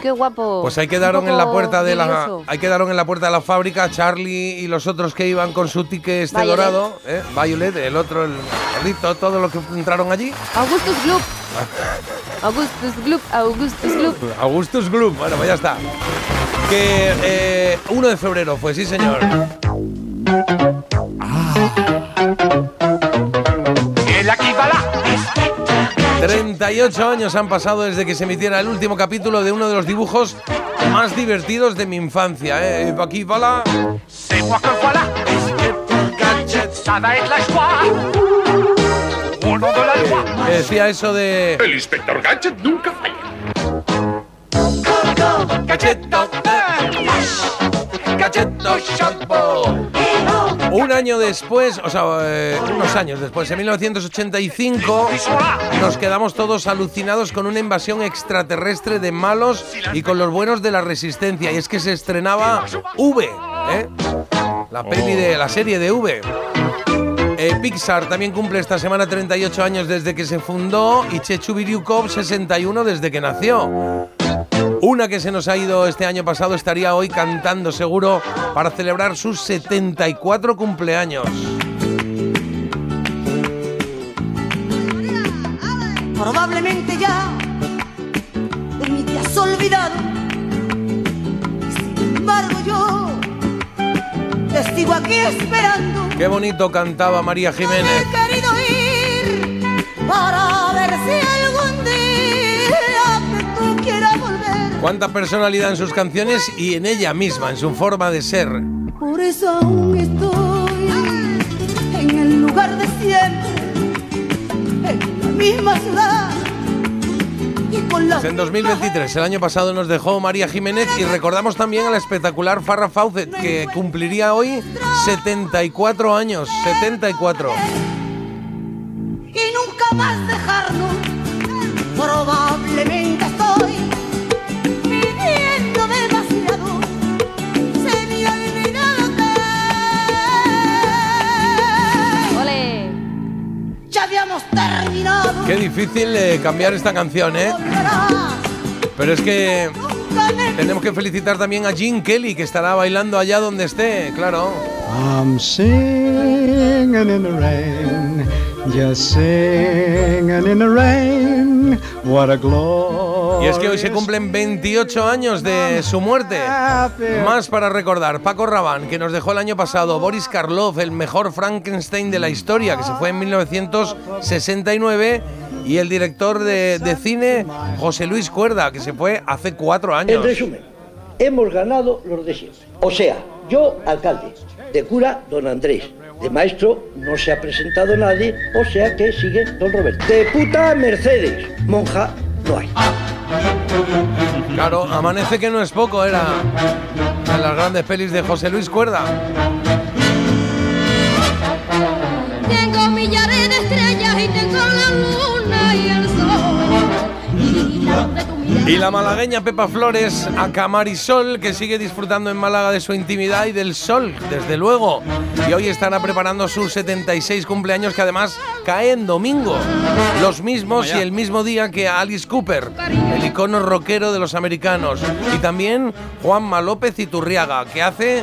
¡Qué guapo! pues ahí quedaron en la puerta de la ahí quedaron en la puerta de la fábrica Charlie y los otros que iban con su ticket este Violet. dorado, ¿eh? Violet, el otro, el gordito, todos los que entraron allí. Augustus Gloop. Augustus Gloop, Augustus Gloop. Augustus Gloop, bueno, pues ya está. Que eh, 1 de febrero fue, sí señor. El aquí va la 38 años han pasado desde que se emitiera el último capítulo de uno de los dibujos más divertidos de mi infancia. ¿eh? Aquí va la... Que que decía eso de... El inspector Gadget nunca falla. Shampoo. Un año después, o sea, eh, unos años después, en 1985, nos quedamos todos alucinados con una invasión extraterrestre de malos y con los buenos de la resistencia. Y es que se estrenaba V, ¿eh? la peli de la serie de V. Eh, Pixar también cumple esta semana 38 años desde que se fundó y Chechu Biryukov 61 desde que nació. Una que se nos ha ido este año pasado estaría hoy cantando seguro para celebrar sus 74 cumpleaños. Probablemente ya te has olvidado. Sin embargo yo te sigo aquí esperando. Qué bonito cantaba María Jiménez. He querido ir para ver si algún día tú quieras volver. Cuánta personalidad en sus canciones y en ella misma, en su forma de ser. Por eso aún estoy en el lugar de siempre, en la misma ciudad en 2023, el año pasado nos dejó María Jiménez y recordamos también a la espectacular Farrah Fawcett que cumpliría hoy 74 años, 74. y nunca más dejarnos. Probablemente Qué difícil eh, cambiar esta canción, ¿eh? Pero es que tenemos que felicitar también a Gene Kelly, que estará bailando allá donde esté, claro. Just singing in the rain. What a glory. Y es que hoy se cumplen 28 años de su muerte. Más para recordar, Paco Rabanne, que nos dejó el año pasado, Boris Karloff, el mejor Frankenstein de la historia, que se fue en 1969, y el director de, de cine, José Luis Cuerda, que se fue hace cuatro años. En resumen, hemos ganado los de siempre. O sea, yo, alcalde, de cura, don Andrés, de maestro, no se ha presentado nadie, o sea que sigue don Roberto. De puta, Mercedes, monja, no hay. Claro, Amanece que no es poco, era de las grandes pelis de José Luis Cuerda. Tengo millares de estrellas y tengo la luna y el sol. Y la Y la malagueña Pepa Flores a Camarisol, que sigue disfrutando en Málaga de su intimidad y del sol, desde luego. Y hoy estará preparando sus 76 cumpleaños, que además cae en domingo. Los mismos y el mismo día que Alice Cooper, el icono rockero de los americanos. Y también Juanma López Iturriaga, que hace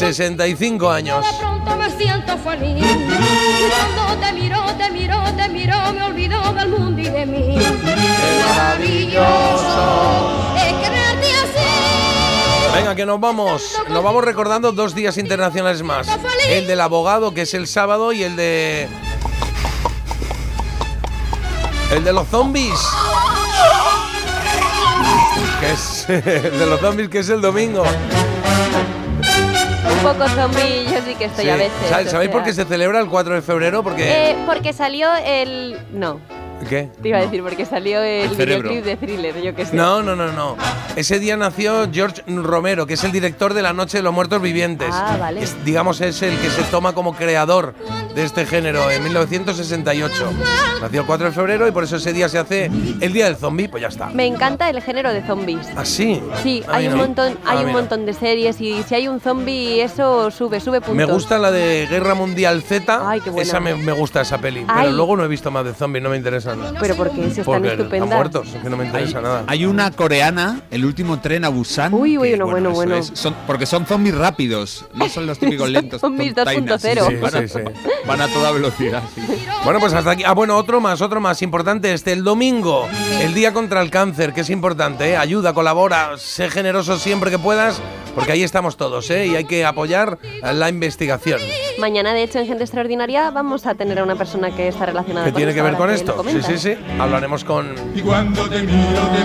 65 años. De pronto me siento feliz. Y cuando te miro, te miro, te miro, me olvido del mundo y de mí. Qué maravilloso es quererte así. Venga, que nos vamos. Nos vamos recordando dos días internacionales más. El del abogado, que es el sábado, y el de. El de los zombies. Que es. El de los zombies, que es el domingo. Un poco zombie, yo sí que estoy Sí. a veces. ¿Sabéis, o por qué se celebra el 4 de febrero? Porque. Eh, porque salió el. No. ¿Qué? Te iba a decir, porque salió el, videoclip de thriller, yo qué sé. No, no, no, no. Ese día nació George Romero, que es el director de La Noche de los Muertos Vivientes. Ah, vale. Es, digamos, es el que se toma como creador de este género en 1968. Nació el 4 de febrero y por eso ese día se hace el Día del Zombie, pues ya está. Me encanta el género de zombies. ¿Ah, sí? Sí, A hay un no. montón, hay un montón de series y si hay un zombie eso sube, sube puntos. Me gusta la de Guerra Mundial Z. Ay, qué buena. Esa me, me gusta esa peli. Ay. Pero luego no he visto más de zombies, no me interesan. Pero porque si están estupendas. muertos, es que no me interesa nada. Hay una coreana, el último tren a Busan. Uy, uy, que, no, bueno, bueno. es- son- porque son zombies rápidos, no son los típicos Son lentos. zombies tontainas, 2.0. sí, van, a, Sí, sí, van a toda velocidad. sí. Bueno, pues hasta aquí. Ah, bueno, otro más, otro más importante. Este, el domingo, el Día contra el Cáncer, que es importante, ¿eh? Ayuda, colabora, sé generoso siempre que puedas, porque ahí estamos todos, ¿eh? Y hay que apoyar la investigación. Mañana, de hecho, en Gente Extraordinaria vamos a tener a una persona que está relacionada ¿Qué con tiene esto, que ver con esto? Sí, sí, sí. Hablaremos con,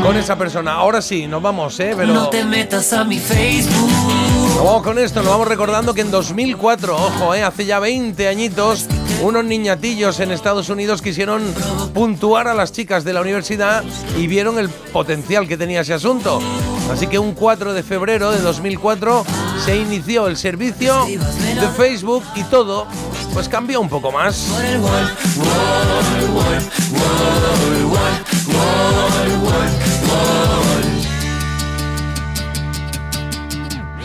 con esa persona. Ahora sí, nos vamos, ¿eh? Pero No te metas a mi Facebook. nos vamos con esto, nos vamos recordando que en 2004, ojo, ¿eh? Hace ya 20 añitos, unos niñatillos en Estados Unidos quisieron puntuar a las chicas de la universidad y vieron el potencial que tenía ese asunto. Así que un 4 de febrero de 2004 se inició el servicio de Facebook y todo pues cambió un poco más.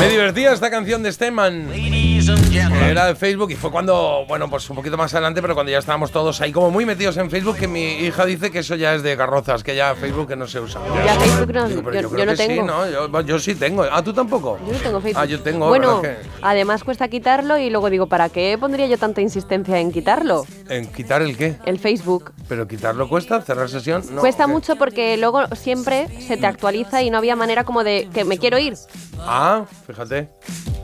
Me divertía esta canción de Steman. Era de Facebook y fue cuando, bueno, pues un poquito más adelante, pero cuando ya estábamos todos ahí como muy metidos en Facebook, que mi hija dice que eso ya es de carrozas, que ya Facebook que no se usa. Ya Facebook no, yo, yo, yo no tengo. Sí, ¿no? Yo, yo sí tengo. Ah, ¿tú tampoco? Yo no tengo Facebook. Ah, yo tengo, Bueno, además cuesta quitarlo y luego digo, ¿para qué pondría yo tanta insistencia en quitarlo? ¿En quitar el qué? El Facebook. ¿Pero quitarlo cuesta? ¿Cerrar sesión? No, cuesta ¿qué? mucho porque luego siempre se te actualiza y no había manera como de que me quiero ir. Ah, fíjate.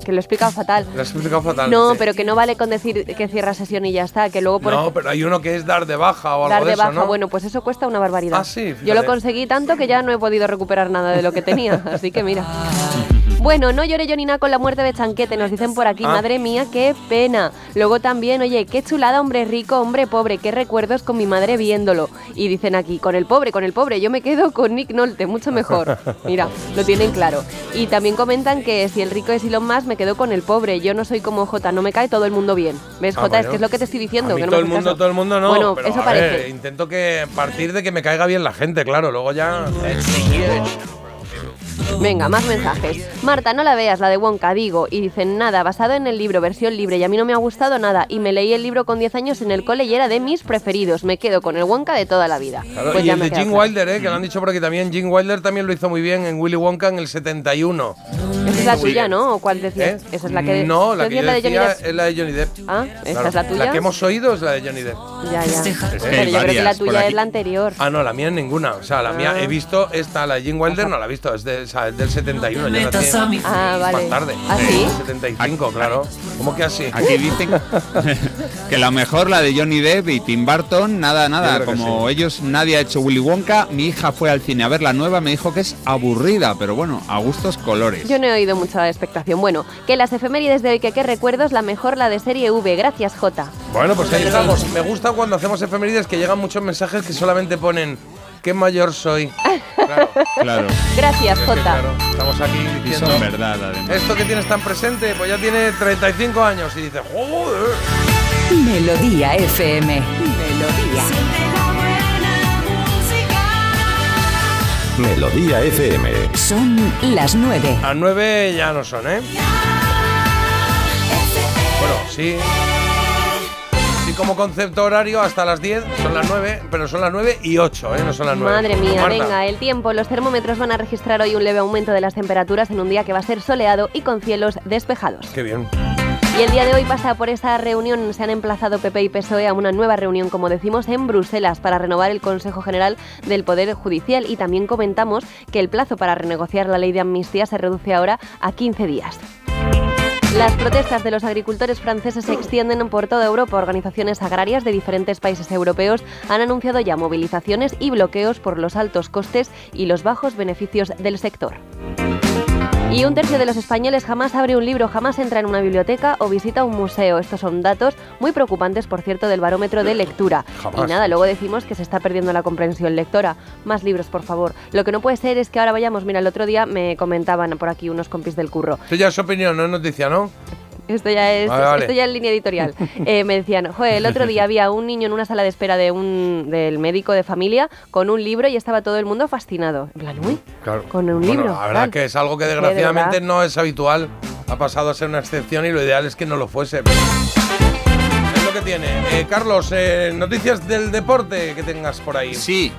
Que lo he explicado fatal. Lo has explicado fatal. No, sí. pero que no vale con decir que cierra sesión y ya está, que luego por No, pero hay uno que es dar de baja o algo dar de, de eso, baja, ¿no? bueno, pues eso cuesta una barbaridad. Ah, sí, Yo lo conseguí tanto que ya no he podido recuperar nada de lo que tenía, así que mira. Bueno, no lloré yo ni nada con la muerte de Chanquete, nos dicen por aquí, Ah. madre mía, qué pena. Luego también, oye, qué chulada, hombre rico, hombre pobre, qué recuerdos con mi madre viéndolo. Y dicen aquí, con el pobre, con el pobre, yo me quedo con Nick Nolte, mucho mejor. Mira, lo tienen claro. Y también comentan que si el rico es Elon Musk, me quedo con el pobre. Yo no soy como J, no me cae todo el mundo bien. ¿Ves, Ah, J? Es que es lo que te estoy diciendo. A mí que no todo me el mundo, caso. todo el mundo no. Bueno, pero, eso a parece. ver, intento que partir de que me caiga bien la gente, claro. Luego ya. Venga, más mensajes. Marta, no la veas, la de Wonka, digo. Y dicen, nada, basado en el libro, versión libre, y a mí no me ha gustado nada. Y me leí el libro con 10 años en el cole y era de mis preferidos. Me quedo con el Wonka de toda la vida. Claro, Pues y ya el me de claro. Wilder, ¿eh? que lo han dicho por aquí también. Gene Wilder también lo hizo muy bien en Willy Wonka en el 71. Esa es la tuya, ¿no? ¿O cuál decías? ¿Eh? Esa es la que. No, ¿tú la que yo decías la de decía es la de Johnny Depp. Ah, ¿esta Claro, es la tuya? La que hemos oído es la de Johnny Depp. Ya, ya. Pero yo creo que la tuya es la anterior. Ah, no, la mía ninguna. O sea, la mía Ah. he visto esta, la de Gene Wilder, no la he visto, es, de, es del 71. Yo nací metas a mi Ah, vale. más tarde. ¿Ah, sí? 75, claro. ¿Cómo que así? Aquí dicen que la mejor, la de Johnny Depp y Tim Burton, nada, nada. Como ellos, nadie ha hecho Willy Wonka. Mi hija fue al cine a ver la nueva, me dijo que es aburrida, pero bueno, a gustos colores. Yo no he oído mucha expectación. Bueno, que las efemérides de hoy, que qué recuerdos, la mejor la de serie V. Gracias, J. Bueno, pues ahí estamos. Me gusta cuando hacemos efemérides que llegan muchos mensajes que solamente ponen qué mayor soy. Claro. Gracias, Es que, J. claro, estamos aquí Y diciendo. son verdad, además. Esto que tienes tan presente, pues ya tiene 35 años y dice, joder. Melodía FM. Melodía. Melodía FM. Son las 9. A 9 ya no son, ¿eh? Bueno, sí. Como concepto horario, hasta las 10 son las 9, pero son las 9 y 8, ¿eh? No son las 9. Madre mía, Marta. venga, el tiempo. Los termómetros van a registrar hoy un leve aumento de las temperaturas en un día que va a ser soleado y con cielos despejados. Qué bien. Y el día de hoy pasa por esta reunión, se han emplazado PP y PSOE a una nueva reunión, como decimos, en Bruselas para renovar el Consejo General del Poder Judicial y también comentamos que el plazo para renegociar la ley de amnistía se reduce ahora a 15 días. Las protestas de los agricultores franceses se extienden por toda Europa. Organizaciones agrarias de diferentes países europeos han anunciado ya movilizaciones y bloqueos por los altos costes y los bajos beneficios del sector. Y un tercio de los españoles jamás abre un libro, jamás entra en una biblioteca o visita un museo. Estos son datos muy preocupantes, por cierto, del barómetro de lectura. Jamás. Y nada, luego decimos que se está perdiendo la comprensión lectora. Más libros, por favor. Lo que no puede ser es que ahora vayamos, mira, el otro día me comentaban por aquí unos compis del curro. Esto ya es opinión, no es noticia, ¿no? Esto ya es, Vale, vale. esto ya es línea editorial. Eh, me decían, joder, el otro día había un niño en una sala de espera de un, del médico de familia con un libro y estaba todo el mundo fascinado. En plan, uy, Claro. con un Bueno, libro. la verdad tal. que es algo que de desgraciadamente no es habitual. Ha pasado a ser una excepción y lo ideal es que no lo fuese. pero Es lo que tiene. Eh, Carlos, eh, noticias del deporte que tengas por ahí. Sí.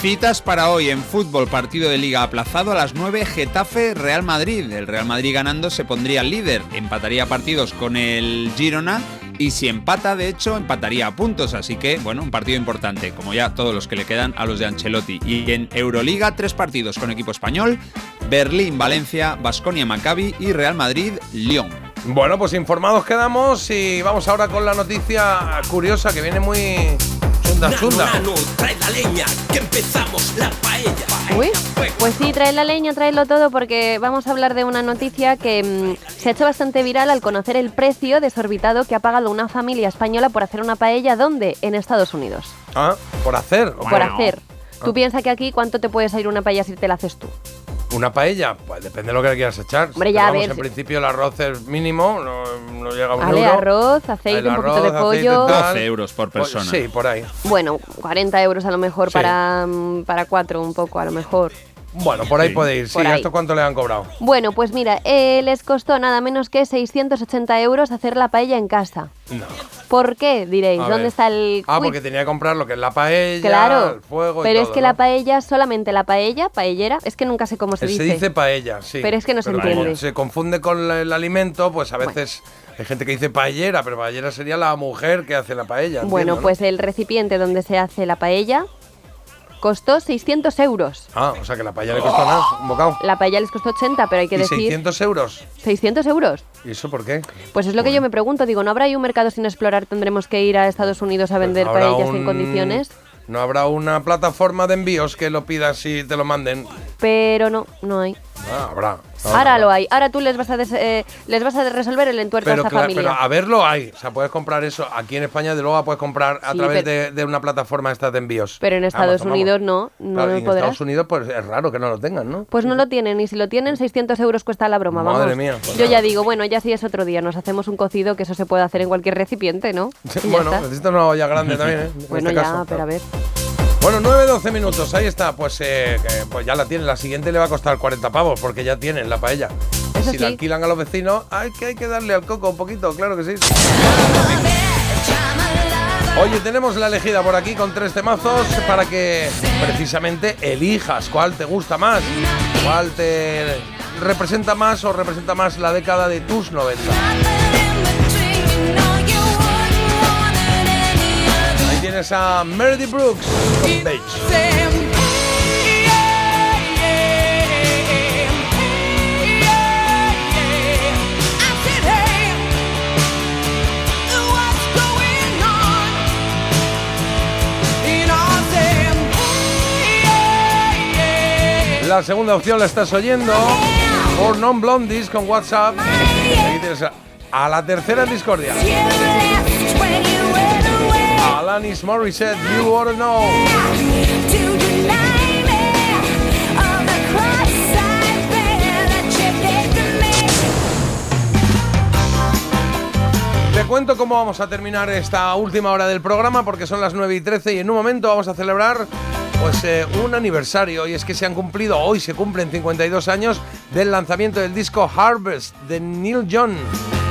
Citas para hoy en fútbol, partido de liga aplazado a las 9, Getafe, Real Madrid. El Real Madrid ganando se pondría líder, empataría partidos con el Girona y si empata, de hecho, empataría a puntos. Así que, bueno, un partido importante, como ya todos los que le quedan a los de Ancelotti. Y en Euroliga, tres partidos con equipo español, Berlín, Valencia, Basconia, Maccabi y Real Madrid, Lyon. Bueno, pues informados quedamos y vamos ahora con la noticia curiosa que viene muy chunda chunda. trae la leña, que empezamos la paella. Uy, pues sí, trae la leña, traedlo todo porque vamos a hablar de una noticia que mm, se ha hecho bastante viral al conocer el precio desorbitado que ha pagado una familia española por hacer una paella, ¿dónde? En Estados Unidos. Ah, por hacer. Por hacer. Tú piensas que aquí cuánto te puede salir una paella si te la haces tú. Una paella, pues depende de lo que le quieras echar. Hombre, ya, a vamos, ver, en si- principio el arroz es mínimo, no, no llega a un Vale, euro. arroz, aceite, El un poquito de arroz, aceite, pollo. tal. 12 euros por Pues, persona. sí, por ahí. Bueno, 40 euros a lo mejor Sí. para, mm, para cuatro, un poco a lo mejor. Bueno, por ahí Sí. puede ir. Sí. ¿esto cuánto le han cobrado? Bueno, pues mira, eh, les costó nada menos que 680 euros hacer la paella en casa. No. ¿Por qué? Diréis, A ¿dónde ver. está el Ah, quid? porque tenía que comprar lo que es la paella, Claro, el fuego y pero es todo, que ¿no? la paella, solamente la paella, paellera, es que nunca sé cómo se Se dice. dice paella, sí. Pero es que no se como entiende. Se confunde con la- el alimento, pues a veces hay gente que dice paellera, pero paellera sería la mujer que hace la paella. Bueno, entiendo, ¿no? pues el recipiente donde se hace la paella costó 600 euros. Ah, o sea que la paella le costó nada, un bocado. La paella les costó 80, pero hay que ¿Y decir... 600 euros? 600 euros. ¿Y eso por qué? Pues es lo que yo me pregunto. Digo, ¿no habrá ahí un mercado sin explorar? ¿Tendremos que ir a Estados Unidos a vender Pues paellas un- en condiciones? No habrá una plataforma de envíos que lo pidas y te lo manden. Pero no, no hay. Ah, habrá. Ahora lo hay. Ahora tú les vas a, des- eh, les vas a resolver el entuerto Pero, a esta cla- familia. pero a verlo hay. O sea, puedes comprar eso. Aquí en España, de luego, puedes comprar a Sí, través de, de una plataforma esta de envíos. Pero en Estados Amazon, vamos. Unidos no, no Claro, en podrás. Estados Unidos, pues es raro que no lo tengan, ¿no? Pues no lo tienen, y si lo tienen, 600 euros cuesta la broma, vamos. Madre mía, pues Yo nada. ya digo, bueno, ya sí es otro día, nos hacemos un cocido, que eso se puede hacer en cualquier recipiente, ¿no? Bueno, necesitas una olla grande también, ¿eh? En Bueno, este ya, caso. pero a ver. Bueno, 9-12 minutos, ahí está. Pues, eh, pues ya la tienen. La siguiente le va a costar 40 pavos porque ya tienen la paella. Eso si la alquilan a los vecinos, hay que, hay que darle al coco un poquito, claro que sí. Oye, tenemos la elegida por aquí con tres temazos para que precisamente elijas cuál te gusta más, cuál te representa más o representa más la década de tus 90. A Meredith Brooks con Beige. La segunda opción la estás oyendo por Non Blondies con WhatsApp. A, la tercera discordia. Alanis Morissette, You Oughta Know. Te cuento cómo vamos a terminar esta última hora del programa porque son las 9 y 13 y en un momento vamos a celebrar Pues eh, un aniversario y es que se han cumplido, hoy se cumplen 52 años del lanzamiento del disco Harvest de Neil Young.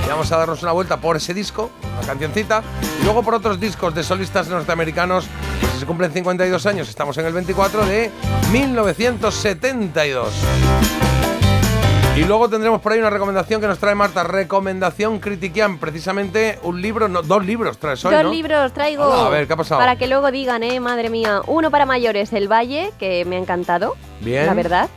Y vamos a darnos una vuelta por ese disco, una cancioncita, y luego por otros discos de solistas norteamericanos. Si se cumplen 52 años, estamos en el 24 de 1972. Y luego tendremos por ahí una recomendación que nos trae Marta, recomendación Critiquian, precisamente un libro, no, dos libros traes hoy, Dos ¿no? libros traigo. A ver, ¿qué ha pasado? Para que luego digan, eh, madre mía. Uno para mayores, El Valle, que me ha encantado. Bien. La verdad.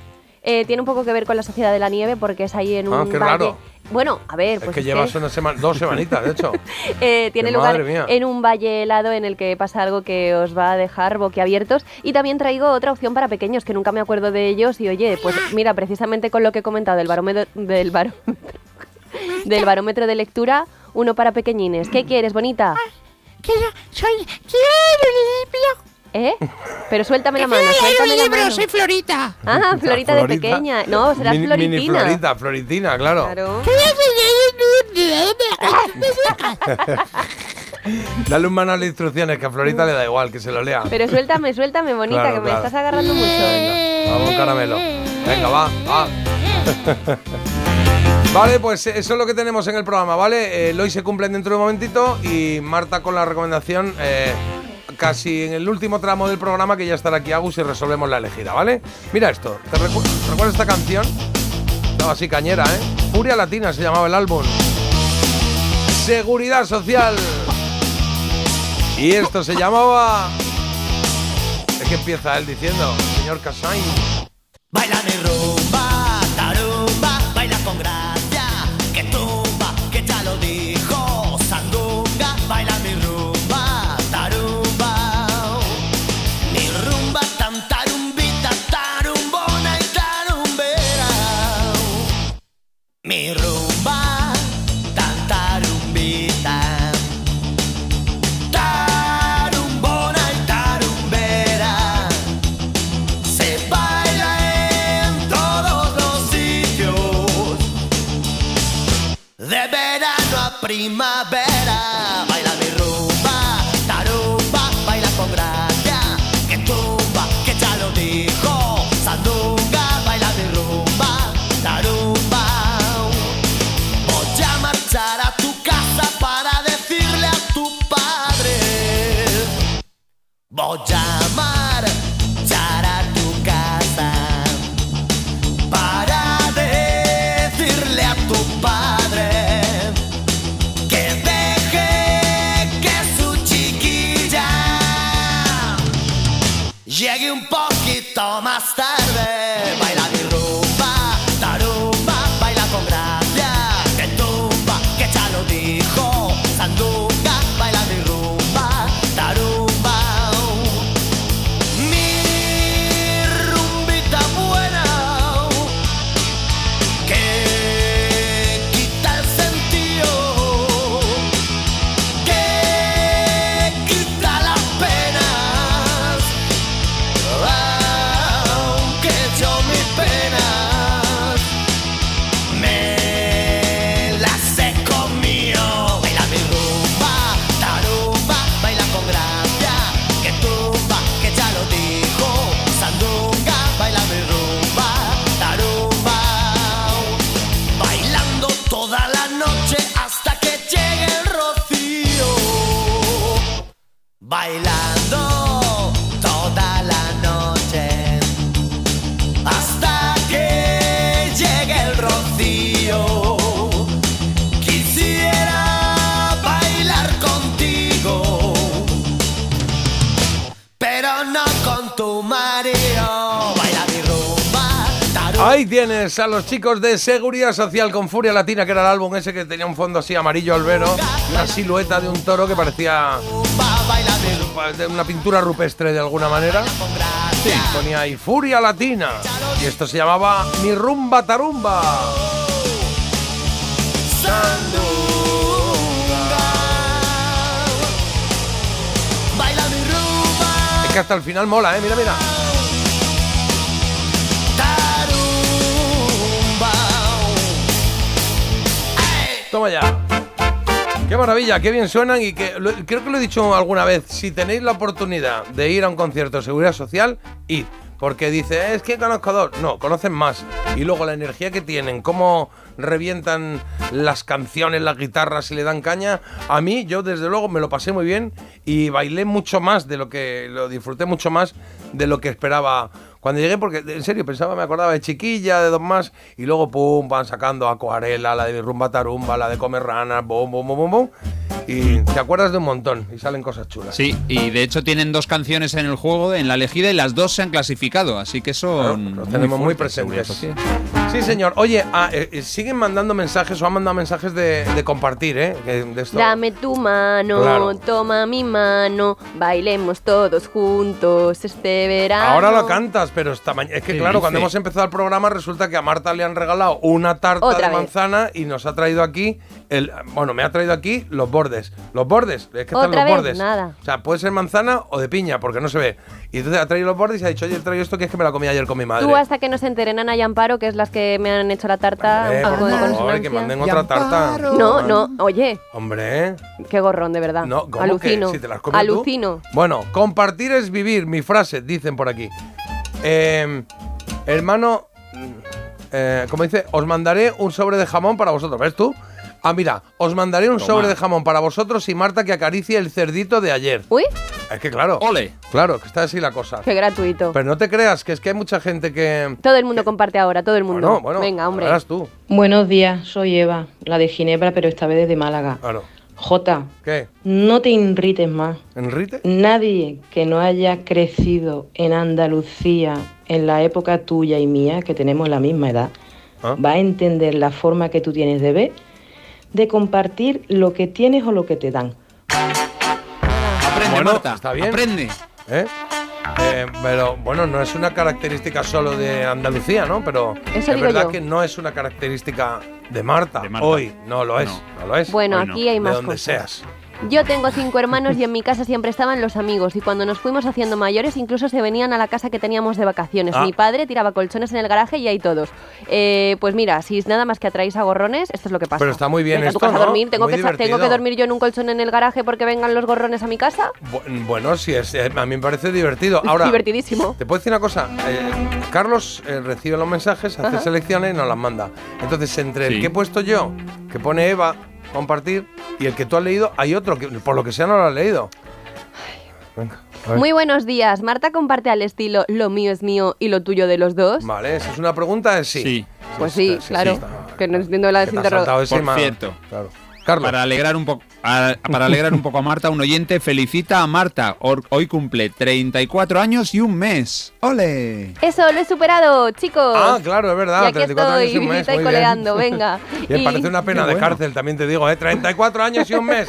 Eh, tiene un poco que ver con la Sociedad de la Nieve porque es ahí en un Ah, qué valle. Bueno, a ver, Es pues que es llevas una semana, dos semanitas, de hecho. Eh, tiene Que lugar mía. en un valle helado en el que pasa algo que os va a dejar boquiabiertos. Y también traigo otra opción para pequeños, que nunca me acuerdo de ellos. Y oye, pues mira, precisamente con lo que he comentado del barómetro, del barómetro, del barómetro de lectura, uno para pequeñines. ¿Qué quieres, bonita? Que yo soy. Quiero libro. ¿Eh? Pero suéltame la mano, suéltame un la libro, mano. soy Florita. Ah, Florita de pequeña. No, serás Mini- Floritina. Mini Florita, Floritina, claro. Claro. Dale un manual de instrucciones que a Florita le da igual, que se lo lea. Pero suéltame, suéltame, bonita, Claro, que me estás agarrando mucho. Vamos, caramelo. Venga, va, va. Vale, pues eso es lo que tenemos en el programa, ¿vale? Eh, el hoy se cumplen dentro de un momentito y Marta con la recomendación eh, casi en el último tramo del programa que ya estará aquí Agus y resolvemos la elegida, ¿vale? Mira esto, ¿te recu- recuerdas esta canción? Estaba así cañera, ¿eh? Furia Latina se llamaba el álbum. Seguridad Social. Y esto se llamaba... Es que empieza él diciendo, señor Casain. Baila mi rumba, Voy a tienes a los chicos de Seguridad Social con Furia Latina, que era el álbum ese que tenía un fondo así amarillo albero, una silueta de un toro que parecía una pintura rupestre de alguna manera. Sí, ponía ahí Furia Latina. Y esto se llamaba Mi Rumba Tarumba. Es que hasta el final mola, ¿eh? Mira, mira. Toma ya. Qué maravilla, qué bien suenan y que creo que lo he dicho alguna vez. Si tenéis la oportunidad de ir a un concierto de seguridad social, id. Porque dice, es que conozco dos. No, conocen más. Y luego la energía que tienen, cómo revientan las canciones, las guitarras y le dan caña. A mí, yo desde luego me lo pasé muy bien y bailé mucho más de lo que lo disfruté mucho más de lo que esperaba cuando llegué, porque en serio pensaba, me acordaba de Chiquilla, de dos más, y luego pum, van sacando Acuarela, la de Rumba Tarumba, la de Comer Ranas, bum, bum, bum, bum. Y te acuerdas de un montón y salen cosas chulas. Sí, y de hecho tienen dos canciones en el juego, en la elegida, y las dos se han clasificado, así que son. Los tenemos muy presentes. Sí, señor. Oye, ah, eh, eh, siguen mandando mensajes o han mandado mensajes de, de compartir, ¿eh? Que de esto. Dame tu mano, Claro. toma mi mano, bailemos todos juntos este verano. Ahora lo cantas, pero esta mañana. Es que, ¿Qué claro, cuando hemos empezado el programa, resulta que a Marta le han regalado una tarta Otra de vez. manzana y nos ha traído aquí. El, bueno, me ha traído aquí los bordes. Los bordes, es que están los vez, bordes. nada. O sea, puede ser manzana o de piña, porque no se ve. Y entonces ha traído los bordes y ha dicho, oye, he traído esto que es que me la comí ayer con mi madre. Tú hasta que nos enteren Ana y Amparo, que es las que me han hecho la tarta, un por favor, consonancia. que manden otra tarta. No, no, oye, Hombre. qué gorrón, de verdad. No, ¿cómo Alucino. que? Si te las comes tú. Alucino. Bueno, compartir es vivir, mi frase, dicen por aquí. Eh, hermano, eh, como dice, os mandaré un sobre de jamón para vosotros. ¿Ves tú? Ah, mira, os mandaré un Toma. sobre de jamón para vosotros y Marta que acaricie el cerdito de ayer. Uy, Es que claro. Ole. Claro, que está así la cosa. qué gratuito. Pero no te creas, que es que hay mucha gente que. Todo el mundo comparte ahora, todo el mundo. Bueno, bueno, Venga, hombre. verás tú. Buenos días, soy Eva, la de Ginebra, pero esta vez desde Málaga. Claro. Jota, ¿Qué? no te irrites más. ¿Enrite? Nadie que no haya crecido en Andalucía en la época tuya y mía, que tenemos la misma edad, ¿Ah? va a entender la forma que tú tienes de ver, de compartir lo que tienes o lo que te dan. Aprende, Bueno, Marta. está bien. Aprende. ¿Eh? Eh, pero bueno, no es una característica solo de Andalucía, ¿no? Pero Eso es verdad yo. que no es una característica de Marta. De Marta. Hoy no lo es. No, lo es. Bueno, aquí hay de más donde cosas. seas. Yo tengo cinco hermanos y en mi casa siempre estaban los amigos y cuando nos fuimos haciendo mayores incluso se venían a la casa que teníamos de vacaciones. Ah. Mi padre tiraba colchones en el garaje y ahí todos. Eh, pues mira, si es nada más que atraéis a gorrones, esto es lo que pasa. Pero está muy bien esto. ¿Tengo Muy que, ¿Tengo que dormir yo en un colchón en el garaje porque vengan los gorrones a mi casa? Bu- Bueno, sí, es, eh, a mí me parece divertido. Ahora, Divertidísimo. te puedo decir una cosa. Eh, Carlos eh, recibe los mensajes, hace Ajá. selecciones y nos las manda. Entonces, entre el Sí. que he puesto yo, que pone Eva, compartir, y el que tú has leído, hay otro que por lo que sea no lo has leído. Venga. Muy buenos días. Marta comparte al estilo lo mío es mío y lo tuyo de los dos. Vale, si es una pregunta, es sí. Sí. Pues sí, claro. está- Que no entiendo la desinterrogación. Por cierto. Claro. Carlos. Para alegrar un poco a- para alegrar un poco a Marta, un oyente felicita a Marta. Hoy cumple 34 años y un mes. ¡Ole! Eso, lo he superado, chicos. Ah, claro, es verdad. Y aquí 34 años y estoy, un mes, y venga. Y parece una pena de cárcel, también te digo, ¿eh? 34 años y un mes.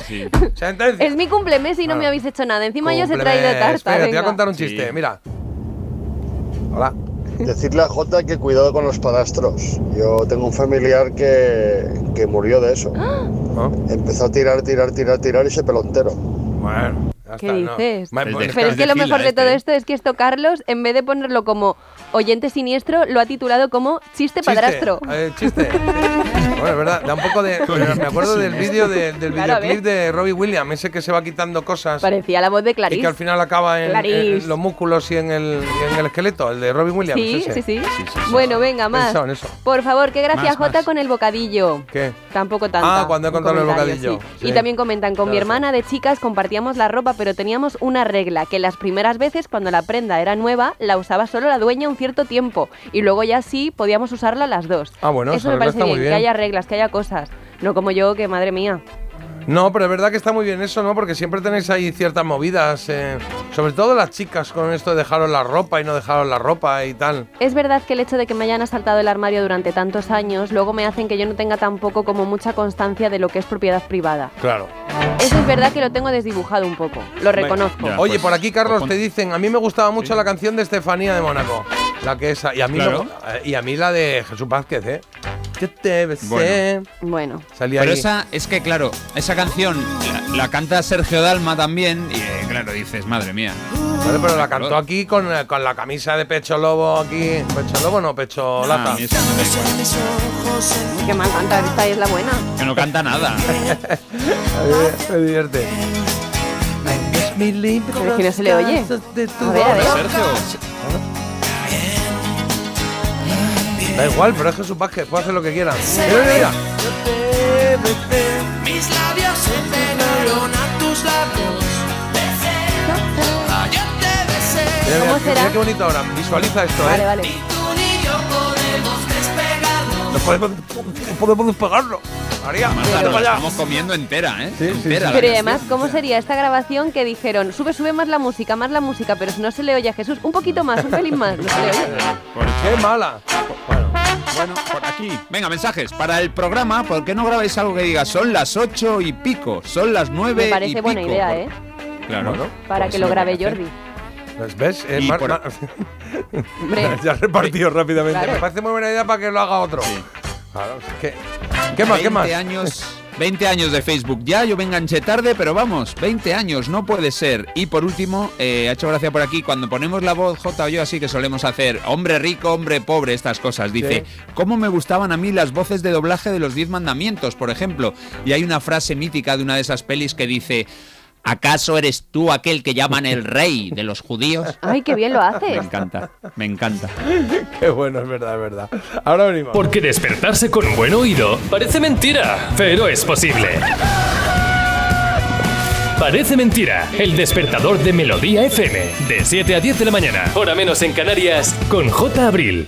Sentencia. Es mi cumplemes y no Ah. me habéis hecho nada. Encima yo os he traído tarta. Espera, te voy a contar un chiste, mira. Hola. Decirle a Jota que cuidado con los padrastros. Yo tengo un familiar que, que murió de eso. ¿No? Empezó a tirar, tirar, tirar, tirar y se peló entero. Bueno, ya ¿Qué está, no. dices? El pues, Pero es que lo mejor de todo esto es que esto Carlos, en vez de ponerlo como oyente siniestro, lo ha titulado como chiste Chiste, padrastro. eh, chiste. Bueno, es verdad, da un poco de. Me acuerdo del vídeo de- del Claro, videoclip de Robbie Williams, ese que se va quitando cosas Parecía la voz de y Clarice. que al final acaba en, en los músculos y en el, y en el esqueleto, el de Robbie Williams. Sí, ese. sí, sí, Bueno, venga, más. En eso. Por favor, qué gracia Más, Jota más. con el bocadillo. ¿Qué? Tampoco tanta. Ah, cuando he contado el bocadillo, sí. sí. Y también comentan, con mi Claro, sí. hermana de chicas compartíamos la ropa, pero teníamos una regla, que las primeras veces, cuando la prenda era nueva, la usaba solo la dueña un cierto tiempo. Y luego ya sí podíamos usarla las dos. Ah, bueno, Eso me parece está muy bien, que haya reglas, que haya cosas. No como yo, que madre mía. No, pero es verdad que está muy bien eso, ¿no? Porque siempre tenéis ahí ciertas movidas, eh, sobre todo las chicas con esto de dejaros la ropa y no dejaros la ropa y tal. Es verdad que el hecho de que me hayan asaltado el armario durante tantos años luego me hacen que yo no tenga tampoco como mucha constancia de lo que es propiedad privada. Claro. Eso es verdad que lo tengo desdibujado un poco, lo reconozco. Oye, pues, por aquí, Carlos, te dicen, a mí me gustaba mucho la canción de Estefanía de Mónaco. La que esa. Y a mí, Claro. me- eh, y a mí la de Jesús Vázquez, ¿eh? que te besé. Bueno. Bueno. Salía Pero ahí. esa, es que claro, esa canción la, la canta Sergio Dalma también y eh, claro, dices, madre mía. Vale, pero la cantó aquí con, eh, con la camisa de pecho lobo aquí. ¿Pecho lobo no? Pecho Ah, lata. igual. Qué mal cantar, esta es la buena. Que no canta nada. me divierte. Pero es que no se le oye. A ver, a ver. Sergio, Da igual, pero es Jesús Vázquez, puede hacer lo que quiera. Mira, mira, Mira, mira, ¿Cómo mira será? qué bonito ahora. Visualiza esto, Vale, ¿eh? vale. Tú ni yo podemos podemos, no podemos despegarlo. María, mira allá. estamos comiendo entera, ¿eh? Sí, entera Pero y además, ¿cómo sería esta grabación que dijeron, sube, sube más la música, más la música, pero si no se le oye a Jesús, un poquito más, un pelín más, no se le oye? Qué mala. Bueno, Bueno, por aquí. Venga, mensajes. Para el programa, ¿por qué no grabáis algo que diga son las ocho y pico? Son las nueve Me parece y buena pico"? idea, Por- ¿eh? Claro. Bueno, Para Pues que lo grabe. Jordi. Pues ves, Eh, Mar- por- Mar- ya repartido rápidamente. Claro. Me parece muy buena idea para que lo haga otro. Claro, es que- ¿Qué más? ¿Qué 20 más? años, 20 años de Facebook. Ya, yo me enganché tarde, pero vamos, 20 años, no puede ser. Y por último, eh, ha hecho gracia por aquí, cuando ponemos la voz J o yo, así que solemos hacer hombre rico, hombre pobre, estas cosas. Dice, ¿cómo me gustaban a mí las voces de doblaje de los 10 mandamientos, por ejemplo? Y hay una frase mítica de una de esas pelis que dice... ¿Acaso eres tú aquel que llaman el rey de los judíos? ay, qué bien lo Me haces. encanta, me encanta. Qué bueno, es verdad, es verdad. Ahora venimos. Porque despertarse con un buen oído parece mentira, pero es posible. Parece mentira, el despertador de Melodía FM, de 7 a 10 de la mañana, hora menos en Canarias, con J. Abril.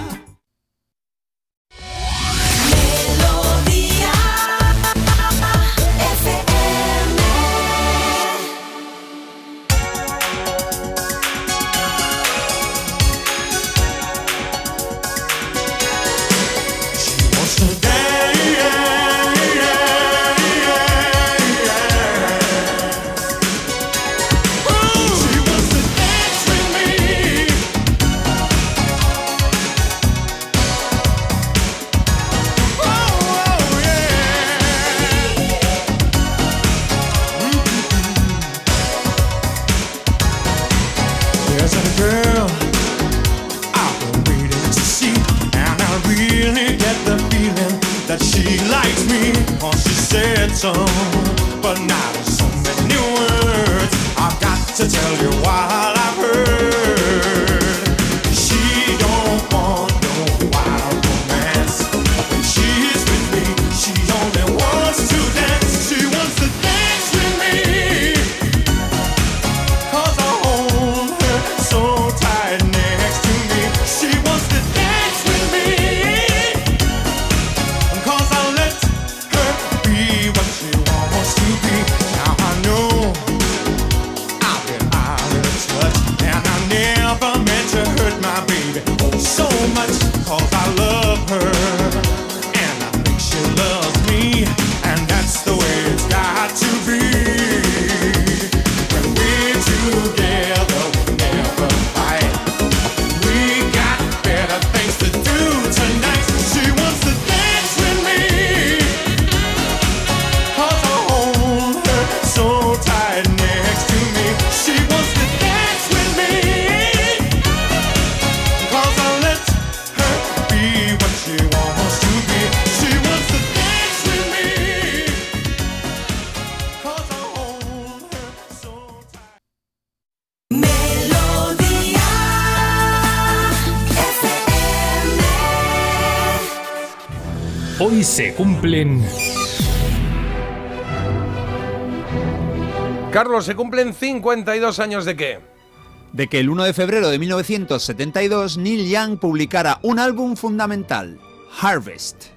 Cumplen... Carlos, ¿se cumplen 52 años de qué? De que el 1 de febrero de 1972 Neil Young publicara un álbum fundamental, Harvest.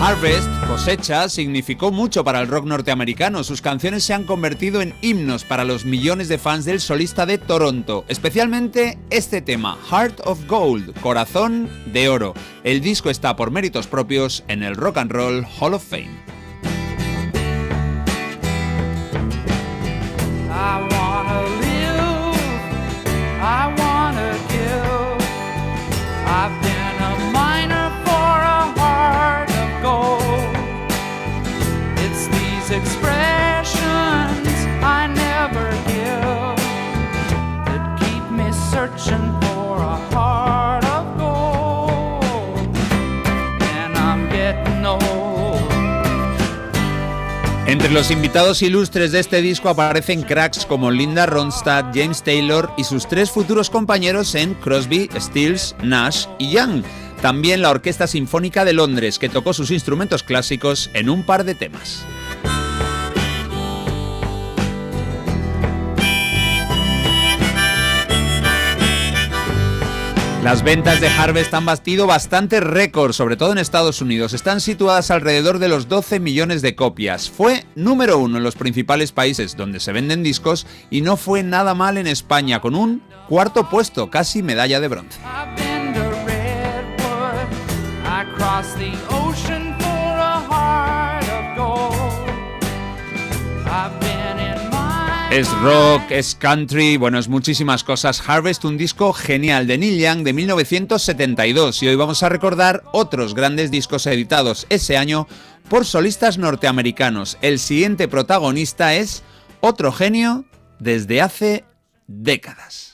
Harvest, cosecha, significó mucho para el rock norteamericano. Sus canciones se han convertido en himnos para los millones de fans del solista de Toronto, especialmente este tema, Heart of Gold, Corazón de Oro. El disco está por méritos propios en el Rock and Roll Hall of Fame. Los invitados ilustres de este disco aparecen cracks como Linda Ronstadt, James Taylor y sus tres futuros compañeros en Crosby, Stills, Nash y Young. También la Orquesta Sinfónica de Londres, que tocó sus instrumentos clásicos en un par de temas. Las ventas de Harvest han batido bastantes récords, sobre todo en Estados Unidos. Están situadas alrededor de los 12 millones de copias. Fue número uno en los principales países donde se venden discos y no fue nada mal en España, con un cuarto puesto, casi medalla de bronce. Es rock, es country, bueno, es muchísimas cosas. Harvest, un disco genial de Neil Young de 1972 y hoy vamos a recordar otros grandes discos editados ese año por solistas norteamericanos. El siguiente protagonista es otro genio desde hace décadas.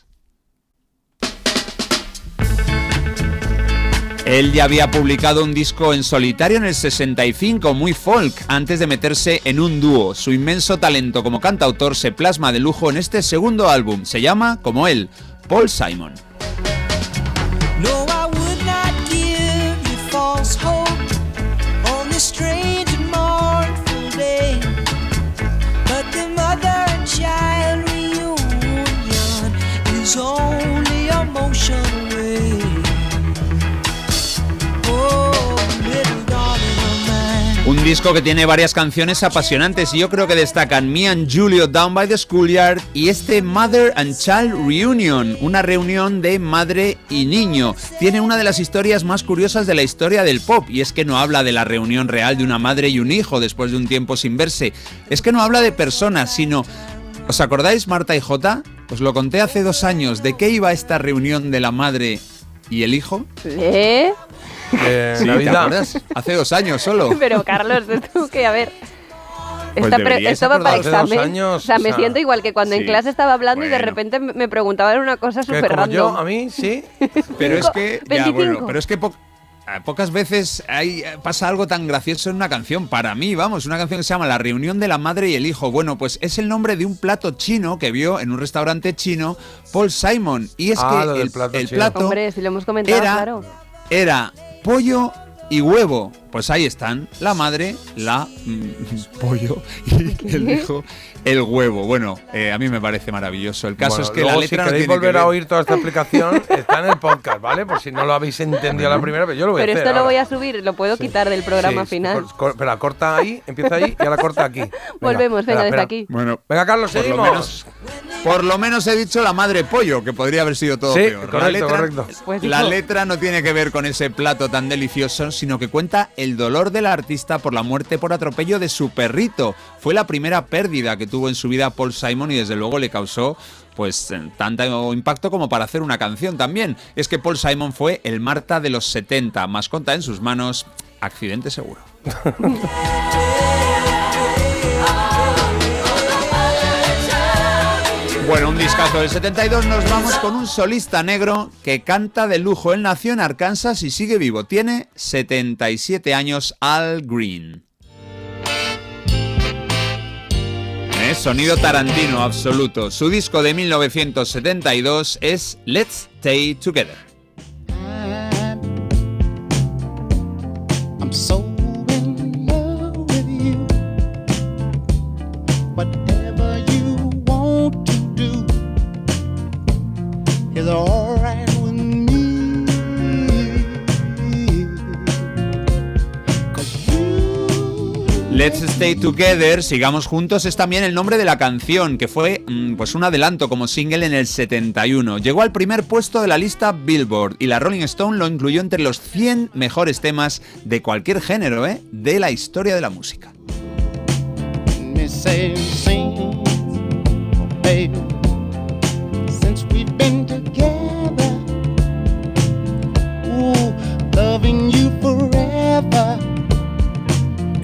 Él ya había publicado un disco en solitario en el 65, muy folk, antes de meterse en un dúo. Su inmenso talento como cantautor se plasma de lujo en este segundo álbum. Se llama, como él, Paul Simon. Disco que tiene varias canciones apasionantes y yo creo que destacan Me and Julio Down by the Schoolyard y este Mother and Child Reunion, una reunión de madre y niño. Tiene una de las historias más curiosas de la historia del pop y es que no habla de la reunión real de una madre y un hijo después de un tiempo sin verse. Es que no habla de personas, sino... ¿Os acordáis, Marta y Jota? Os lo conté hace dos años. ¿De qué iba esta reunión de la madre y el hijo? ¿Eh? Eh, Sí, ¿te Navidad. acuerdas? Hace dos años solo. Pero Carlos, tú que a ver. Pues Esta esto va para acordaros. Hace dos examen. años, o sea, me o sea, siento igual que cuando en clase estaba hablando y de repente me preguntaban una cosa súper como yo, random. a mí, sí. Pero es que, ya, 25. bueno, pero es que po- pocas veces hay, pasa algo tan gracioso en una canción. Para mí, vamos, una canción que se llama La reunión de la madre y el hijo. Bueno, pues es el nombre de un plato chino que vio en un restaurante chino Paul Simon. Y es Ah, que el, plato el plato Hombre, si lo hemos comentado, era, claro. era pollo y huevo. Pues ahí están, la madre, la mm, pollo y el hijo, el huevo. Bueno, eh, a mí me parece maravilloso. El caso Bueno, es que luego, la letra si no queréis tiene volver que a oír toda esta explicación, está en el podcast, ¿vale? Por si no lo habéis entendido la primera vez, yo lo voy Pero a hacer. esto lo voy a subir, lo puedo quitar del programa Sí, final. cor- cor- Espera, corta ahí, empieza ahí y ahora corta aquí. Venga, Volvemos, venga, espera, desde espera. aquí. Bueno, Venga, Carlos, Por lo seguimos. menos- Por lo menos he dicho la madre pollo, que podría haber sido todo Sí, peor. correcto, la, letra, correcto. Pues la letra no tiene que ver con ese plato tan delicioso, sino que cuenta el dolor de la artista por la muerte por atropello de su perrito. Fue la primera pérdida que tuvo en su vida Paul Simon y desde luego le causó pues tanto impacto como para hacer una canción también. Es que Paul Simon fue el Marta de los 70, mascota en sus manos, accidente seguro. Bueno, un discazo del 72. Nos vamos con un solista negro que canta de lujo. Él nació en Arkansas y sigue vivo. Tiene 77 años, Al Green. Es sonido tarantino absoluto. Su disco de 1972 es Let's Stay Together. I'm so Let's Stay Together, sigamos juntos, es también el nombre de la canción, que fue mm, pues un adelanto como single en el 71. Llegó al primer puesto de la lista Billboard y la Rolling Stone lo incluyó entre los 100 mejores temas de cualquier género, ¿eh? de la historia de la música.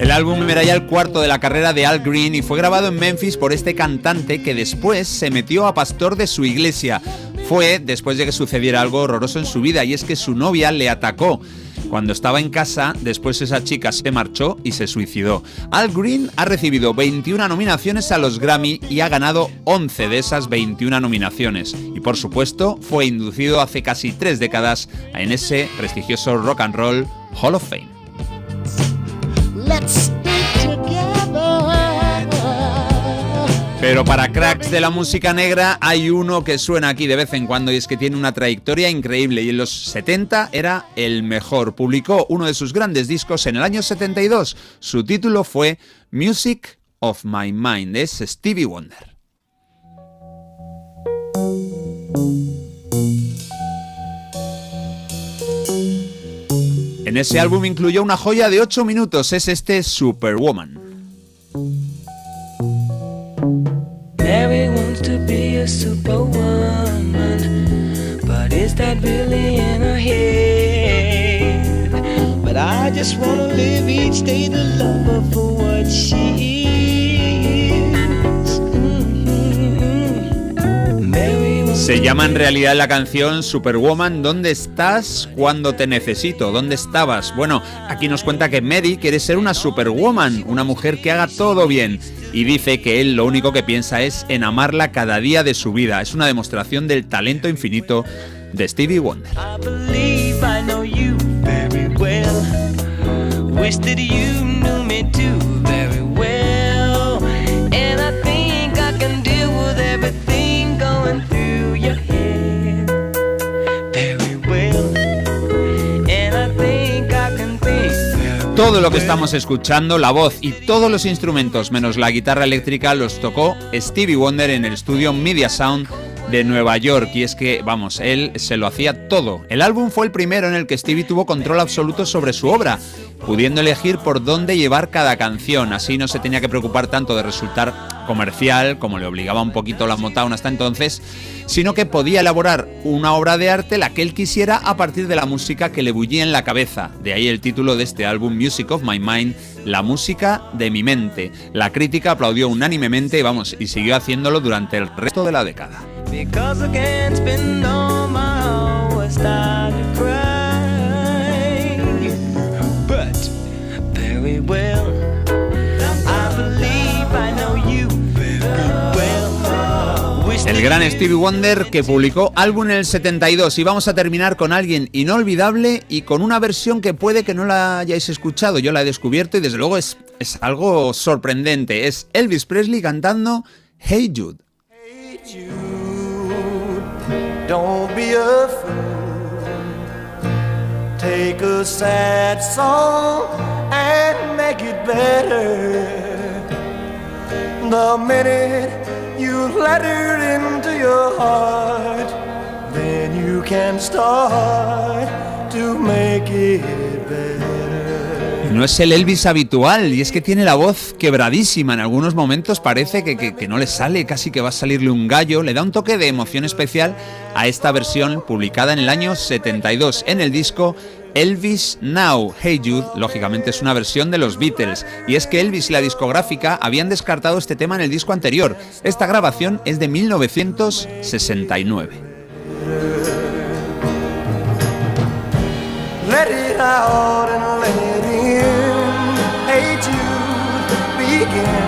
El álbum era ya el cuarto de la carrera de Al Green y fue grabado en Memphis por este cantante que después se metió a pastor de su iglesia. Fue después de que sucediera algo horroroso en su vida y es que su novia le atacó. Cuando estaba en casa, después esa chica se marchó y se suicidó. Al Green ha recibido 21 nominaciones a los Grammy y ha ganado 11 de esas 21 nominaciones. Y por supuesto, fue inducido hace casi tres décadas en ese prestigioso Rock and Roll Hall of Fame. Pero para cracks de la música negra hay uno que suena aquí de vez en cuando y es que tiene una trayectoria increíble y en los 70 era el mejor. Publicó uno de sus grandes discos en el año 72. Su título fue Music of My Mind. Es Stevie Wonder. En ese álbum incluyó una joya de 8 minutos, es este Superwoman. Mary wants to be a superwoman, but is that really in her head? But I just wanna live each day to love her for what she is. Se llama en realidad la canción Superwoman, ¿dónde estás cuando te necesito? ¿Dónde estabas? Bueno, aquí nos cuenta que Mary quiere ser una Superwoman, una mujer que haga todo bien. Y dice que él lo único que piensa es en amarla cada día de su vida. Es una demostración del talento infinito de Stevie Wonder. Todo lo que estamos escuchando, la voz y todos los instrumentos menos la guitarra eléctrica los tocó Stevie Wonder en el estudio Media Sound de Nueva York y es que, vamos, él se lo hacía todo. El álbum fue el primero en el que Stevie tuvo control absoluto sobre su obra, pudiendo elegir por dónde llevar cada canción, así no se tenía que preocupar tanto de resultar comercial, como le obligaba un poquito la Motown hasta entonces, sino que podía elaborar una obra de arte la que él quisiera a partir de la música que le bullía en la cabeza. De ahí el título de este álbum Music of My Mind, la música de mi mente. La crítica aplaudió unánimemente, vamos, y siguió haciéndolo durante el resto de la década. El gran Stevie Wonder que publicó álbum en el 72 y vamos a terminar con alguien inolvidable y con una versión que puede que no la hayáis escuchado, yo la he descubierto y desde luego es, es algo sorprendente, es Elvis Presley cantando Hey Jude. Don't be a fool. Take a sad song and make it better. The minute then you can start to make it. No es el Elvis habitual y es que tiene la voz quebradísima. En algunos momentos parece que, que- que no le sale, casi que va a salirle un gallo. Le da un toque de emoción especial a esta versión publicada en el año 72 en el disco Elvis Now. Hey Jude, lógicamente es una versión de los Beatles. Y es que Elvis y la discográfica habían descartado este tema en el disco anterior. Esta grabación es de 1969. Let it out and let it in. Hey Jude, begin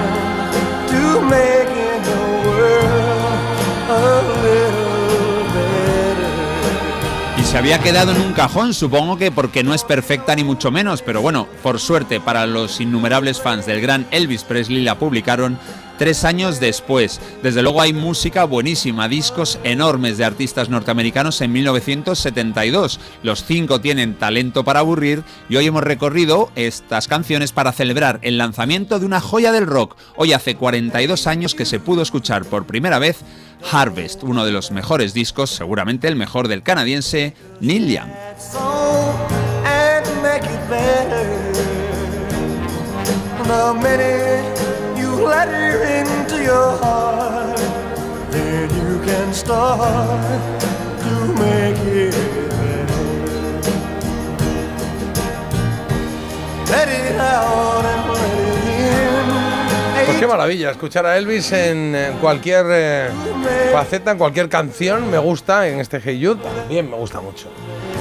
se había quedado en un cajón, supongo que porque no es perfecta ni mucho menos, pero bueno, por suerte para los innumerables fans del gran Elvis Presley la publicaron tres años después. Desde luego hay música buenísima, discos enormes de artistas norteamericanos en 1972. Los cinco tienen talento para aburrir y hoy hemos recorrido estas canciones para celebrar el lanzamiento de una joya del rock. Hoy hace 42 años que se pudo escuchar por primera vez Harvest, uno de los mejores discos, seguramente el mejor del canadiense Neil Young. And make it better. The minute you let her into your heart, then you can start to make it better. Let it out and let it in. Pues qué maravilla, escuchar a Elvis en cualquier eh, faceta, en cualquier canción, me gusta, en este Hey Jude también me gusta mucho.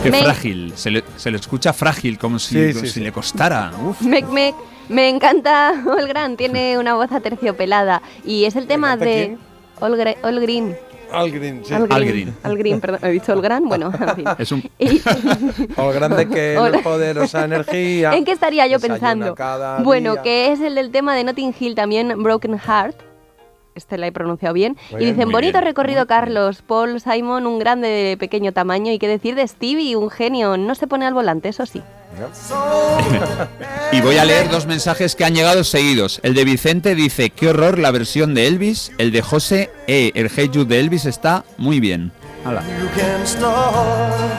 Qué Me- frágil, se le, se le escucha frágil, como si, Sí, como sí, si sí. le costara. Uf. Mec, mec. Me encanta Olgran, tiene una voz aterciopelada. Y es el tema de quién? Olgre- Olgrin. Al Green, sí. Algrin. Algrin. Algrin, perdón. ¿He dicho? Bueno, en fin. Es un Y- O grande que la poderosa energía. ¿En qué estaría yo pensando? cada Bueno, día. que es el del tema de Notting Hill también, Broken Heart. Este la he pronunciado bien. Muy y bien, dicen, muy bonito bien, recorrido, Carlos. Paul Simon, un grande de pequeño tamaño. Y qué decir de Stevie, un genio. No se pone al volante, eso sí. Y voy a leer dos mensajes que han llegado seguidos. El de Vicente dice, qué horror la versión de Elvis. El de José, eh, el Hey Jude de Elvis está muy bien.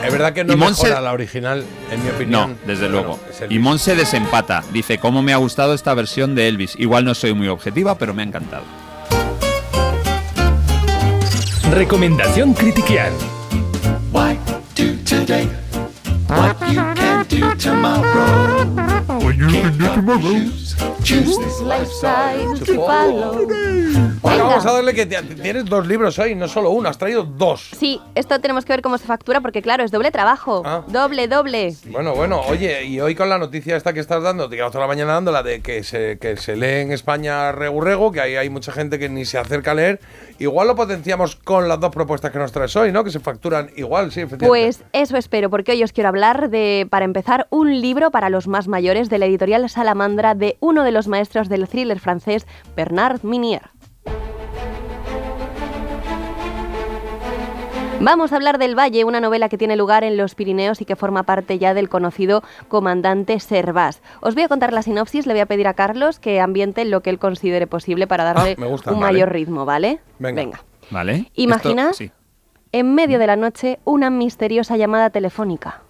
Es verdad que no Monse- mejora la original, en mi opinión. No, desde Bueno, luego. el- Y Monse desempata. Dice, cómo me ha gustado esta versión de Elvis. Igual no soy muy objetiva, pero me ha encantado. Recomendación Critiquial. Why do today what you can do tomorrow? Choose, choose this lifestyle. Chupalo. Bueno, vamos a darle que tienes dos libros hoy, no solo uno, has traído dos. Sí, esto tenemos que ver cómo se factura porque claro, es doble trabajo. Ah. Doble, doble. Bueno, bueno, oye, y hoy con la noticia esta que estás dando, te llevas toda la mañana dando la de que se, que se lee en España regu regu, que ahí hay mucha gente que ni se acerca a leer, igual lo potenciamos con las dos propuestas que nos traes hoy, ¿no? Que se facturan igual, sí, efectivamente. Pues eso espero, porque hoy os quiero hablar de, para empezar, un libro para los más mayores de la editorial Salamandra de uno de los maestros del thriller francés, Bernard Minier. Vamos a hablar del Valle, una novela que tiene lugar en los Pirineos y que forma parte ya del conocido comandante Servás. Os voy a contar la sinopsis, le voy a pedir a Carlos que ambiente lo que él considere posible para darle me gusta, un vale. mayor ritmo, ¿vale? Venga. ¿Vale? Imagina Esto- sí. en medio de la noche una misteriosa llamada telefónica.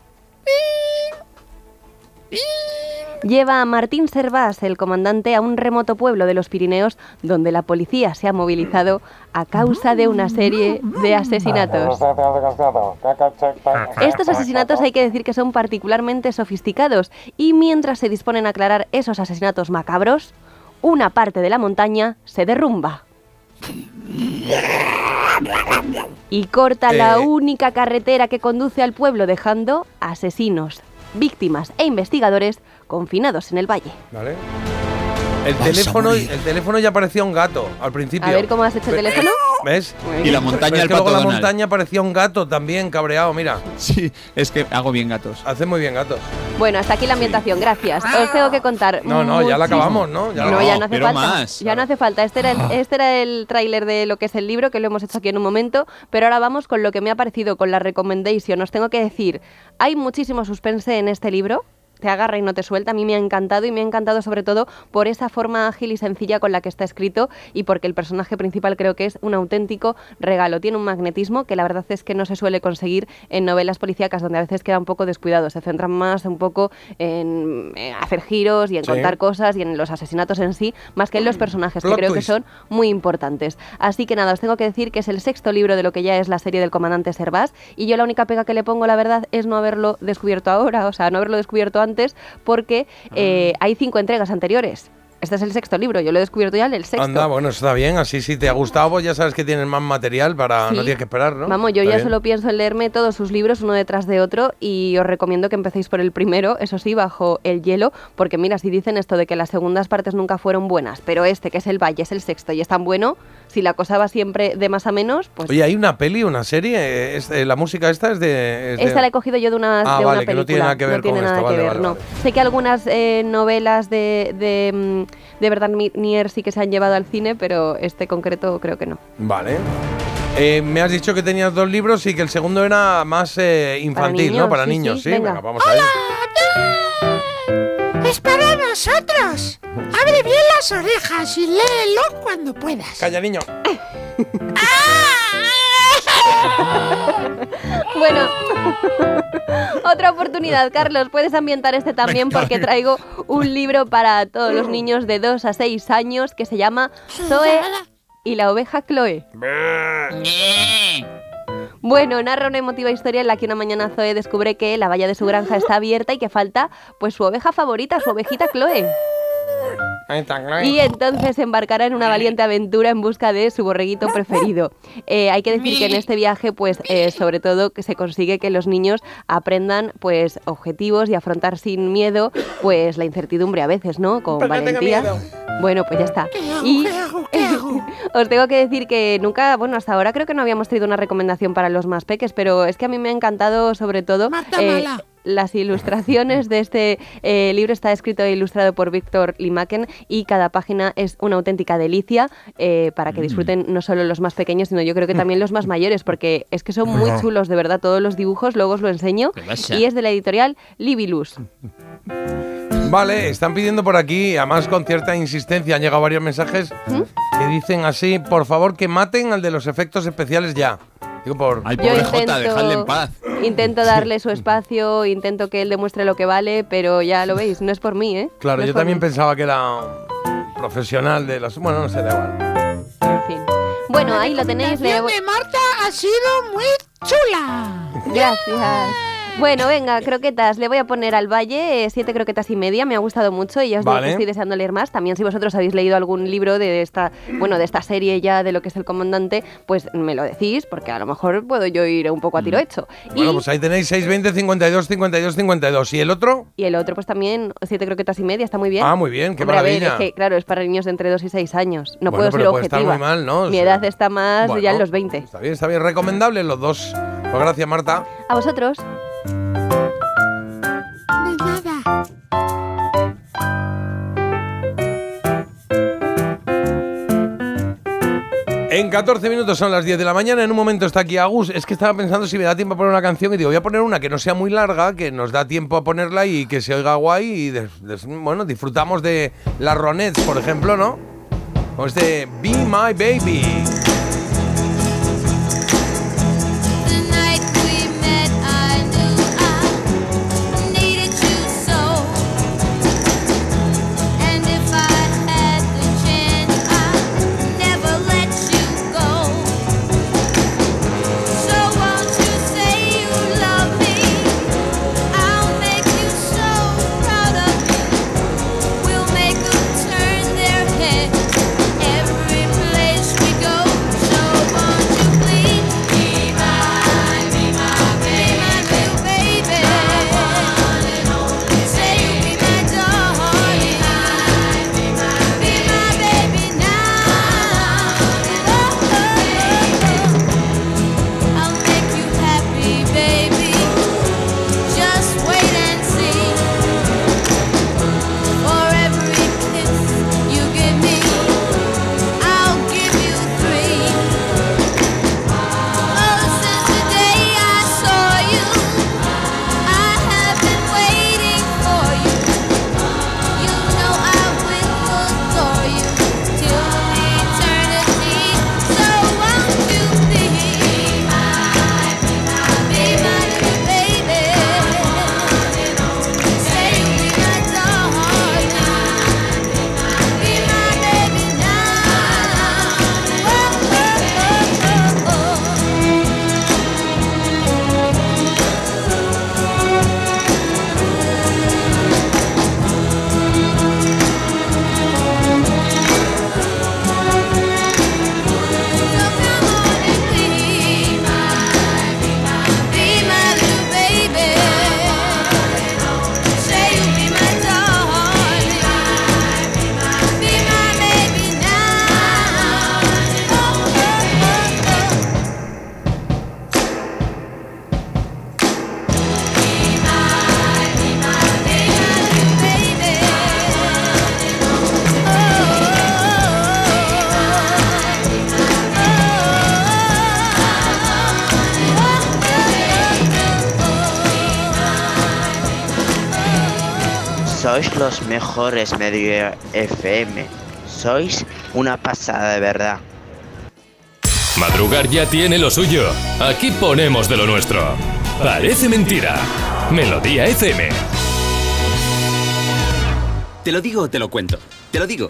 Lleva a Martín Servás, el comandante, a un remoto pueblo de los Pirineos donde la policía se ha movilizado a causa de una serie de asesinatos. Estos asesinatos hay que decir que son particularmente sofisticados y mientras se disponen a aclarar esos asesinatos macabros, una parte de la montaña se derrumba. Y corta la Eh. única carretera que conduce al pueblo dejando asesinos, víctimas e investigadores confinados en el valle. El teléfono, el teléfono ya parecía un gato al principio. A ver cómo has hecho el teléfono. ¿Ves? Y la montaña es el que luego la montaña parecía un gato también cabreado, mira. Sí, es que hago bien gatos. Hace muy bien gatos. Bueno, hasta aquí la ambientación, gracias. Os tengo que contar. No, no, ya la acabamos, ¿no? Ya la no, ya acabamos. no hace pero falta. más. Ya no hace falta. Este era el, este era el tráiler de lo que es el libro, que lo hemos hecho aquí en un momento. Pero ahora vamos con lo que me ha parecido, con la recommendation. Os tengo que decir, hay muchísimo suspense en este libro. Te agarra y no te suelta. A mí me ha encantado y me ha encantado sobre todo por esa forma ágil y sencilla con la que está escrito y porque el personaje principal creo que es un auténtico regalo. Tiene un magnetismo que la verdad es que no se suele conseguir en novelas policíacas donde a veces queda un poco descuidado. Se centran más un poco en, en hacer giros y en Sí. contar cosas y en los asesinatos en sí, más que en los personajes, que creo que son muy importantes. Así que nada, os tengo que decir que es el sexto libro de lo que ya es la serie del comandante Servás y yo la única pega que le pongo, la verdad, es no haberlo descubierto ahora, o sea, no haberlo descubierto antes, porque eh, hay cinco entregas anteriores. Este es el sexto libro, yo lo he descubierto ya en el sexto. Anda, bueno, está bien. Así si te ha gustado, pues ya sabes que tienes más material para Sí. no tienes que esperar, ¿no? Vamos, yo Está ya bien. solo pienso en leerme todos sus libros uno detrás de otro y os recomiendo que empecéis por el primero, eso sí, bajo el hielo, porque mira, si dicen esto de que las segundas partes nunca fueron buenas, pero este, que es el Valle, es el sexto y es tan bueno, si la cosa va siempre de más a menos, pues Oye, hay una peli, una serie. eh, es- eh, la música esta es de. es de- esta la he cogido yo de una, Ah, de vale, una que no película. tiene nada que ver tiene con nada esto, que vale, ver, vale, no. Sé que algunas eh, novelas de, de, mm, de Bernard Mier sí que se han llevado al cine, pero este concreto creo que no. Vale. Eh, me has dicho que tenías dos libros y que el segundo era más eh, infantil, niños, ¿no? Para sí, niños, sí, sí. venga. Venga, vamos a ver. ¡Es para nosotros! Abre bien las orejas y léelo cuando puedas. Calla, niño. Bueno, otra oportunidad, Carlos. Puedes ambientar este también porque traigo un libro para todos los niños de 2 a 6 años que se llama Zoe y la oveja Chloe. Bueno, narra una emotiva historia en la que una mañana Zoe descubre que la valla de su granja está abierta y que falta pues su oveja favorita, su ovejita Chloe. Y entonces embarcará en una valiente aventura en busca de su borreguito preferido. Eh, hay que decir que en este viaje, pues, eh, sobre todo, que se consigue que los niños aprendan, pues, objetivos y afrontar sin miedo, pues, la incertidumbre a veces, ¿no? Con ¿Por qué tengo valentía. Bueno, pues ya está. Y os tengo que decir que nunca, bueno, hasta ahora creo que no habíamos traído una recomendación para los más peques, pero es que a mí me ha encantado, sobre todo, eh, mala. Las ilustraciones de este eh, libro está escrito e ilustrado por Víctor Limaken y cada página es una auténtica delicia eh, para que disfruten no solo los más pequeños, sino yo creo que también los más mayores, porque es que son muy chulos, de verdad, todos los dibujos, luego os lo enseño. Y es de la editorial Libilus. Vale, están pidiendo por aquí, además con cierta insistencia, han llegado varios mensajes ¿Mm? que dicen así, por favor que maten al de los efectos especiales ya. Digo por... Ay, Yo pobre Jota, intento- dejadle en paz. Intento darle su espacio, intento que él demuestre lo que vale, pero ya lo veis, no es por mí, ¿eh? Claro, No yo también mí. pensaba que era profesional de los... Bueno, no sé, da igual. En fin. Bueno, ahí lo tenéis. La de Marta ha sido muy chula. Gracias. Bueno, venga, croquetas. Le voy a poner al Valle eh, siete croquetas y media. Me ha gustado mucho y ya os digo Vale. que estoy deseando leer más. También si vosotros habéis leído algún libro de esta, bueno, de esta serie ya de lo que es el comandante, pues me lo decís porque a lo mejor puedo yo ir un poco a tiro hecho. Bueno, y, pues ahí tenéis 620 52 52 52. ¿Y el otro? y el otro, pues también siete croquetas y media. Está muy bien. Ah, muy bien, qué Hombre, a ver, maravilla. es que, claro, es para niños de entre 2 y 6 años. No Bueno, puedo ser puede estar objetiva. muy mal, ¿no? O Mi sea, edad está más ya en los 20. Está bien, está bien. Recomendables los dos. Pues gracias, Marta. A vosotros. En 14 minutos son las 10 de la mañana. En un momento está aquí Agus. Es que estaba pensando si me da tiempo a poner una canción y digo, voy a poner una que no sea muy larga, que nos da tiempo a ponerla y que se oiga guay. Y bueno, disfrutamos de las Ronettes, por ejemplo, ¿no? Con este Be My Baby. Sois los mejores medio FM. Sois una pasada de verdad. Madrugar ya tiene lo suyo. Aquí ponemos de lo nuestro. Parece mentira. Melodía FM. Te lo digo o te lo cuento. Te lo digo.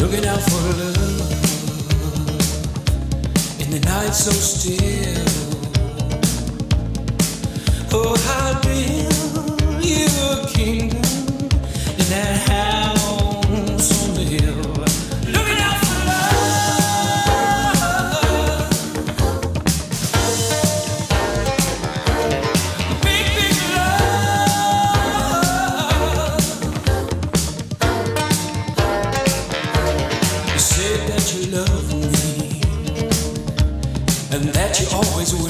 Looking out for love in the night so still. Oh, how build you a kingdom in that house that you always will.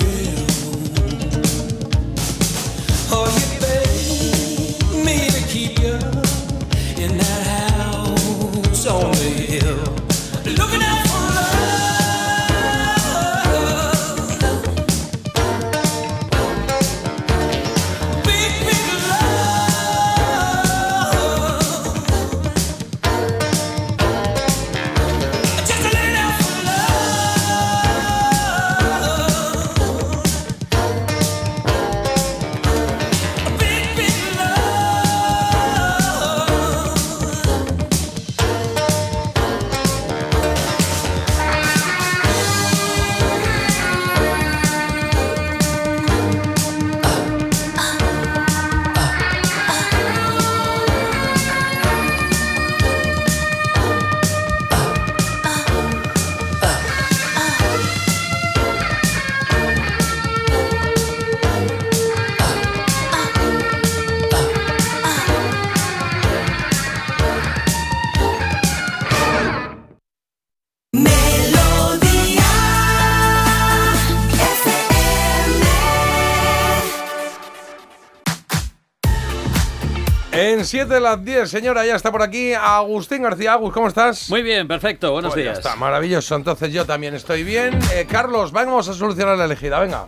7 de las 10, señora, ya está por aquí Agustín García. Agus, ¿cómo estás? Muy bien, perfecto, buenos Pues ya días. está, maravilloso. Entonces yo también estoy bien. Eh, Carlos, vamos a solucionar la elegida, venga.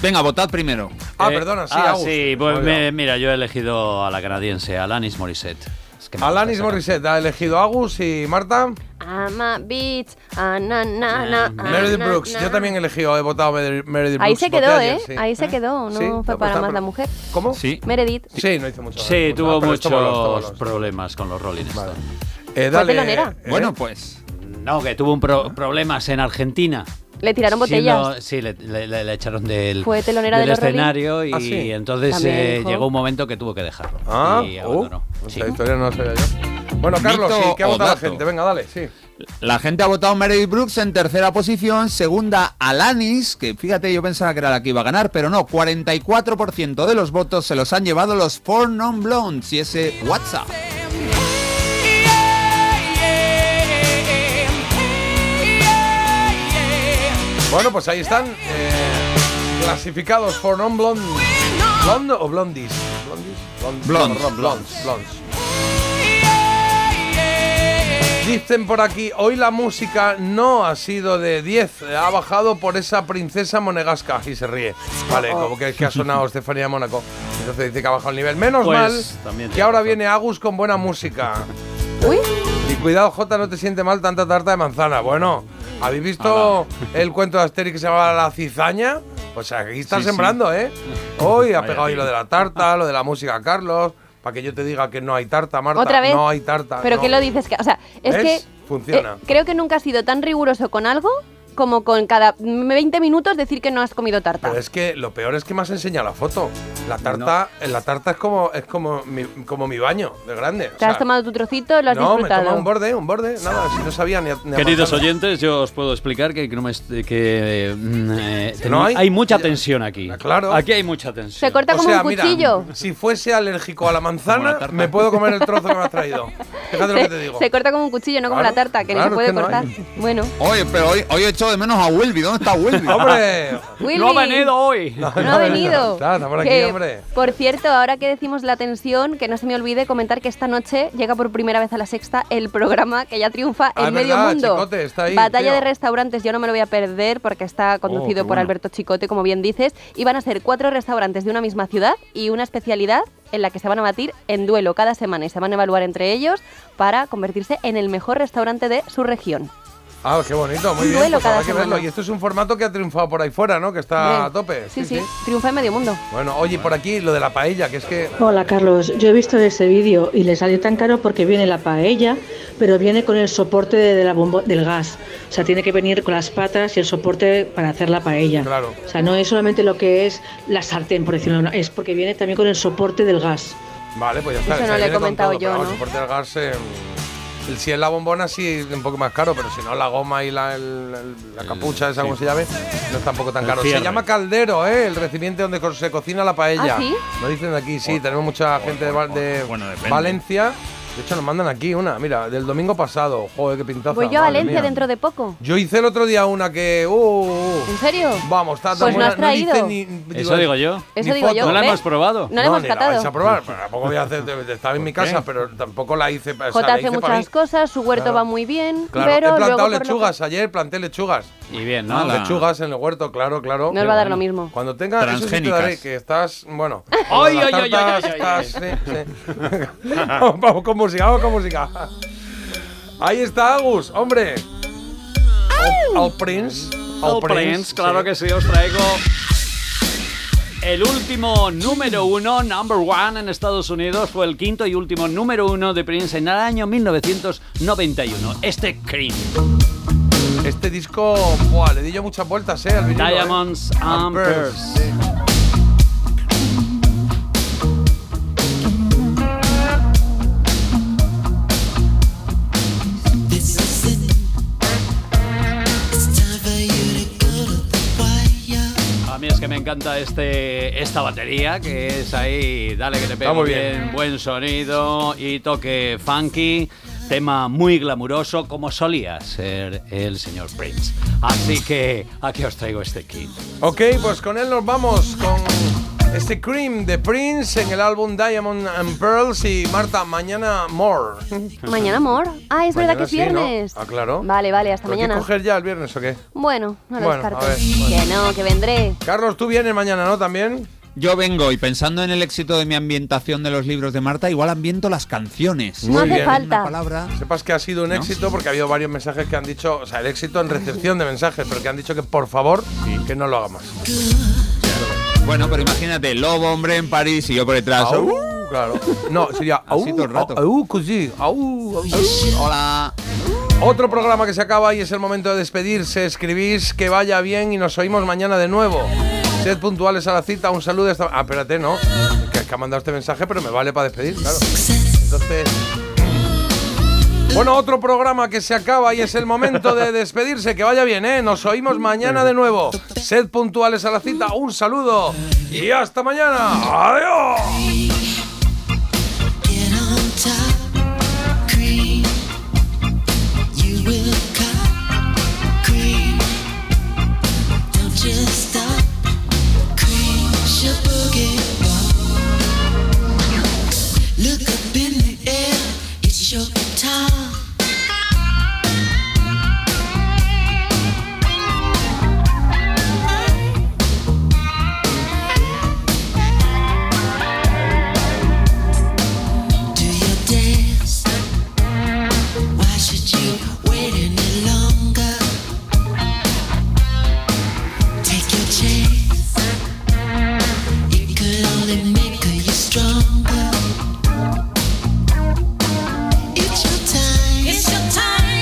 Venga, votad primero. Ah, Eh, perdona, sí, ah, Agus. sí, pues me- mira, yo he elegido a la canadiense, Alanis Morissette. Que me Alanis Morissette ha elegido Agus y Marta. I'm a bitch. Ah, na, na, na, ah, Meredith Brooks. na. Yo también he elegido, he votado Meredith Brooks. Ahí se quedó, ayer, ¿eh? sí. Ahí se quedó, no Sí, fue para más la mujer. ¿Cómo? Sí. Meredith. Sí, no hizo mucho. Sí, tuvo moló, muchos problemas con los Rolling Stones. Eh, Fue dale, telonera. eh, Bueno, pues. No, que tuvo un pro- problemas en Argentina. Le tiraron botellas. Sí, le, le- le- le echaron del, Fue telonera del de los Rolling. escenario y Ah, sí. entonces eh, llegó un momento que tuvo que dejarlo. Ah, y uh, abandonó. esta historia no la sabía yo. Bueno, Carlos, sí, ¿qué ha votado la gente? Venga, dale, sí. La gente ha votado Meredith Brooks en tercera posición, segunda Alanis, que fíjate, yo pensaba que era la que iba a ganar, pero no, 44% de los votos se los han llevado los Four Non Blondes y ese WhatsApp. Bueno, pues ahí están eh, clasificados for non blonde. ¿Blonde o blondies? ¿Blondies? Blondes. Blondes. Blondes. Dicen por aquí, hoy la música no ha sido de 10, ha bajado por esa princesa monegasca. Y se ríe. Vale, como que, que ha sonado Estefanía Mónaco. Entonces dice que ha bajado el nivel. Menos Pues, mal que ahora razón. viene Agus con buena música. Y cuidado, Jota, no te siente mal tanta tarta de manzana. Bueno, ¿habéis visto el cuento de Asterix que se llama La cizaña? Pues aquí está Sí, sí. sembrando, ¿eh? Hoy ha pegado ahí lo de la tarta, lo de la música, Carlos, para que yo te diga que no hay tarta, Marta. Otra vez. No hay tarta. Pero no. que lo dices que, o sea, es ¿Ves? que Funciona. eh, creo que nunca has sido tan riguroso con algo como con cada 20 minutos decir que no has comido tarta. Pero es que lo peor es que me has enseñado la foto. La tarta, la tarta es como es como mi, como mi baño de grande. O Te has tomado tu trocito, lo has no, me he disfrutado. tomado un borde, un borde, nada, si no sabía ni, ni Queridos oyentes, yo os puedo explicar que, que no me mm, eh, Que no hay- hay mucha tensión aquí. Claro. Aquí hay mucha tensión. Se corta O como sea, un mira, cuchillo. si fuese alérgico a la manzana, me puedo comer el trozo que me has traído. Fíjate lo que te digo. Se corta como un cuchillo, no como Claro, la tarta, que claro, no se puede no cortar. Bueno. Oye, pero hoy, hoy he hecho de menos a Wilby. ¿Dónde está Wilby? ¡Hombre! Willy. No ha venido hoy. No, No ha venido. Está, está por aquí, Que, hombre. Por cierto, ahora que decimos la tensión, que no se me olvide comentar que esta noche llega por primera vez a la sexta el programa que ya triunfa Ah, en es medio verdad, mundo. Chicote, está ahí, Batalla tío. de restaurantes, yo no me lo voy a perder porque está conducido qué por bueno. Alberto Chicote, como bien dices, y van a ser cuatro restaurantes de una misma ciudad y una especialidad en la que se van a batir en duelo cada semana y se van a evaluar entre ellos para convertirse en el mejor restaurante de su región. Ah, qué bonito, muy Un bien. duelo Pues cada habrá que verlo. Y esto es un formato que ha triunfado por ahí fuera, ¿no? Que está a tope. Sí, sí, triunfa en medio mundo. Bueno, oye, por aquí lo de la paella, que es que. Hola Carlos, yo he visto ese vídeo y le salió tan caro porque viene la paella, pero viene con el soporte de, la bombo- del gas. O sea, tiene que venir con las patas y el soporte para hacer la paella. Claro. O sea, no es solamente lo que es la sartén, por decirlo, es porque viene también con el soporte del gas. Vale, pues ya está. Eso no le he comentado todo, yo, ¿no? vamos, soporte del gas. eh, el- si es la bombona, sí es un poco más caro, pero si no, la goma y la, el- el- la capucha, esa, como se llame, no es tampoco tan caro. Se llama caldero, ¿eh? El recipiente donde se cocina la paella. ¿Ah, sí? Lo dicen de aquí, sí. Tenemos mucha gente de, de Bueno. Valencia. De hecho, nos mandan aquí una, mira, del domingo pasado. Joder, qué pintaza. Voy yo a madre Valencia mía. dentro de poco. Yo hice el otro día una que. uh, uh, uh. ¿En serio? Vamos, está tan Pues no buena. has traído. dice ni, Eso digo yo. Eso digo yo. ¿No la ¿ves? hemos probado? No la hemos ni la vais a probar. pero tampoco voy a hacer. Estaba en mi casa, pero tampoco la hice. o sea, Jota la hace hice para muchas mí. cosas, su huerto Claro. va muy bien, Claro, pero he luego plantado por lo que- lechugas. Ayer planté lechugas. Y bien, ¿no? Ah, la- Lechugas en el huerto, claro, claro. No os va a dar lo mismo. Cuando tenga eso sí te Transgénicas. daré, que estás, bueno. Ay, las ay, ay, ay, ay, estás- sí, sí. vamos, vamos con música, vamos con música. Ahí está Agus, hombre. Al, al Prince. Al Prince, claro que sí, os traigo el último número uno, number one en Estados Unidos, fue el quinto y último número uno de Prince en el año 1991. Este Cream. Este disco, buah, le di yo muchas vueltas, eh, al vinilo, eh. Diamonds and Pearls. sí. A mí es que me encanta este, esta batería, que es ahí, dale que te muy bien, bien. buen sonido y toque funky. Tema muy glamuroso, como solía ser el señor Prince. Así que aquí os traigo este kit. Ok, pues con él nos vamos con este Cream de Prince en el álbum Diamond and Pearls y Marta, mañana more. Mañana, amor. Ah, es verdad Mañana que es sí, ¿no? viernes. Ah, claro. Vale, vale, hasta ¿Pero mañana. coger ya el viernes o qué? Bueno, no lo Bueno, descarto. a ver, bueno. Que no, que vendré. Carlos, tú vienes mañana, ¿no? También. Yo vengo y pensando en el éxito de mi ambientación de los libros de Marta, igual ambiento las canciones. No hace bien. falta. Una palabra. Sepas que ha sido un éxito porque ha habido varios mensajes que han dicho, o sea, el éxito en recepción de mensajes, pero que han dicho que por favor, que no lo haga más. Bueno, pero imagínate, Lobo, hombre, en París y yo por detrás. Au, ¡uh! claro. No, sería Así au, todo el rato. au, au. Hola. Otro programa que se acaba y es el momento de despedirse. Escribís que vaya bien y nos oímos mañana de nuevo. Sed puntuales a la cita. Un saludo. Esta... Ah, espérate, no. Que, que ha mandado este mensaje, pero me vale para despedir, claro. Entonces. Bueno, otro programa que se acaba y es el momento de despedirse. Que vaya bien, ¿eh? Nos oímos mañana de nuevo. Sed puntuales a la cita. Un saludo y hasta mañana. Adiós.